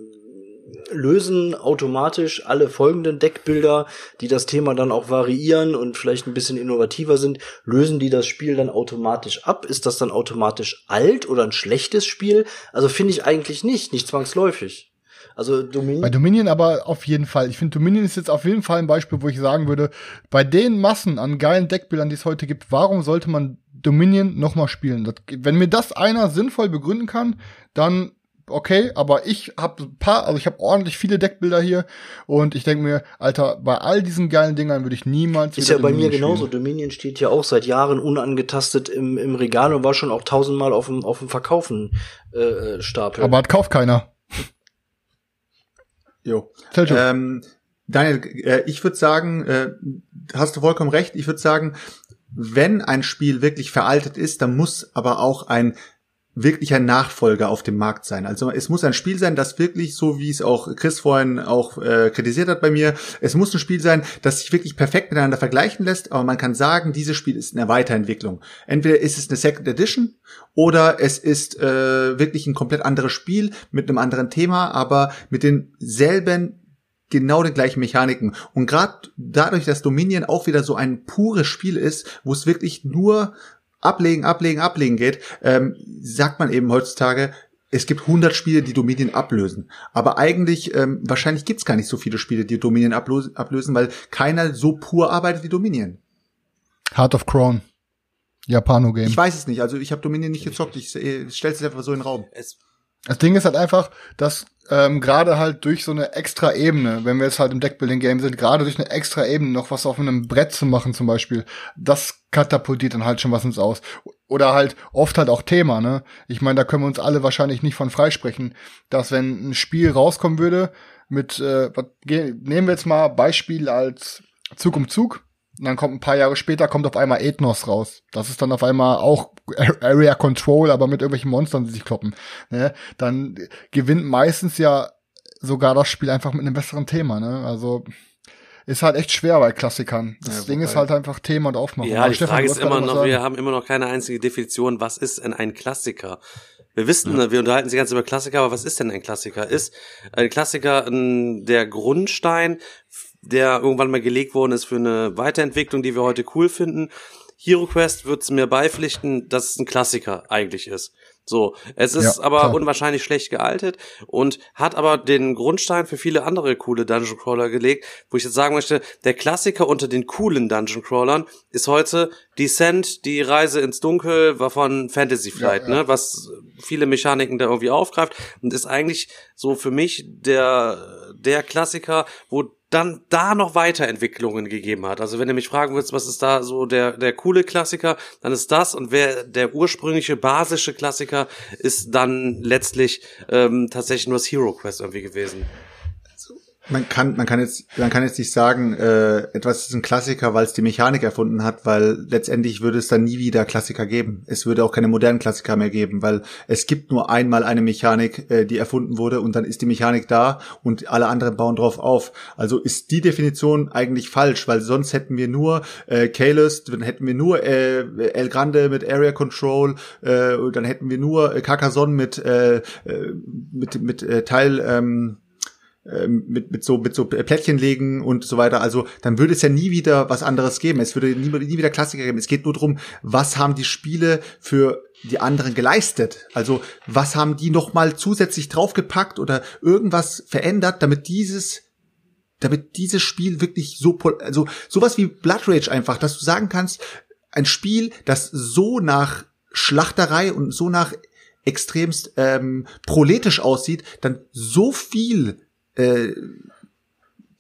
lösen automatisch alle folgenden Deckbilder, die das Thema dann auch variieren und vielleicht ein bisschen innovativer sind, lösen die das Spiel dann automatisch ab? Ist das dann automatisch alt oder ein schlechtes Spiel? Also finde ich eigentlich nicht, nicht zwangsläufig. Also Bei Dominion. Dominion aber auf jeden Fall. Ich finde, Dominion ist jetzt auf jeden Fall ein Beispiel, wo ich sagen würde, bei den Massen an geilen Deckbildern, die es heute gibt, warum sollte man Dominion nochmal spielen? Das, wenn mir das einer sinnvoll begründen kann, dann okay, aber ich habe ein paar, also ich habe ordentlich viele Deckbilder hier und ich denke mir, Alter, bei all diesen geilen Dingern würde ich niemals Ist ja bei mir Dominion genauso. spielen. Dominion steht ja auch seit Jahren unangetastet im, im Regal und war schon auch tausendmal auf dem, auf dem Verkaufen äh, äh, Stapel. Aber hat kauft keiner. Jo. Ähm, Daniel, äh, ich würde sagen, äh, hast du vollkommen recht. Ich würde sagen, wenn ein Spiel wirklich veraltet ist, dann muss aber auch ein wirklicher Nachfolger auf dem Markt sein. Also es muss ein Spiel sein, das wirklich, so wie es auch Chris vorhin auch äh, kritisiert hat bei mir, es muss ein Spiel sein, das sich wirklich perfekt miteinander vergleichen lässt, aber man kann sagen, dieses Spiel ist eine Weiterentwicklung. Entweder ist es eine Second Edition oder es ist äh, wirklich ein komplett anderes Spiel mit einem anderen Thema, aber mit denselben genau den gleichen Mechaniken. Und gerade dadurch, dass Dominion auch wieder so ein pures Spiel ist, wo es wirklich nur ablegen, ablegen, ablegen geht, ähm, sagt man eben heutzutage, es gibt 100 Spiele, die Dominion ablösen. Aber eigentlich, ähm, wahrscheinlich gibt's gar nicht so viele Spiele, die Dominion ablösen, ablösen, weil keiner so pur arbeitet wie Dominion. Heart of Crown. Japano-Game. Ich weiß es nicht, also ich habe Dominion nicht gezockt, ich äh, stell's einfach so in den Raum. Es, Das Ding ist halt einfach, dass ähm, gerade halt durch so eine extra Ebene, wenn wir jetzt halt im Deckbuilding-Game sind, gerade durch eine extra Ebene noch was auf einem Brett zu machen zum Beispiel, das katapultiert dann halt schon was ins Aus. Oder halt oft halt auch Thema, ne? Ich meine, da können wir uns alle wahrscheinlich nicht von freisprechen, dass wenn ein Spiel rauskommen würde mit, äh, nehmen wir jetzt mal Beispiel als Zug um Zug, und dann kommt ein paar Jahre später kommt auf einmal Ethnos raus. Das ist dann auf einmal auch Area Control, aber mit irgendwelchen Monstern, die sich kloppen. Ne? Dann gewinnt meistens ja sogar das Spiel einfach mit einem besseren Thema. Ne? Also ist halt echt schwer bei Klassikern. Das Ja, Ding ist halt einfach Thema und Aufmachung. ja, Aber die Stefan, Frage ist immer noch, wir sagen. haben immer noch keine einzige Definition, was ist denn ein Klassiker? Wir wissen, ja. wir unterhalten sich ganz über Klassiker, aber was ist denn ein Klassiker? Ist ein Klassiker der Grundstein, der irgendwann mal gelegt worden ist für eine Weiterentwicklung, die wir heute cool finden? Hero Quest wird es mir beipflichten, dass es ein Klassiker eigentlich ist. So, es ist ja, aber klar. unwahrscheinlich schlecht gealtet und hat aber den Grundstein für viele andere coole Dungeon Crawler gelegt, wo ich jetzt sagen möchte, der Klassiker unter den coolen Dungeon Crawlern ist heute Descent, die Reise ins Dunkel war von Fantasy Flight, ja, ja. ne, was viele Mechaniken da irgendwie aufgreift und ist eigentlich so für mich der der Klassiker, wo dann da noch Weiterentwicklungen gegeben hat. Also wenn du mich fragen würdest, was ist da so der, der coole Klassiker, dann ist das und wer der ursprüngliche basische Klassiker ist dann letztlich ähm, tatsächlich nur das Hero Quest irgendwie gewesen. Man kann, man kann jetzt, man kann jetzt nicht sagen, äh, etwas ist ein Klassiker, weil es die Mechanik erfunden hat, weil letztendlich würde es dann nie wieder Klassiker geben. Es würde auch keine modernen Klassiker mehr geben, weil es gibt nur einmal eine Mechanik, äh, die erfunden wurde und dann ist die Mechanik da und alle anderen bauen drauf auf. Also ist die Definition eigentlich falsch, weil sonst hätten wir nur äh, Kalos, dann hätten wir nur äh, El Grande mit Area Control, äh, dann hätten wir nur äh, Carcassonne mit äh, äh mit mit äh, Teil ähm, ähm, mit, mit so mit so Plättchen legen und so weiter. Also dann würde es ja nie wieder was anderes geben. Es würde nie, nie wieder Klassiker geben. Es geht nur darum, was haben die Spiele für die anderen geleistet? Also was haben die noch mal zusätzlich draufgepackt oder irgendwas verändert, damit dieses damit dieses Spiel wirklich so also sowas wie Blood Rage einfach, dass du sagen kannst, ein Spiel, das so nach Schlachterei und so nach extremst ähm, proletisch aussieht, dann so viel äh,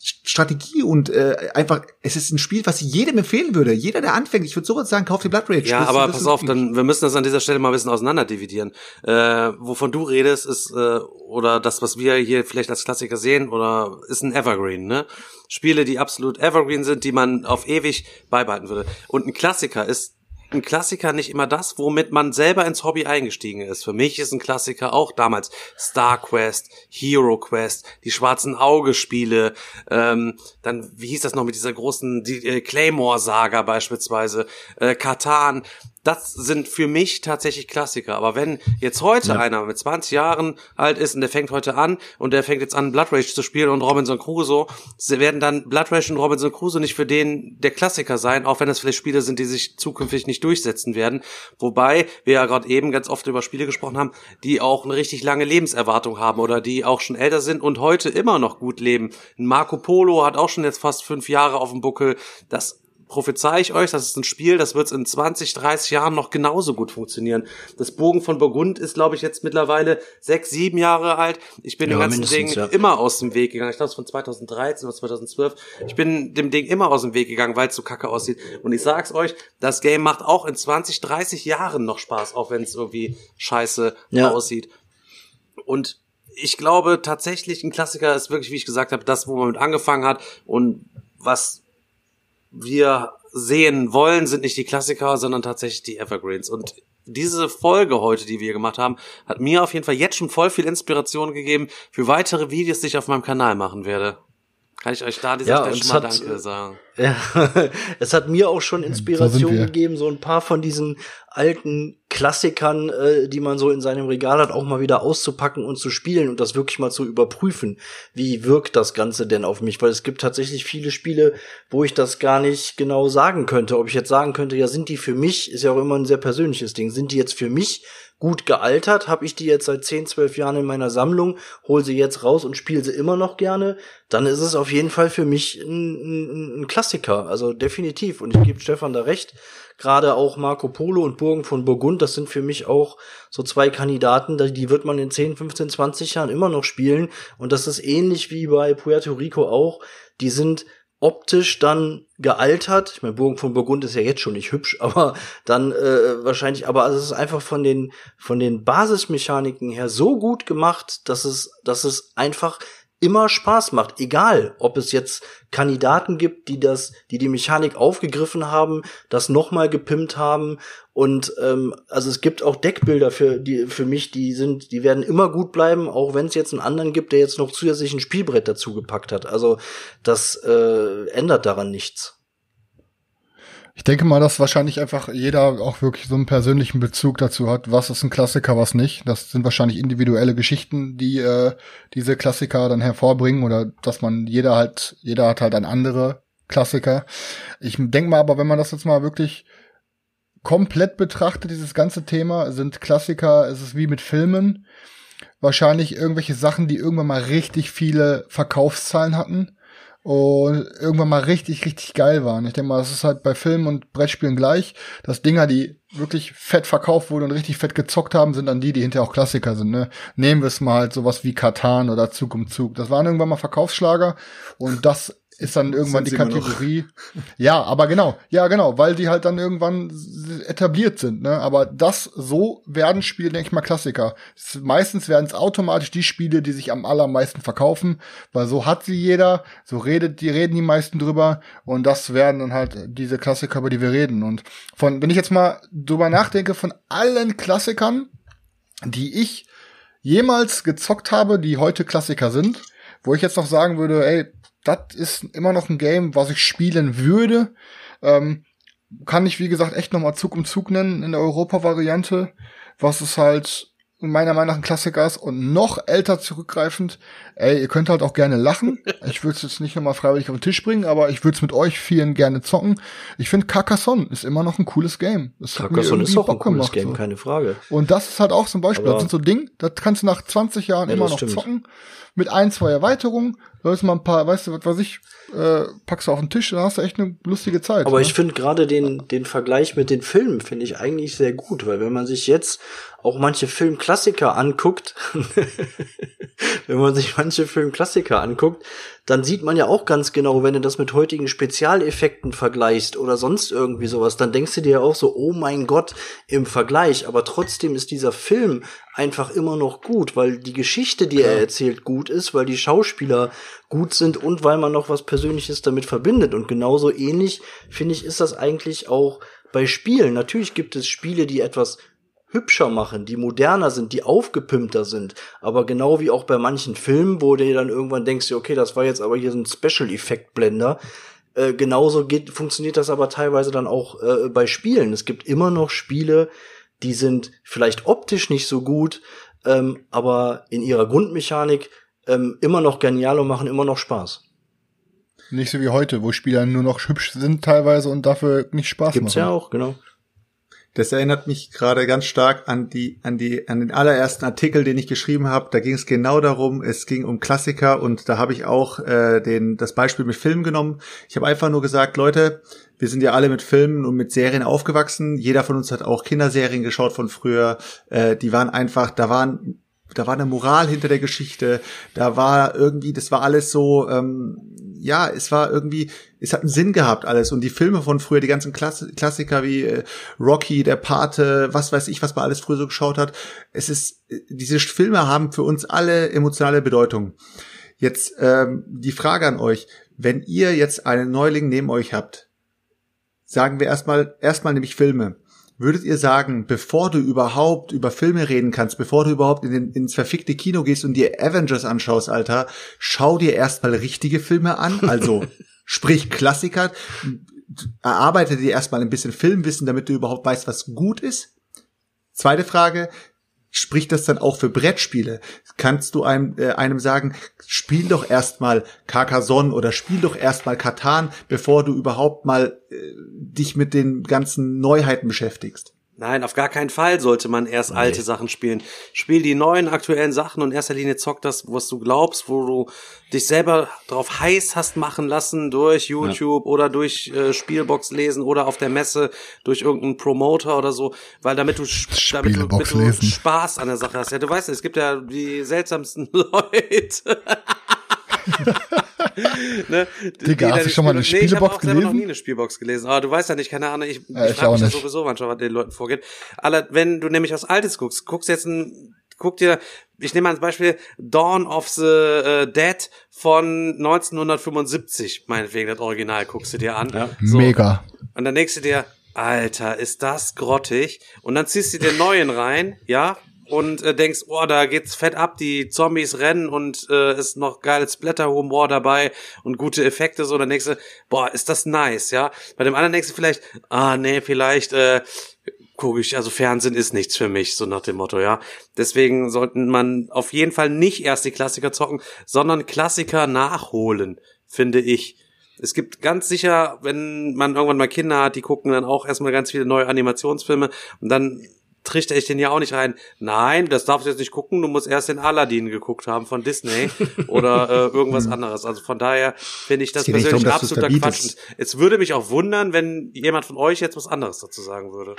Strategie und äh, einfach, es ist ein Spiel, was ich jedem empfehlen würde. Jeder, der anfängt, ich würde sowas sagen, kauf die Blood Rage. Ja, aber pass auf, dann, wir müssen das an dieser Stelle mal ein bisschen auseinanderdividieren. Äh, wovon du redest, ist, äh, oder das, was wir hier vielleicht als Klassiker sehen, oder ist ein Evergreen, ne? Spiele, die absolut Evergreen sind, die man auf ewig beibehalten würde. Und ein Klassiker ist ein Klassiker nicht immer das, womit man selber ins Hobby eingestiegen ist. Für mich ist ein Klassiker auch damals Star Quest, Hero Quest, die schwarzen Auge-Spiele, ähm, dann, wie hieß das noch mit dieser großen äh, Claymore-Saga beispielsweise, äh, Katan, das sind für mich tatsächlich Klassiker. Aber wenn jetzt heute ja. einer mit 20 Jahren alt ist und der fängt heute an und der fängt jetzt an, Blood Rage zu spielen und Robinson Crusoe, werden dann Blood Rage und Robinson Crusoe nicht für den der Klassiker sein, auch wenn das vielleicht Spiele sind, die sich zukünftig nicht durchsetzen werden. Wobei wir ja gerade eben ganz oft über Spiele gesprochen haben, die auch eine richtig lange Lebenserwartung haben oder die auch schon älter sind und heute immer noch gut leben. Marco Polo hat auch schon jetzt fast fünf Jahre auf dem Buckel. Das prophezei ich euch, das ist ein Spiel, das wird in 20, 30 Jahren noch genauso gut funktionieren. Das Bogen von Burgund ist, glaube ich, jetzt mittlerweile sechs, sieben Jahre alt. Ich bin ja, dem ganzen Ding ja. immer aus dem Weg gegangen. Ich glaube, es von 2013 oder 2012. Ich bin dem Ding immer aus dem Weg gegangen, weil es so kacke aussieht. Und ich sag's euch, das Game macht auch in 20, 30 Jahren noch Spaß, auch wenn es irgendwie scheiße ja. aussieht. Und ich glaube tatsächlich, ein Klassiker ist wirklich, wie ich gesagt habe, das, wo man mit angefangen hat und was wir sehen wollen, sind nicht die Klassiker, sondern tatsächlich die Evergreens. Und diese Folge heute, die wir gemacht haben, hat mir auf jeden Fall jetzt schon voll viel Inspiration gegeben für weitere Videos, die ich auf meinem Kanal machen werde. Kann ich euch da dieser ja, Stelle schon mal hat, Danke sagen. Ja, es hat mir auch schon Inspiration so gegeben, so ein paar von diesen alten Klassikern, äh, die man so in seinem Regal hat, auch mal wieder auszupacken und zu spielen und das wirklich mal zu überprüfen. Wie wirkt das Ganze denn auf mich? Weil es gibt tatsächlich viele Spiele, wo ich das gar nicht genau sagen könnte. Ob ich jetzt sagen könnte, ja, sind die für mich, ist ja auch immer ein sehr persönliches Ding, sind die jetzt für mich gut gealtert, habe ich die jetzt seit 10, 12 Jahren in meiner Sammlung, hol sie jetzt raus und spiele sie immer noch gerne, dann ist es auf jeden Fall für mich ein, ein, ein Klassiker, also definitiv. Und ich gebe Stefan da recht, gerade auch Marco Polo und Burgen von Burgund, das sind für mich auch so zwei Kandidaten, die wird man in 10, 15, 20 Jahren immer noch spielen. Und das ist ähnlich wie bei Puerto Rico auch. Die sind optisch dann gealtert. Ich meine, Burgen von Burgund ist ja jetzt schon nicht hübsch, aber dann äh, wahrscheinlich, aber also es ist einfach von den von den Basismechaniken her so gut gemacht, dass es dass es einfach immer Spaß macht, egal ob es jetzt Kandidaten gibt, die das, die die Mechanik aufgegriffen haben, das nochmal gepimpt haben und ähm, also es gibt auch Deckbilder für die für mich, die sind, die werden immer gut bleiben, auch wenn es jetzt einen anderen gibt, der jetzt noch zusätzlich ein Spielbrett dazu gepackt hat. Also das äh, ändert daran nichts. Ich denke mal, dass wahrscheinlich einfach jeder auch wirklich so einen persönlichen Bezug dazu hat, was ist ein Klassiker, was nicht. Das sind wahrscheinlich individuelle Geschichten, die äh, diese Klassiker dann hervorbringen oder dass man jeder halt, jeder hat halt ein andere Klassiker. Ich denke mal aber, wenn man das jetzt mal wirklich komplett betrachtet, dieses ganze Thema, sind Klassiker, es ist wie mit Filmen, wahrscheinlich irgendwelche Sachen, die irgendwann mal richtig viele Verkaufszahlen hatten und irgendwann mal richtig, richtig geil waren. Ich denke mal, das ist halt bei Filmen und Brettspielen gleich, dass Dinger, die wirklich fett verkauft wurden und richtig fett gezockt haben, sind dann die, die hinterher auch Klassiker sind. Ne? Nehmen wir es mal halt sowas wie Katan oder Zug um Zug. Das waren irgendwann mal Verkaufsschlager und das ist dann irgendwann die Kategorie. Ja, aber genau, ja genau, weil die halt dann irgendwann etabliert sind. Ne? Aber das so werden Spiele, denke ich mal, Klassiker. Meistens werden es automatisch die Spiele, die sich am allermeisten verkaufen, weil so hat sie jeder, so redet die reden die meisten drüber und das werden dann halt diese Klassiker, über die wir reden. Und von, wenn ich jetzt mal drüber nachdenke, von allen Klassikern, die ich jemals gezockt habe, die heute Klassiker sind, wo ich jetzt noch sagen würde, ey, das ist immer noch ein Game, was ich spielen würde. Ähm, kann ich, wie gesagt, echt nochmal Zug um Zug nennen in der Europa-Variante, was es halt meiner Meinung nach ein Klassiker ist und noch älter zurückgreifend. Ey, ihr könnt halt auch gerne lachen. Ich würde es jetzt nicht nochmal freiwillig auf den Tisch bringen, aber ich würde es mit euch vielen gerne zocken. Ich finde Carcassonne ist immer noch ein cooles Game. Das Carcassonne ist auch Bock ein cooles gemacht, Game, so. keine Frage. Und das ist halt auch zum Beispiel, aber das sind so Ding, das kannst du nach 20 Jahren ja, immer noch stimmt. zocken. Mit ein, zwei Erweiterungen. Da ist mal ein paar, weißt du, was weiß ich, äh, packst du auf den Tisch, dann hast du echt eine lustige Zeit. Aber ne? ich finde gerade den, den Vergleich mit den Filmen finde ich eigentlich sehr gut, weil wenn man sich jetzt auch manche Filmklassiker anguckt, wenn man sich manche Filmklassiker anguckt, dann sieht man ja auch ganz genau, wenn du das mit heutigen Spezialeffekten vergleichst oder sonst irgendwie sowas, dann denkst du dir ja auch so, oh mein Gott, im Vergleich. Aber trotzdem ist dieser Film einfach immer noch gut, weil die Geschichte, die er erzählt, gut ist, weil die Schauspieler gut sind und weil man noch was Persönliches damit verbindet. Und genauso ähnlich, finde ich, ist das eigentlich auch bei Spielen. Natürlich gibt es Spiele, die etwas hübscher machen, die moderner sind, die aufgepimpter sind. Aber genau wie auch bei manchen Filmen, wo du dann irgendwann denkst, okay, das war jetzt aber hier so ein Special-Effekt-Blender. Äh, genauso geht, funktioniert das aber teilweise dann auch äh, bei Spielen. Es gibt immer noch Spiele, die sind vielleicht optisch nicht so gut, ähm, aber in ihrer Grundmechanik ähm, immer noch genial und machen immer noch Spaß. Nicht so wie heute, wo Spieler nur noch hübsch sind teilweise und dafür nicht Spaß Gibt's machen. Gibt's ja auch, genau. Das erinnert mich gerade ganz stark an die, an die, an den allerersten Artikel, den ich geschrieben habe. Da ging es genau darum, es ging um Klassiker und da habe ich auch äh, den, das Beispiel mit Filmen genommen. Ich habe einfach nur gesagt, Leute, wir sind ja alle mit Filmen und mit Serien aufgewachsen. Jeder von uns hat auch Kinderserien geschaut von früher. Äh, die waren einfach, da waren da war eine Moral hinter der Geschichte, da war irgendwie, das war alles so, ähm, ja, es war irgendwie, es hat einen Sinn gehabt alles. Und die Filme von früher, die ganzen Klass Klassiker wie äh, Rocky, der Pate, was weiß ich, was man alles früher so geschaut hat, es ist, diese Filme haben für uns alle emotionale Bedeutung. Jetzt ähm, die Frage an euch, wenn ihr jetzt einen Neuling neben euch habt, sagen wir erstmal, erstmal nämlich Filme Würdet ihr sagen, bevor du überhaupt über Filme reden kannst, bevor du überhaupt in den, ins verfickte Kino gehst und dir Avengers anschaust, Alter, schau dir erstmal richtige Filme an, also sprich Klassiker, erarbeite dir erstmal ein bisschen Filmwissen, damit du überhaupt weißt, was gut ist. Zweite Frage, spricht das dann auch für Brettspiele? Kannst du einem, äh, einem sagen, spiel doch erstmal Carcassonne oder spiel doch erstmal Katan, bevor du überhaupt mal äh, dich mit den ganzen Neuheiten beschäftigst? Nein, auf gar keinen Fall sollte man erst nee. alte Sachen spielen. Spiel die neuen aktuellen Sachen und in erster Linie zock das, was du glaubst, wo du dich selber drauf heiß hast machen lassen durch YouTube ja. oder durch äh, Spielbox lesen oder auf der Messe durch irgendeinen Promoter oder so, weil damit du, damit du, damit du Spaß an der Sache hast. Ja, du weißt, es gibt ja die seltsamsten Leute. ne? Digga, hast du schon mal eine Spielbox nee, ich auch gelesen? Ich habe noch nie eine Spielbox gelesen. Aber du weißt ja nicht, keine Ahnung, ich, ja, ich, ich frage mich ja sowieso manchmal, was den Leuten vorgeht. Aber wenn du nämlich was Altes guckst, guckst jetzt ein, guck dir, ich nehme mal als Beispiel Dawn of the uh, Dead von 1975, meinetwegen das Original, guckst du dir an. Ja. So. Mega. Und dann denkst du dir, Alter, ist das grottig? Und dann ziehst du den neuen rein, ja, und äh, denkst, oh, da geht's fett ab, die Zombies rennen und äh, ist noch geiles Blätterhumor dabei und gute Effekte, so, dann denkst du, boah, ist das nice, ja. Bei dem anderen denkst du vielleicht, ah, nee, vielleicht, äh, gucke ich, also Fernsehen ist nichts für mich, so nach dem Motto, ja. Deswegen sollten man auf jeden Fall nicht erst die Klassiker zocken, sondern Klassiker nachholen, finde ich. Es gibt ganz sicher, wenn man irgendwann mal Kinder hat, die gucken dann auch erstmal ganz viele neue Animationsfilme und dann trichter ich den ja auch nicht rein. Nein, das darfst du jetzt nicht gucken, du musst erst den Aladdin geguckt haben von Disney oder äh, irgendwas anderes. Also von daher finde ich das persönlich darum, absoluter Quatsch. Und Es würde mich auch wundern, wenn jemand von euch jetzt was anderes dazu sagen würde.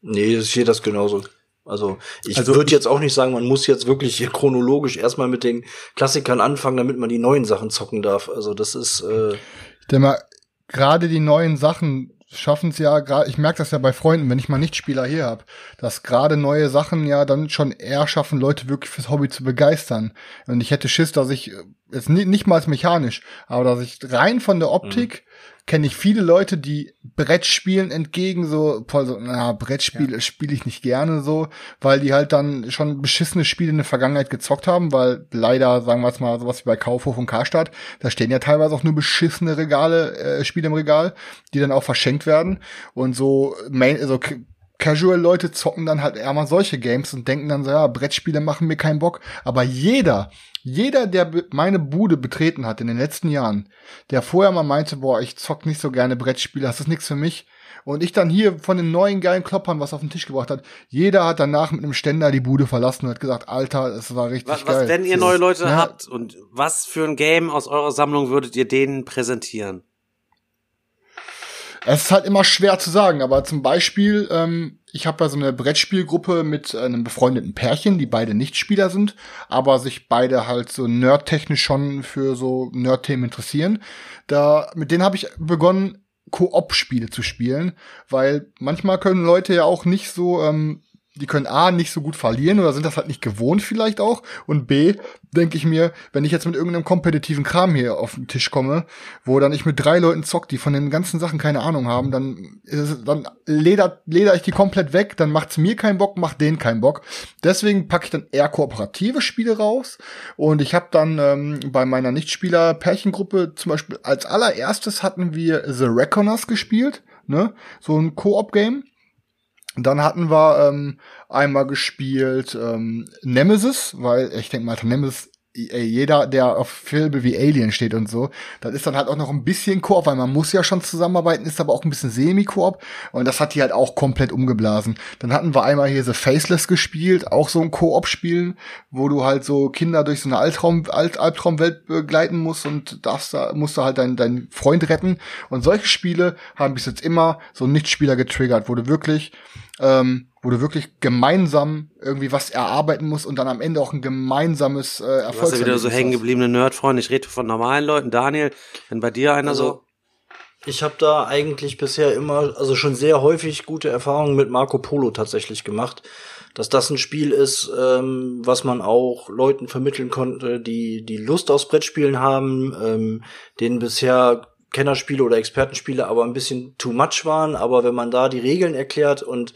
Nee, ich sehe das genauso. Also ich Also würde jetzt auch nicht sagen, man muss jetzt wirklich hier chronologisch erstmal mit den Klassikern anfangen, damit man die neuen Sachen zocken darf. Also das ist äh, Ich denke mal, gerade die neuen Sachen schaffen es ja, gerade, ich merke das ja bei Freunden, wenn ich mal Nichtspieler hier habe, dass gerade neue Sachen ja dann schon eher schaffen, Leute wirklich fürs Hobby zu begeistern. Und ich hätte Schiss, dass ich, äh, jetzt nicht, nicht mal als mechanisch, aber dass ich rein von der Optik kenne ich viele Leute, die Brettspielen entgegen so, boah, so na, Brettspiele spiele ich nicht gerne so, weil die halt dann schon beschissene Spiele in der Vergangenheit gezockt haben, weil leider, sagen wir es mal, sowas wie bei Kaufhof und Karstadt, da stehen ja teilweise auch nur beschissene Regale, äh, Spiele im Regal, die dann auch verschenkt werden und so, Main, also Casual-Leute zocken dann halt eher mal solche Games und denken dann so, ja, Brettspiele machen mir keinen Bock. Aber jeder, jeder, der meine Bude betreten hat in den letzten Jahren, der vorher mal meinte, boah, ich zock nicht so gerne Brettspiele, das ist nichts für mich. Und ich dann hier von den neuen geilen Kloppern was auf den Tisch gebracht hat. Jeder hat danach mit einem Ständer die Bude verlassen und hat gesagt, Alter, es war richtig Was, geil. was wenn ihr neue Leute Ja, habt und was für ein Game aus eurer Sammlung würdet ihr denen präsentieren? Es ist halt immer schwer zu sagen, aber zum Beispiel, ähm, ich habe ja so eine Brettspielgruppe mit einem befreundeten Pärchen, die beide Nichtspieler sind, aber sich beide halt so nerdtechnisch schon für so Nerd-Themen interessieren. Da, mit denen habe ich begonnen, Koop-Spiele zu spielen, weil manchmal können Leute ja auch nicht so, ähm, die können A, nicht so gut verlieren oder sind das halt nicht gewohnt vielleicht auch. Und B, denke ich mir, wenn ich jetzt mit irgendeinem kompetitiven Kram hier auf den Tisch komme, wo dann ich mit drei Leuten zock, die von den ganzen Sachen keine Ahnung haben, dann, ist dann leder, leder ich die komplett weg, dann macht's mir keinen Bock, macht denen keinen Bock. Deswegen packe ich dann eher kooperative Spiele raus. Und ich habe dann ähm, bei meiner Nichtspieler-Pärchengruppe zum Beispiel als allererstes hatten wir The Reckoners gespielt, ne? So ein Koop-Game. Dann hatten wir ähm, einmal gespielt ähm, Nemesis, weil ich denke mal, Nemesis, ey, jeder, der auf Filme wie Alien steht und so, das ist dann halt auch noch ein bisschen Koop, weil man muss ja schon zusammenarbeiten, ist aber auch ein bisschen Semi-Koop und das hat die halt auch komplett umgeblasen. Dann hatten wir einmal hier The Faceless gespielt, auch so ein Koop-Spiel, wo du halt so Kinder durch so eine Albtraum, Alt, Albtraumwelt begleiten musst und darfst da, musst du halt deinen deinen Freund retten. Und solche Spiele haben bis jetzt immer so Nichtspieler getriggert, wo du wirklich ähm, wo du wirklich gemeinsam irgendwie was erarbeiten musst und dann am Ende auch ein gemeinsames äh, Du hast ja wieder so hängen gebliebene Nerdfreunde. Ich rede von normalen Leuten. Daniel, wenn bei dir einer so. Also, ich habe da eigentlich bisher immer, also schon sehr häufig gute Erfahrungen mit Marco Polo tatsächlich gemacht. Dass das ein Spiel ist, ähm, was man auch Leuten vermitteln konnte, die die Lust aufs Brettspielen haben, ähm, denen bisher Kennerspiele oder Expertenspiele aber ein bisschen too much waren. Aber wenn man da die Regeln erklärt und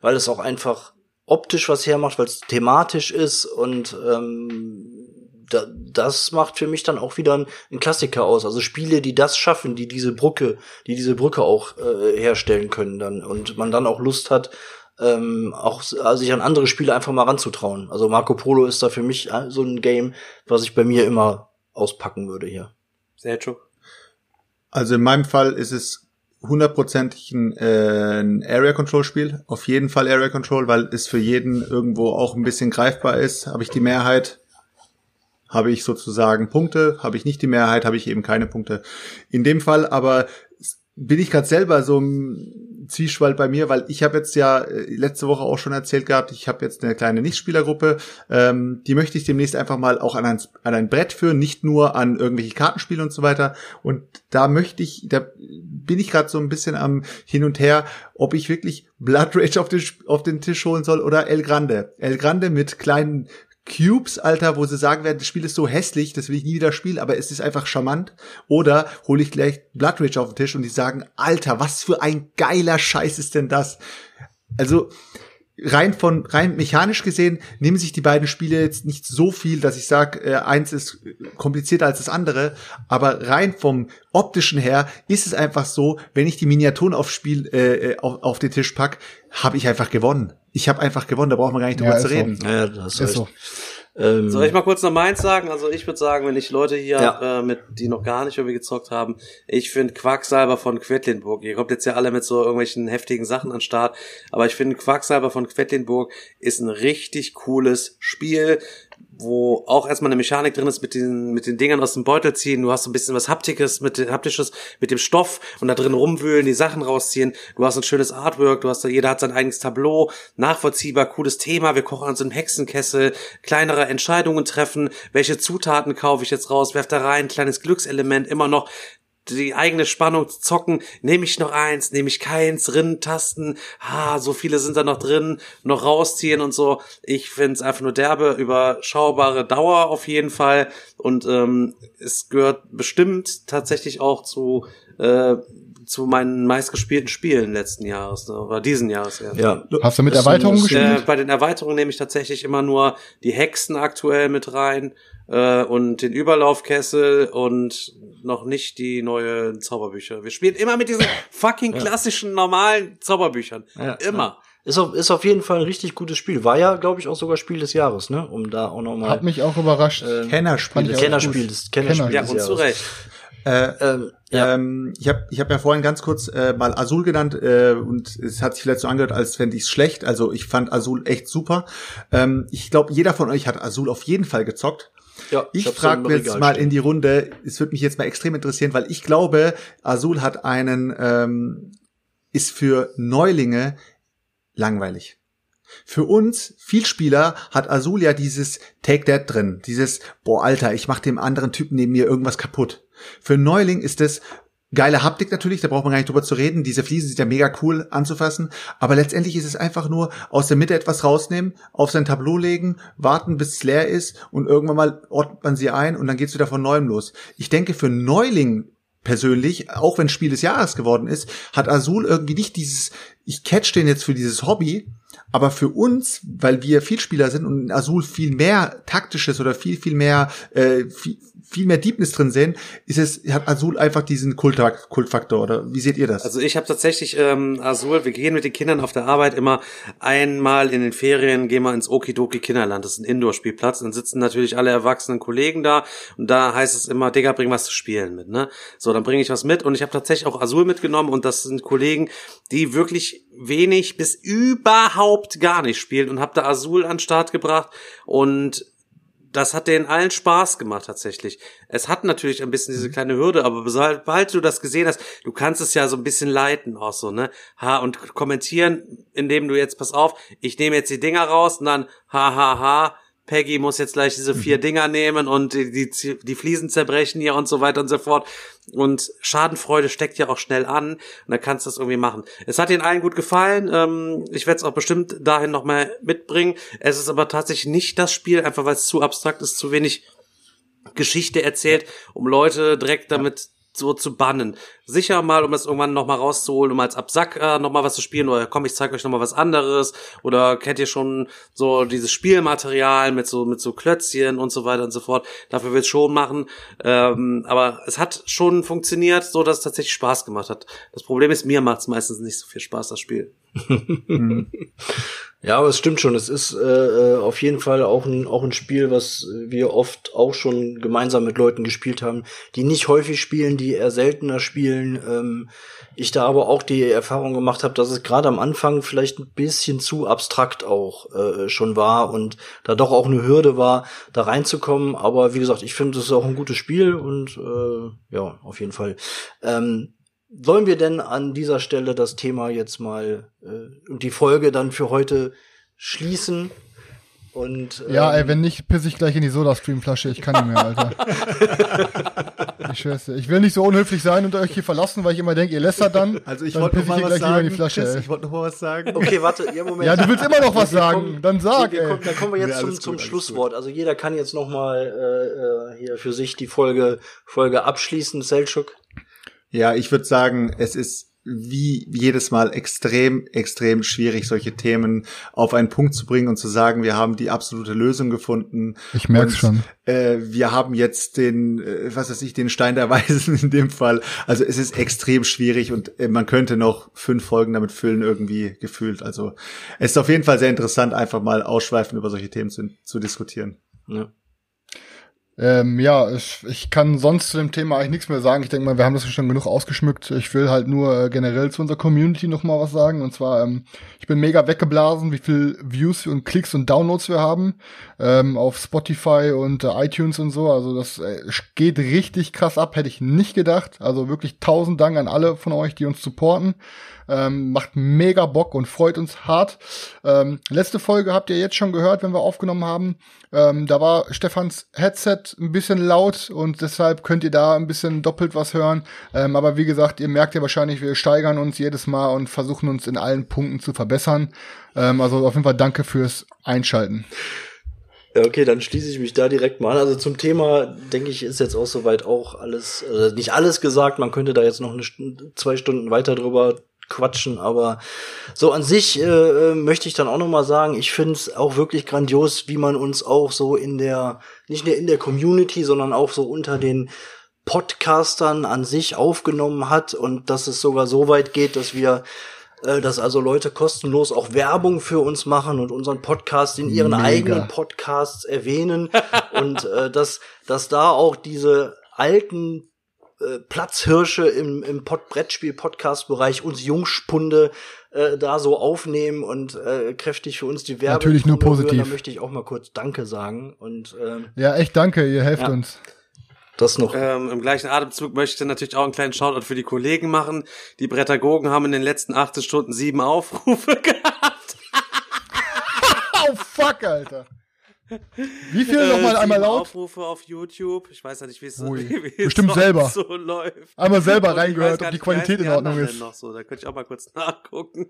weil es auch einfach optisch was hermacht, weil es thematisch ist und ähm, da, das macht für mich dann auch wieder ein, ein Klassiker aus. Also Spiele, die das schaffen, die diese Brücke, die diese Brücke auch äh, herstellen können dann und man dann auch Lust hat, ähm, auch also sich an andere Spiele einfach mal ranzutrauen. Also Marco Polo ist da für mich äh, so ein Game, was ich bei mir immer auspacken würde hier. Sergio. Also in meinem Fall ist es hundertprozentig ein, äh, ein Area Control Spiel. Auf jeden Fall Area Control, weil es für jeden irgendwo auch ein bisschen greifbar ist. Habe ich die Mehrheit, habe ich sozusagen Punkte. Habe ich nicht die Mehrheit, habe ich eben keine Punkte. In dem Fall aber bin ich gerade selber so Zwiespalt bei mir, weil ich habe jetzt ja äh, letzte Woche auch schon erzählt gehabt, ich habe jetzt eine kleine Nichtspielergruppe, ähm, die möchte ich demnächst einfach mal auch an ein, an ein Brett führen, nicht nur an irgendwelche Kartenspiele und so weiter. Und da möchte ich, da bin ich gerade so ein bisschen am Hin und Her, ob ich wirklich Blood Rage auf den, auf den Tisch holen soll oder El Grande. El Grande mit kleinen Cubes, Alter, wo sie sagen werden, das Spiel ist so hässlich, das will ich nie wieder spielen, aber es ist einfach charmant. Oder hole ich gleich Blood Rage auf den Tisch und die sagen, Alter, was für ein geiler Scheiß ist denn das? Also, rein von rein mechanisch gesehen nehmen sich die beiden Spiele jetzt nicht so viel, dass ich sage, äh, eins ist komplizierter als das andere, aber rein vom optischen her ist es einfach so, wenn ich die Miniaturen auf Spiel äh, äh auf, auf den Tisch pack, habe ich einfach gewonnen. Ich habe einfach gewonnen, da braucht man gar nicht drüber Ja, zu ist so. reden. Ja, das Ist ist so. Ähm, Soll ich mal kurz noch meins sagen? Also ich würde sagen, wenn ich Leute hier, Ja. äh, mit, die noch gar nicht irgendwie gezockt haben, ich finde Quacksalber von Quedlinburg, ihr kommt jetzt ja alle mit so irgendwelchen heftigen Sachen an den Start, aber ich finde Quacksalber von Quedlinburg ist ein richtig cooles Spiel, wo auch erstmal eine Mechanik drin ist mit den, mit den Dingern aus dem Beutel ziehen. Du hast so ein bisschen was Haptikes mit dem Haptisches mit dem Stoff und da drin rumwühlen, die Sachen rausziehen. Du hast ein schönes Artwork, du hast da, jeder hat sein eigenes Tableau, nachvollziehbar, cooles Thema. Wir kochen an so einem Hexenkessel, kleinere Entscheidungen treffen. Welche Zutaten kaufe ich jetzt raus? Werf da rein, kleines Glückselement, immer noch die eigene Spannung zu zocken, nehme ich noch eins, nehme ich keins, Rinnentasten, ah, so viele sind da noch drin, noch rausziehen und so. Ich find's einfach nur derbe, überschaubare Dauer auf jeden Fall und ähm, es gehört bestimmt tatsächlich auch zu äh, zu meinen meistgespielten Spielen letzten Jahres ne, oder diesen Jahres erst. ja. Hast du mit Erweiterungen ein- gespielt? Äh, bei den Erweiterungen nehme ich tatsächlich immer nur die Hexen aktuell mit rein äh, und den Überlaufkessel und noch nicht die neuen Zauberbücher. Wir spielen immer mit diesen fucking klassischen normalen Zauberbüchern. Ja, immer. Ist auf, ist auf jeden Fall ein richtig gutes Spiel. War ja, glaube ich, auch sogar Spiel des Jahres, ne? Um da auch nochmal. Hat mich auch überrascht. Ähm, Kennerspiel. Auch Kennerspiel des, Kennerspiel Kenner. Ja, des und zu Jahres. Recht. Äh, Ähm, ja. Ähm, ich habe ich hab ja vorhin ganz kurz äh, mal Azul genannt äh, und es hat sich vielleicht so angehört, als fände ich es schlecht. Also ich fand Azul echt super. Ähm, ich glaube, jeder von euch hat Azul auf jeden Fall gezockt. Ja, Ich hab's frage jetzt Regal mal stehen. in die Runde, es würde mich jetzt mal extrem interessieren, weil ich glaube, Azul hat einen, ähm, ist für Neulinge langweilig. Für uns, Vielspieler, hat Azul ja dieses Take That drin. Dieses, boah, Alter, ich mach dem anderen Typen neben mir irgendwas kaputt. Für Neuling ist es geile Haptik natürlich, da braucht man gar nicht drüber zu reden. Diese Fliesen sind ja mega cool anzufassen. Aber letztendlich ist es einfach nur aus der Mitte etwas rausnehmen, auf sein Tableau legen, warten, bis es leer ist und irgendwann mal ordnet man sie ein und dann geht's wieder von neuem los. Ich denke, für Neuling persönlich, auch wenn Spiel des Jahres geworden ist, hat Azul irgendwie nicht dieses, ich catch den jetzt für dieses Hobby, aber für uns, weil wir Vielspieler sind und in Azul viel mehr taktisches oder viel, viel mehr, äh, viel, viel mehr Deepness drin sehen, ist es, hat Azul einfach diesen Kult Kultfaktor, oder wie seht ihr das? Also ich habe tatsächlich ähm, Azul, wir gehen mit den Kindern auf der Arbeit immer einmal in den Ferien, gehen wir ins Okidoki Kinderland, das ist ein Indoor-Spielplatz, dann sitzen natürlich alle erwachsenen Kollegen da und da heißt es immer, Digga, bring was zu spielen mit, ne? So, dann bringe ich was mit und ich habe tatsächlich auch Azul mitgenommen und das sind Kollegen, die wirklich wenig bis überhaupt gar nicht spielen und habe da Azul an Start gebracht und das hat denen allen Spaß gemacht tatsächlich. Es hat natürlich ein bisschen diese kleine Hürde, aber sobald du das gesehen hast, du kannst es ja so ein bisschen leiten auch so, ne? Ha, und kommentieren, indem du jetzt, pass auf, ich nehme jetzt die Dinger raus und dann, ha, ha, ha, Peggy muss jetzt gleich diese vier Dinger nehmen und die, die, die Fliesen zerbrechen hier und so weiter und so fort. Und Schadenfreude steckt ja auch schnell an und dann kannst du das irgendwie machen. Es hat ihnen allen gut gefallen. Ähm, ich werde es auch bestimmt dahin nochmal mitbringen. Es ist aber tatsächlich nicht das Spiel, einfach weil es zu abstrakt ist, zu wenig Geschichte erzählt, um Leute direkt damit so zu bannen. Sicher mal, um das irgendwann noch mal rauszuholen, um als Absack äh, noch mal was zu spielen oder komm, ich zeig euch noch mal was anderes oder kennt ihr schon so dieses Spielmaterial mit so mit so Klötzchen und so weiter und so fort. Dafür wird's schon machen, ähm, aber es hat schon funktioniert, so dass es tatsächlich Spaß gemacht hat. Das Problem ist, mir macht's meistens nicht so viel Spaß das Spiel. Ja, aber es stimmt schon. Es ist äh, äh, auf jeden Fall auch ein, auch ein Spiel, was wir oft auch schon gemeinsam mit Leuten gespielt haben, die nicht häufig spielen, die eher seltener spielen. Ähm, ich da aber auch die Erfahrung gemacht habe, dass es gerade am Anfang vielleicht ein bisschen zu abstrakt auch äh, schon war und da doch auch eine Hürde war, da reinzukommen. Aber wie gesagt, ich finde, es ist auch ein gutes Spiel und äh, ja, auf jeden Fall. Ähm, Sollen wir denn an dieser Stelle das Thema jetzt mal äh, und die Folge dann für heute schließen? Und Ja, ey, ähm, wenn nicht, piss ich gleich in die Soda-Stream-Flasche. Ich kann nicht mehr, Alter. ich schwör's dir. Ich will nicht so unhöflich sein und euch hier verlassen, weil ich immer denke, ihr lästert dann. Also ich dann wollte noch mal was sagen. die Flasche, Chris, ich wollte noch mal was sagen. Okay, warte, ja, Moment. Ja, du willst immer noch was Wir sagen. kommen- Dann sag, wir, wir ey. kommen, dann kommen wir jetzt Nee, zum, zum gut, Schlusswort. Also jeder kann jetzt noch mal äh, äh, hier für sich die Folge Folge abschließen, Selchuk. Ja, ich würde sagen, es ist wie jedes Mal extrem, extrem schwierig, solche Themen auf einen Punkt zu bringen und zu sagen, wir haben die absolute Lösung gefunden. Ich merk's Und, schon. Äh, wir haben jetzt den, äh, was weiß ich, den Stein der Weisen in dem Fall. Also es ist extrem schwierig und äh, man könnte noch fünf Folgen damit füllen, irgendwie gefühlt. Also es ist auf jeden Fall sehr interessant, einfach mal ausschweifend über solche Themen zu, zu diskutieren. Ja. Ähm, ja, ich, ich kann sonst zu dem Thema eigentlich nichts mehr sagen. Ich denke mal, wir haben das schon genug ausgeschmückt. Ich will halt nur äh, generell zu unserer Community noch mal was sagen. Und zwar, ähm, ich bin mega weggeblasen, wie viel Views und Klicks und Downloads wir haben ähm, auf Spotify und äh, iTunes und so. Also das äh, geht richtig krass ab, hätte ich nicht gedacht. Also wirklich tausend Dank an alle von euch, die uns supporten. Ähm, macht mega Bock und freut uns hart. Ähm, letzte Folge habt ihr jetzt schon gehört, wenn wir aufgenommen haben. Ähm, da war Stefans Headset ein bisschen laut und deshalb könnt ihr da ein bisschen doppelt was hören. Ähm, aber wie gesagt, ihr merkt ja wahrscheinlich, wir steigern uns jedes Mal und versuchen uns in allen Punkten zu verbessern. Ähm, also auf jeden Fall danke fürs Einschalten. Okay, dann schließe ich mich da direkt mal an. Also zum Thema, denke ich, ist jetzt auch soweit auch alles, äh, nicht alles gesagt. Man könnte da jetzt noch eine zwei Stunden weiter drüber quatschen, aber so an sich äh, äh, möchte ich dann auch noch mal sagen, ich finde es auch wirklich grandios, wie man uns auch so in der, nicht nur in der Community, sondern auch so unter den Podcastern an sich aufgenommen hat und dass es sogar so weit geht, dass wir äh, dass also Leute kostenlos auch Werbung für uns machen und unseren Podcast in ihren Mega. eigenen Podcasts erwähnen und äh, dass dass da auch diese alten äh, Platzhirsche im, im Pod Brettspiel-Podcast-Bereich uns Jungspunde äh, da so aufnehmen und äh, kräftig für uns die Werbung. Natürlich nur positiv. Da möchte ich auch mal kurz Danke sagen und ähm, Ja, echt danke, ihr helft Ja. uns. das noch. Ähm, Im gleichen Atemzug möchte ich dann natürlich auch einen kleinen Shoutout für die Kollegen machen. Die Brettagogen haben in den letzten 80 Stunden sieben Aufrufe gehabt. Oh fuck, Alter. Wie viel Äh, nochmal einmal laut? Aufrufe auf YouTube. Ich weiß ja nicht, wie es es Bestimmt selber. so läuft. Einmal selber reingehört, ob die Qualität in Ordnung ist. denn Noch so. Da könnte ich auch mal kurz nachgucken.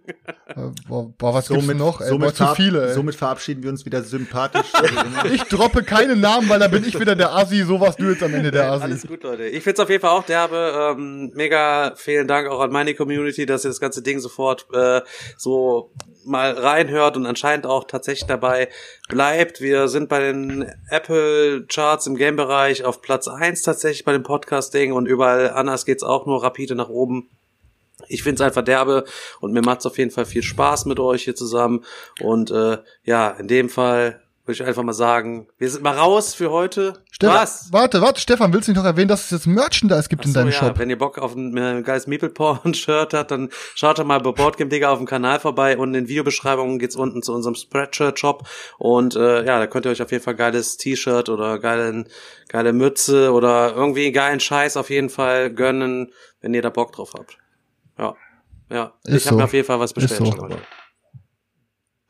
Äh, Boah, boah, was gibt's noch? Ey, boah, somit, zu viele, ey. somit verabschieden wir uns wieder sympathisch. Ich droppe keine Namen, weil da bin ich wieder der Assi, so warst du jetzt am Ende der Alles Assi. gut, Leute. Ich find's auf jeden Fall auch derbe. Ähm, mega vielen Dank auch an meine Community, dass ihr das ganze Ding sofort äh, so mal reinhört und anscheinend auch tatsächlich dabei bleibt. Wir sind bei den Apple Charts im Game-Bereich auf Platz eins tatsächlich bei dem Podcasting und überall anders geht's auch nur rapide nach oben. Ich find's einfach derbe und mir macht's auf jeden Fall viel Spaß mit euch hier zusammen. Und äh, ja, in dem Fall würde ich einfach mal sagen, wir sind mal raus für heute. Stefan, Was? Warte, warte, Stefan, willst du nicht noch erwähnen, dass es jetzt Merchandise gibt Ach in so, deinem ja, Shop? Wenn ihr Bock auf ein äh, geiles Meeple Porn Shirt habt, dann schaut doch mal bei Boardgame Digger auf dem Kanal vorbei und in den Videobeschreibungen geht's unten zu unserem Spreadshirt Shop und äh, ja, da könnt ihr euch auf jeden Fall geiles T-Shirt oder geilen, geile Mütze oder irgendwie geilen Scheiß auf jeden Fall gönnen, wenn ihr da Bock drauf habt. Ja. Ja, Ist ich habe so. mir auf jeden Fall was bestellt.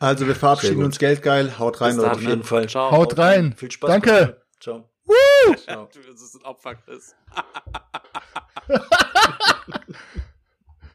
Also wir verabschieden uns geldgeil. Haut rein, Leute. Auf Ne? jeden Fall. Ciao. Haut rein. Viel Spaß. Danke. Ciao. Das ist ein Opfer, Chris.